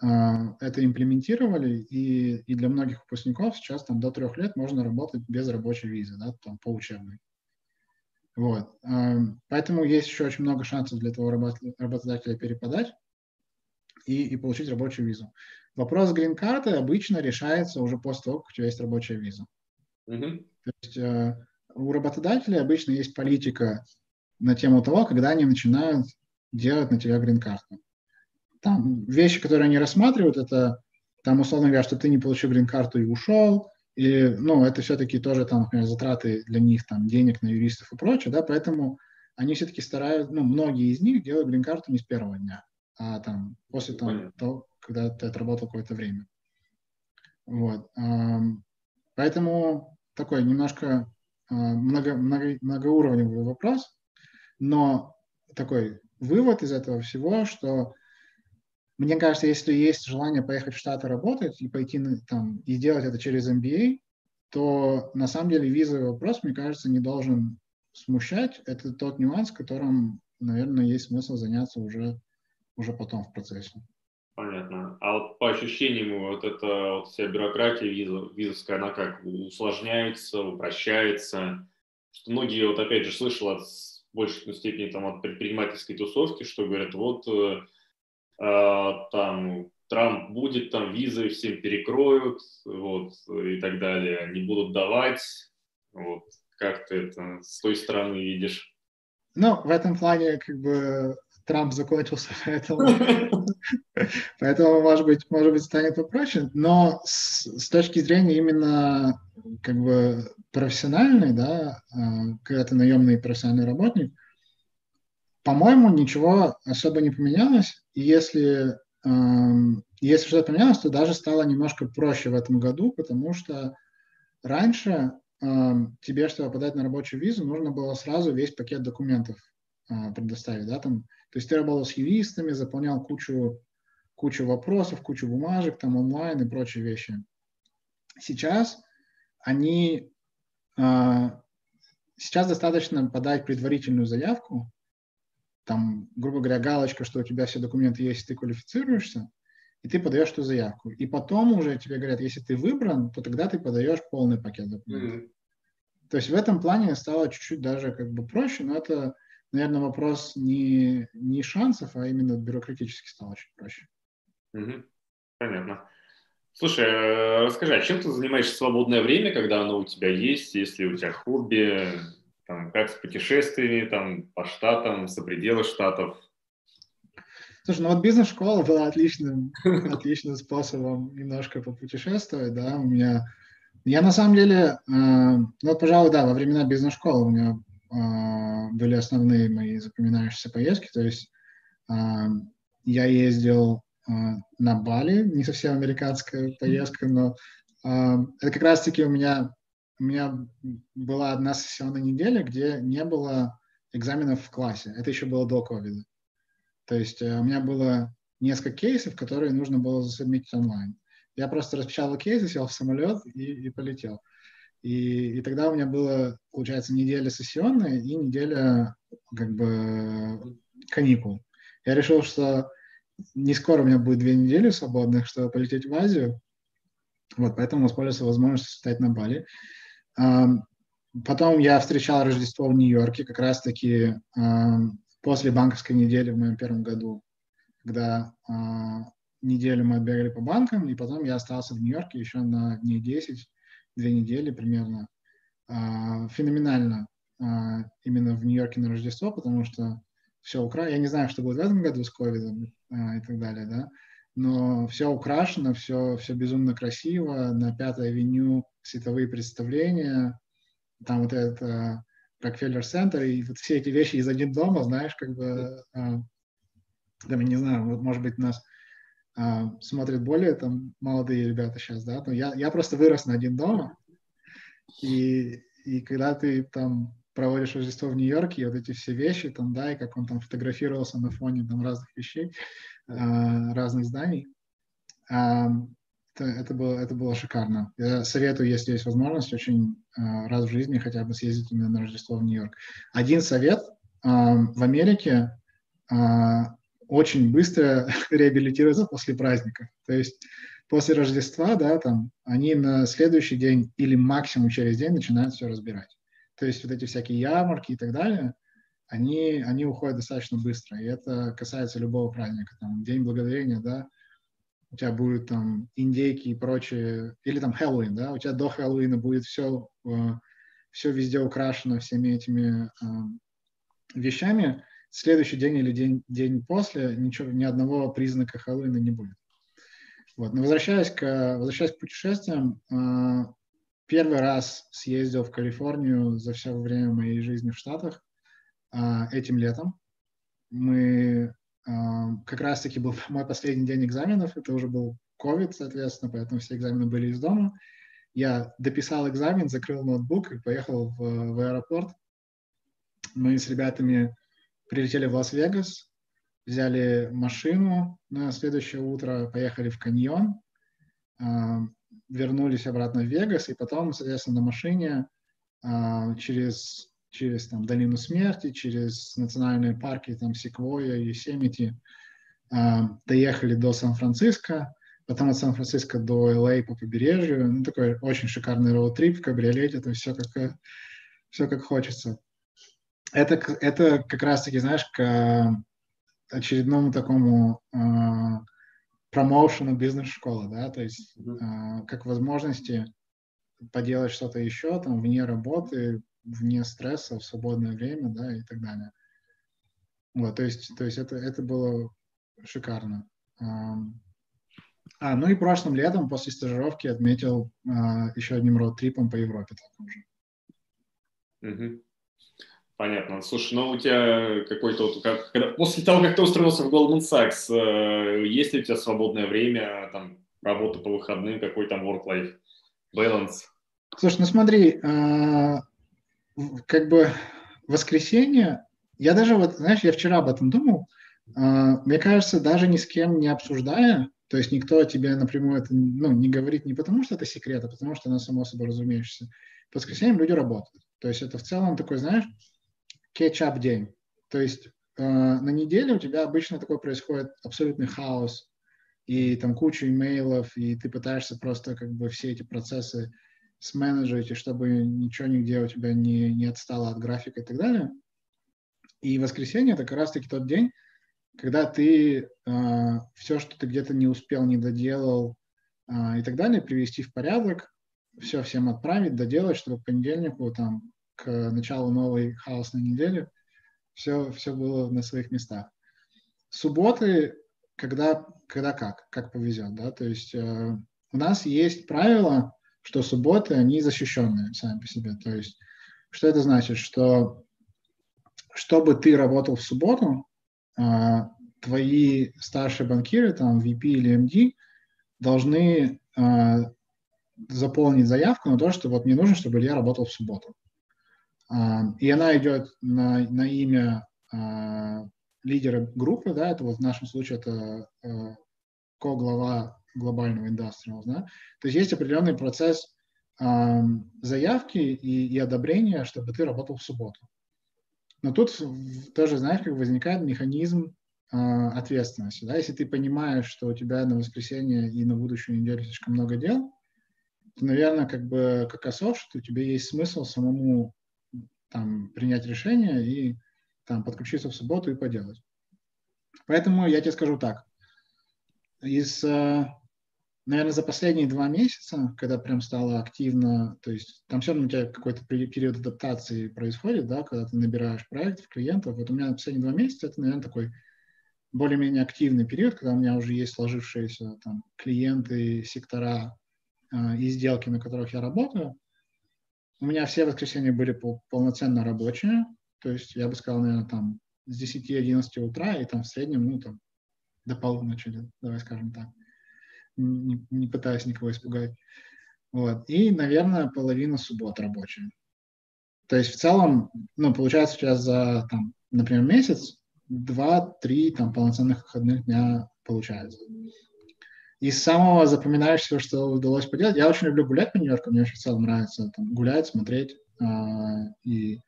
это имплементировали, и, и для многих выпускников сейчас там до трех лет можно работать без рабочей визы, да, там по учебной. Вот. Поэтому есть еще очень много шансов для того работодателя переподать и, и получить рабочую визу. Вопрос грин-карты обычно решается уже после того, как у тебя есть рабочая виза. Mm-hmm. То есть э, у работодателей обычно есть политика на тему того, когда они начинают делать на тебя грин-карту. Там вещи, которые они рассматривают, это там, условно говоря, что ты не получил грин-карту и ушел, и, ну, это все-таки тоже там, например, затраты для них, там, денег на юристов и прочее, да, поэтому они все-таки стараются, ну, многие из них делают грин-карту не с первого дня, а там после там, того, когда ты отработал какое-то время. Вот. Поэтому такой немножко а, много, много, многоуровневый вопрос, но такой вывод из этого всего, что мне кажется, если есть желание поехать в Штаты работать и пойти там и сделать это через MBA, то на самом деле визовый вопрос, мне кажется, не должен смущать. Это тот нюанс, которым, наверное, есть смысл заняться уже, уже потом в процессе. Понятно. А вот по ощущениям, вот эта вот вся бюрократия визовская, она как усложняется, упрощается? Что многие, вот опять же, слышал от в большей степени там от предпринимательской тусовки, что говорят, вот э, э, там Трамп будет, там визы всем перекроют, вот, и так далее, не будут давать, вот, как ты это с той стороны видишь? Ну, в этом плане, как бы, Трамп закончился, поэтому, поэтому может быть, может быть, станет попроще. Но с, с точки зрения именно как бы профессиональной, да, а, когда ты наемный профессиональный работник, по-моему, ничего особо не поменялось. И если, если что-то поменялось, то даже стало немножко проще в этом году, потому что раньше тебе, чтобы подать на рабочую визу, нужно было сразу весь пакет документов а, предоставить, да, там то есть ты работал с юристами, заполнял кучу, кучу вопросов, кучу бумажек там онлайн и прочие вещи. Сейчас они, э, сейчас достаточно подать предварительную заявку, там, грубо говоря, галочка, что у тебя все документы есть, ты квалифицируешься, и ты подаешь эту заявку. И потом уже тебе говорят, если ты выбран, то тогда ты подаешь полный пакет документов. Mm-hmm. То есть в этом плане стало чуть-чуть даже как бы проще, но это наверное, вопрос не, не шансов, а именно бюрократически стал очень проще. Угу. Понятно. Слушай, э, расскажи, а чем ты занимаешься в свободное время, когда оно у тебя есть, если у тебя хобби, там, как с путешествиями, там, по штатам, за пределы штатов? Слушай, ну вот бизнес-школа была отличным, отличным способом немножко попутешествовать, да, у меня Я на самом деле, ну, пожалуй, да, во времена бизнес-школы у меня были основные мои запоминающиеся поездки. То есть я ездил на Бали, не совсем американская поездка, но это как раз-таки у меня, у меня была одна сессионная неделя, где не было экзаменов в классе. Это еще было до ковида. То есть э, у меня было несколько кейсов, которые нужно было засубмитить онлайн. Я просто распечатал кейсы, сел в самолет и, и полетел. И, и тогда у меня было, получается, неделя сессионная и неделя как бы каникул. Я решил, что не скоро у меня будет две недели свободных, чтобы полететь в Азию. Вот, поэтому воспользовался возможностью стать на Бали. Потом я встречал Рождество в Нью-Йорке, как раз-таки после банковской недели в моем первом году, когда неделю мы бегали по банкам, и потом я остался в Нью-Йорке еще на дней 10, две недели примерно. Феноменально именно в Нью-Йорке на Рождество, потому что все украшено. Я не знаю, что будет в этом году с ковидом и так далее, да, но все украшено, все, все безумно красиво. На Пятой авеню световые представления, там вот это Рокфеллер Центр, и вот все эти вещи из один дома, знаешь, как бы, а, там, я не знаю, вот, может быть, нас а, смотрят более там молодые ребята сейчас, да, но я, я просто вырос на один дома, и, и когда ты там проводишь Рождество в Нью-Йорке, и вот эти все вещи там, да, и как он там фотографировался на фоне там разных вещей, а, разных зданий, а, это, это, было, это было шикарно. Я советую, если есть возможность, очень раз в жизни хотя бы съездить именно на Рождество в Нью-Йорк. Один совет. В Америке очень быстро реабилитируются после праздника. То есть после Рождества, да, там, они на следующий день или максимум через день начинают все разбирать. То есть вот эти всякие ярмарки и так далее, они, они уходят достаточно быстро. И это касается любого праздника. Там, День Благодарения, да, у тебя будут там индейки и прочее, или там Хэллоуин, да, у тебя до Хэллоуина будет все, э, все везде украшено всеми этими э, вещами, следующий день или день, день после ничего, ни одного признака Хэллоуина не будет. Вот. Но возвращаясь к, возвращаясь к путешествиям, э, первый раз съездил в Калифорнию за все время моей жизни в Штатах этим летом. Мы как раз-таки был мой последний день экзаменов, это уже был COVID, соответственно, поэтому все экзамены были из дома. Я дописал экзамен, закрыл ноутбук и поехал в, в аэропорт. Мы с ребятами прилетели в Лас-Вегас, взяли машину на следующее утро, поехали в каньон, вернулись обратно в Вегас, и потом, соответственно, на машине через через там, Долину Смерти, через национальные парки, там, Секвойя, Есемити, э, доехали до Сан-Франциско, потом от Сан-Франциско до Л.А. по побережью. Ну, такой очень шикарный роуд-трип в кабриолете, то есть все как, все как хочется. Это, это как раз-таки, знаешь, к очередному такому э, промоушену бизнес-школы, да, то есть э, как возможности поделать что-то еще там вне работы, вне стресса, в свободное время, да, и так далее. Вот, то есть, то есть это, это было шикарно. А, ну и прошлым летом после стажировки отметил а, еще одним роуд-трипом по Европе таком же. Угу. Понятно. Слушай, ну у тебя какой-то вот, как, когда, после того, как ты устроился в Goldman Sachs, э, есть ли у тебя свободное время, там, работа по выходным, какой там work-life balance? Слушай, ну смотри, э, как бы воскресенье, я даже вот, знаешь, я вчера об этом думал, а, мне кажется, даже ни с кем не обсуждая, то есть никто тебе напрямую это ну, не говорит не потому, что это секрет, а потому что оно само собой разумеешься. По воскресеньям люди работают. То есть это в целом такой, знаешь, кетчап день. То есть э, на неделе у тебя обычно такой происходит абсолютный хаос, и там куча имейлов, и ты пытаешься просто как бы все эти процессы сменеджерить, чтобы ничего нигде у тебя не, не отстало от графика и так далее. И воскресенье – это как раз-таки тот день, когда ты э, все, что ты где-то не успел, не доделал э, и так далее, привести в порядок, все всем отправить, доделать, чтобы к понедельнику, там, к началу новой хаосной недели все, все было на своих местах. Субботы, когда, когда как, как повезет, да, то есть э, у нас есть правило, что субботы, они защищенные сами по себе. То есть, что это значит? Что чтобы ты работал в субботу, а, твои старшие банкиры, там, VP или MD, должны а, заполнить заявку на то, что вот мне нужно, чтобы я работал в субботу. А, и она идет на, на имя лидера группы, да, это вот в нашем случае это ко-глава глобального индустриал, да. То есть есть определенный процесс заявки и, и одобрения, чтобы ты работал в субботу. Но тут тоже, знаешь, как возникает механизм э, ответственности. Да? Если ты понимаешь, что у тебя на воскресенье и на будущую неделю слишком много дел, то, наверное, как бы как осов, что у тебя есть смысл самому там, принять решение и там, подключиться в субботу и поделать. Поэтому я тебе скажу так. Из э, наверное, за последние два месяца, когда прям стало активно, то есть там все равно у тебя какой-то период адаптации происходит, да, когда ты набираешь проектов, клиентов. Вот у меня последние два месяца это, наверное, такой более-менее активный период, когда у меня уже есть сложившиеся там клиенты, сектора э, и сделки, на которых я работаю. У меня все воскресенья были пол- полноценно рабочие, то есть я бы сказал, наверное, там с 10-11 утра и там в среднем, ну, там до полуночи, давай скажем так не, не пытаюсь никого испугать. Вот. И, наверное, половина суббот рабочая. То есть в целом, ну, получается сейчас за, там, например, месяц два-три там полноценных выходных дня получается. Из самого запоминающегося, что удалось поделать, я очень люблю гулять по Нью-Йорку, мне очень в целом нравится там, гулять, смотреть э, и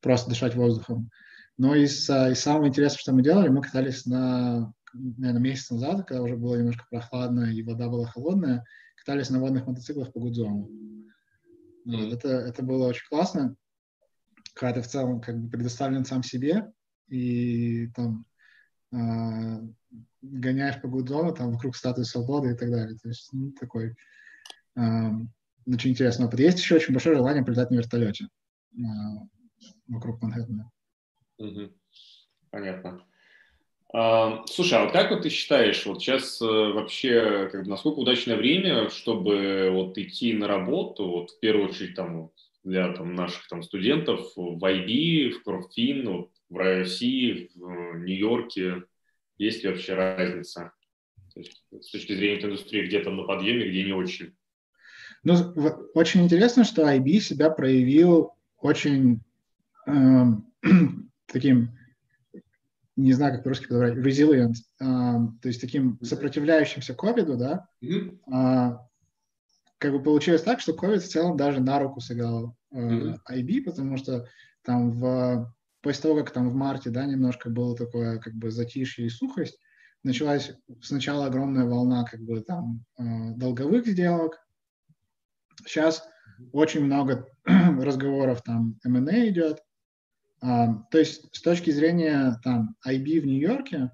просто дышать воздухом. Но из, из самого интересного, что мы делали, мы катались на наверное, месяц назад, когда уже было немножко прохладно и вода была холодная, катались на водных мотоциклах по Гудзону. Вот, это, это было очень классно, когда ты в целом как бы предоставлен сам себе и там гоняешь по Гудзону, там вокруг статуи свободы и так далее. То есть ну, такой э, очень интересный опыт. Есть еще очень большое желание полетать на вертолете э, вокруг Манхэттена. Угу. Понятно. Слушай, а вот как вот ты считаешь, вот сейчас э, вообще, как бы, насколько удачное время, чтобы вот идти на работу, вот в первую очередь там для там, наших там студентов в IB, в Корфин, вот, в России, в э, Нью-Йорке, есть ли вообще разница? есть, с точки зрения индустрии, где там на подъеме, где не очень? Ну, очень интересно, что IB себя проявил очень э, таким не знаю, как по-русски подобрать, resilient, uh, то есть таким сопротивляющимся ковиду, да, mm-hmm. uh, как бы получилось так, что ковид в целом даже на руку сыграл uh, mm-hmm. IB, потому что там в, после того, как там в марте, да, немножко было такое как бы затишье и сухость, началась сначала огромная волна как бы там uh, долговых сделок, сейчас очень много разговоров там M&A идет, а, то есть с точки зрения там IB в Нью-Йорке,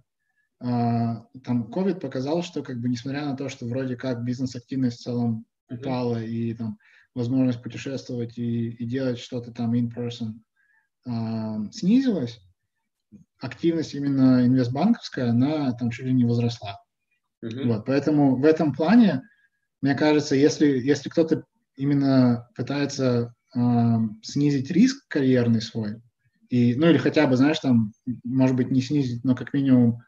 а, там COVID показал, что как бы несмотря на то, что вроде как бизнес-активность в целом упала mm-hmm. и там возможность путешествовать и, и делать что-то там in-person снизилась, активность именно инвестбанковская, она там чуть ли не возросла. Mm-hmm. Вот, поэтому в этом плане, мне кажется, если, если кто-то именно пытается э, снизить риск карьерный свой, и, ну или хотя бы, знаешь, там, может быть, не снизить, но как минимум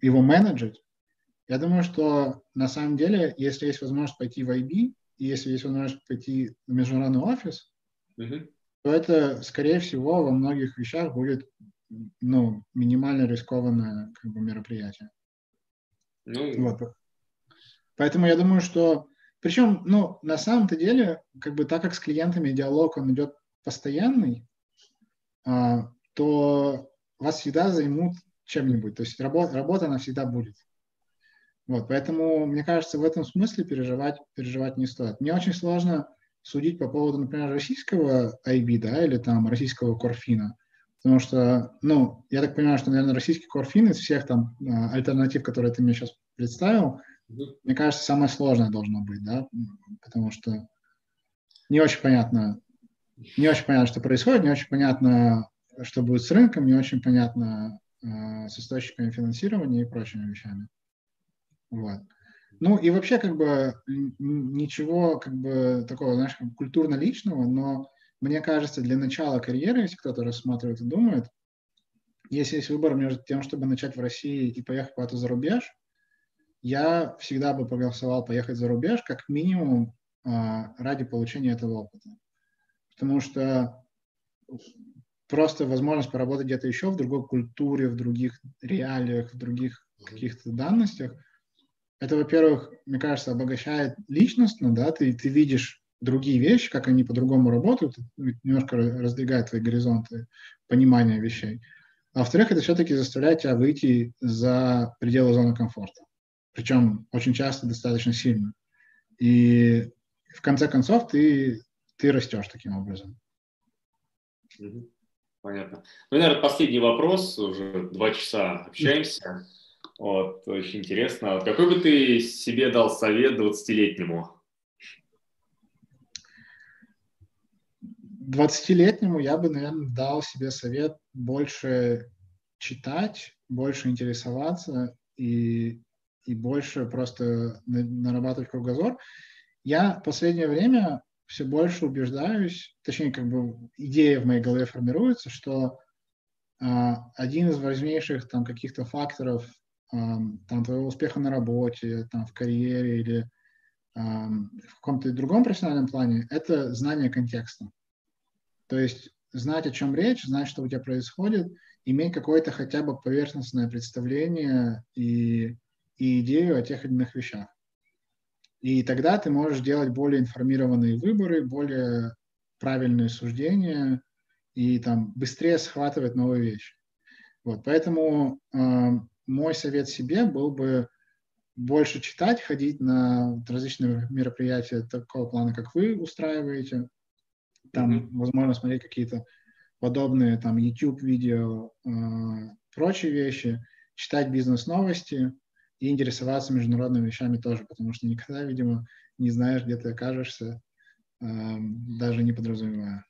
его менеджить, я думаю, что на самом деле, если есть возможность пойти в IB, и если есть возможность пойти в международный офис, mm-hmm. То это, скорее всего, во многих вещах будет ну, минимально рискованное как бы, мероприятие. Ну... Вот. Поэтому я думаю, что... Причем, ну, на самом-то деле, как бы так как с клиентами диалог, он идет постоянный, а, то вас всегда займут чем-нибудь. То есть работа, работа она всегда будет. Вот, поэтому, мне кажется, в этом смысле переживать, переживать не стоит. Мне очень сложно судить по поводу, например, российского IB, да, или там российского Корфина, потому что, ну, я так понимаю, что, наверное, российский Корфин из всех там а, альтернатив, которые ты мне сейчас представил, мне кажется, самое сложное должно быть, да, потому что не очень понятно, не очень понятно, что происходит, не очень понятно, что будет с рынком, не очень понятно э, с источниками финансирования и прочими вещами. Вот. Ну и вообще как бы ничего как бы такого, знаешь, культурно-личного, но мне кажется, для начала карьеры, если кто-то рассматривает и думает, если есть выбор между тем, чтобы начать в России и поехать куда-то за рубеж, я всегда бы проголосовал поехать за рубеж как минимум а, ради получения этого опыта. Потому что просто возможность поработать где-то еще в другой культуре, в других реалиях, в других каких-то данностях, это, во-первых, мне кажется, обогащает личностно, да, ты, ты видишь другие вещи, как они по-другому работают, немножко раздвигает твои горизонты понимания вещей. А во-вторых, это все-таки заставляет тебя выйти за пределы зоны комфорта. Причем очень часто достаточно сильно. И в конце концов ты, ты растешь таким образом. Понятно. Ну, наверное, последний вопрос. Уже два часа общаемся. Вот, очень интересно. Какой бы ты себе дал совет 20-летнему? 20-летнему я бы, наверное, дал себе совет больше читать, больше интересоваться и, и больше просто нарабатывать кругозор. Я в последнее время все больше убеждаюсь, точнее, как бы идея в моей голове формируется, что э, один из важнейших там каких-то факторов там твоего успеха на работе, там в карьере или в каком-то другом профессиональном плане, это знание контекста. То есть знать, о чем речь, знать, что у тебя происходит, иметь какое-то хотя бы поверхностное представление и, и идею о тех или иных вещах. И тогда ты можешь делать более информированные выборы, более правильные суждения и там быстрее схватывать новые вещи. Вот, поэтому э, мой совет себе был бы больше читать, ходить на различные мероприятия такого плана, как вы устраиваете, там, mm-hmm. возможно, смотреть какие-то подобные там YouTube-видео, э, прочие вещи, читать бизнес-новости и интересоваться международными вещами тоже, потому что никогда, видимо, не знаешь, где ты окажешься, э, даже не подразумевая.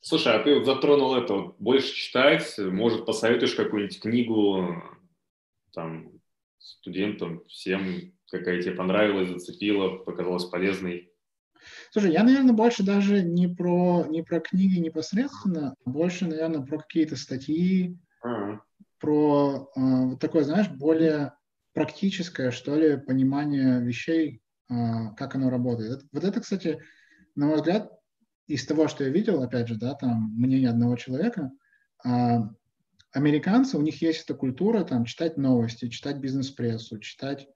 Слушай, а ты затронул это, больше читать, может, посоветуешь какую-нибудь книгу там студентам, всем, какая тебе понравилась, зацепила, показалась полезной? Слушай, я, наверное, больше даже не про, не про книги непосредственно, а больше, наверное, про какие-то статьи, uh-huh. про э, вот такое, знаешь, более практическое, что ли, понимание вещей, э, как оно работает. Вот это, кстати, на мой взгляд, из того, что я видел, опять же, да, там мнение одного человека, э, американцы, у них есть эта культура там читать новости, читать бизнес-прессу, читать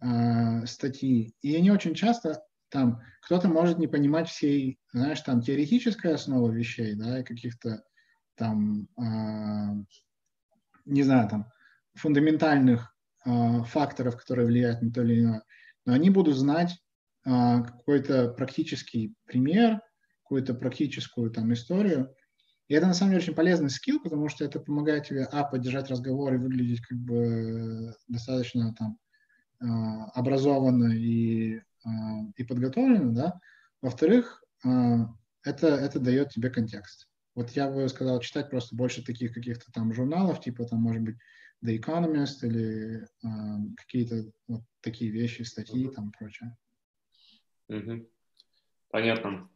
э, статьи. И они очень часто там кто-то может не понимать всей, знаешь, там теоретической основы вещей, да, каких-то там, э, не знаю, там фундаментальных э, факторов, которые влияют на то или иное, но они будут знать э, какой-то практический пример, какую-то практическую там историю, и это на самом деле очень полезный скилл, потому что это помогает тебе, а, поддержать разговор и выглядеть как бы достаточно там образованно и а, и подготовлено, да. Во-вторых, это, это дает тебе контекст. Вот я бы сказал читать просто больше таких каких-то там журналов, типа там, может быть, The Economist или э, какие-то вот такие вещи, статьи mm-hmm. там прочее. Mm-hmm. Понятно.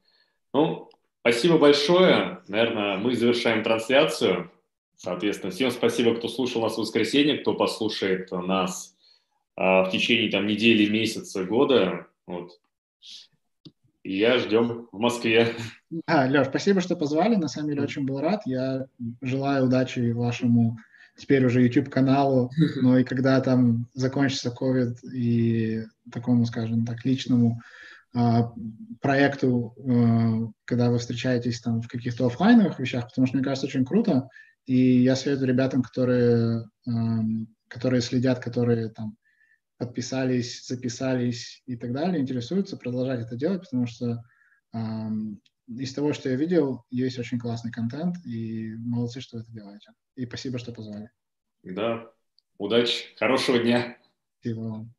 Ну, спасибо большое. Наверное, мы завершаем трансляцию. Соответственно, всем спасибо, кто слушал нас в воскресенье, кто послушает нас э, в течение там недели, месяца, года. Вот. И я ждем в Москве. А, Леш, спасибо, что позвали. На самом деле очень был рад. Я желаю удачи вашему теперь уже YouTube-каналу. Ну и когда там закончится COVID и такому, скажем так, личному а, проекту, а, когда вы встречаетесь там в каких-то офлайновых вещах, потому что мне кажется очень круто. И я советую ребятам, которые, а, которые следят, которые там подписались, записались и так далее, интересуются, продолжать это делать, потому что э, из того, что я видел, есть очень классный контент, и молодцы, что вы это делаете. И спасибо, что позвали. Да, удачи, хорошего дня. Спасибо вам.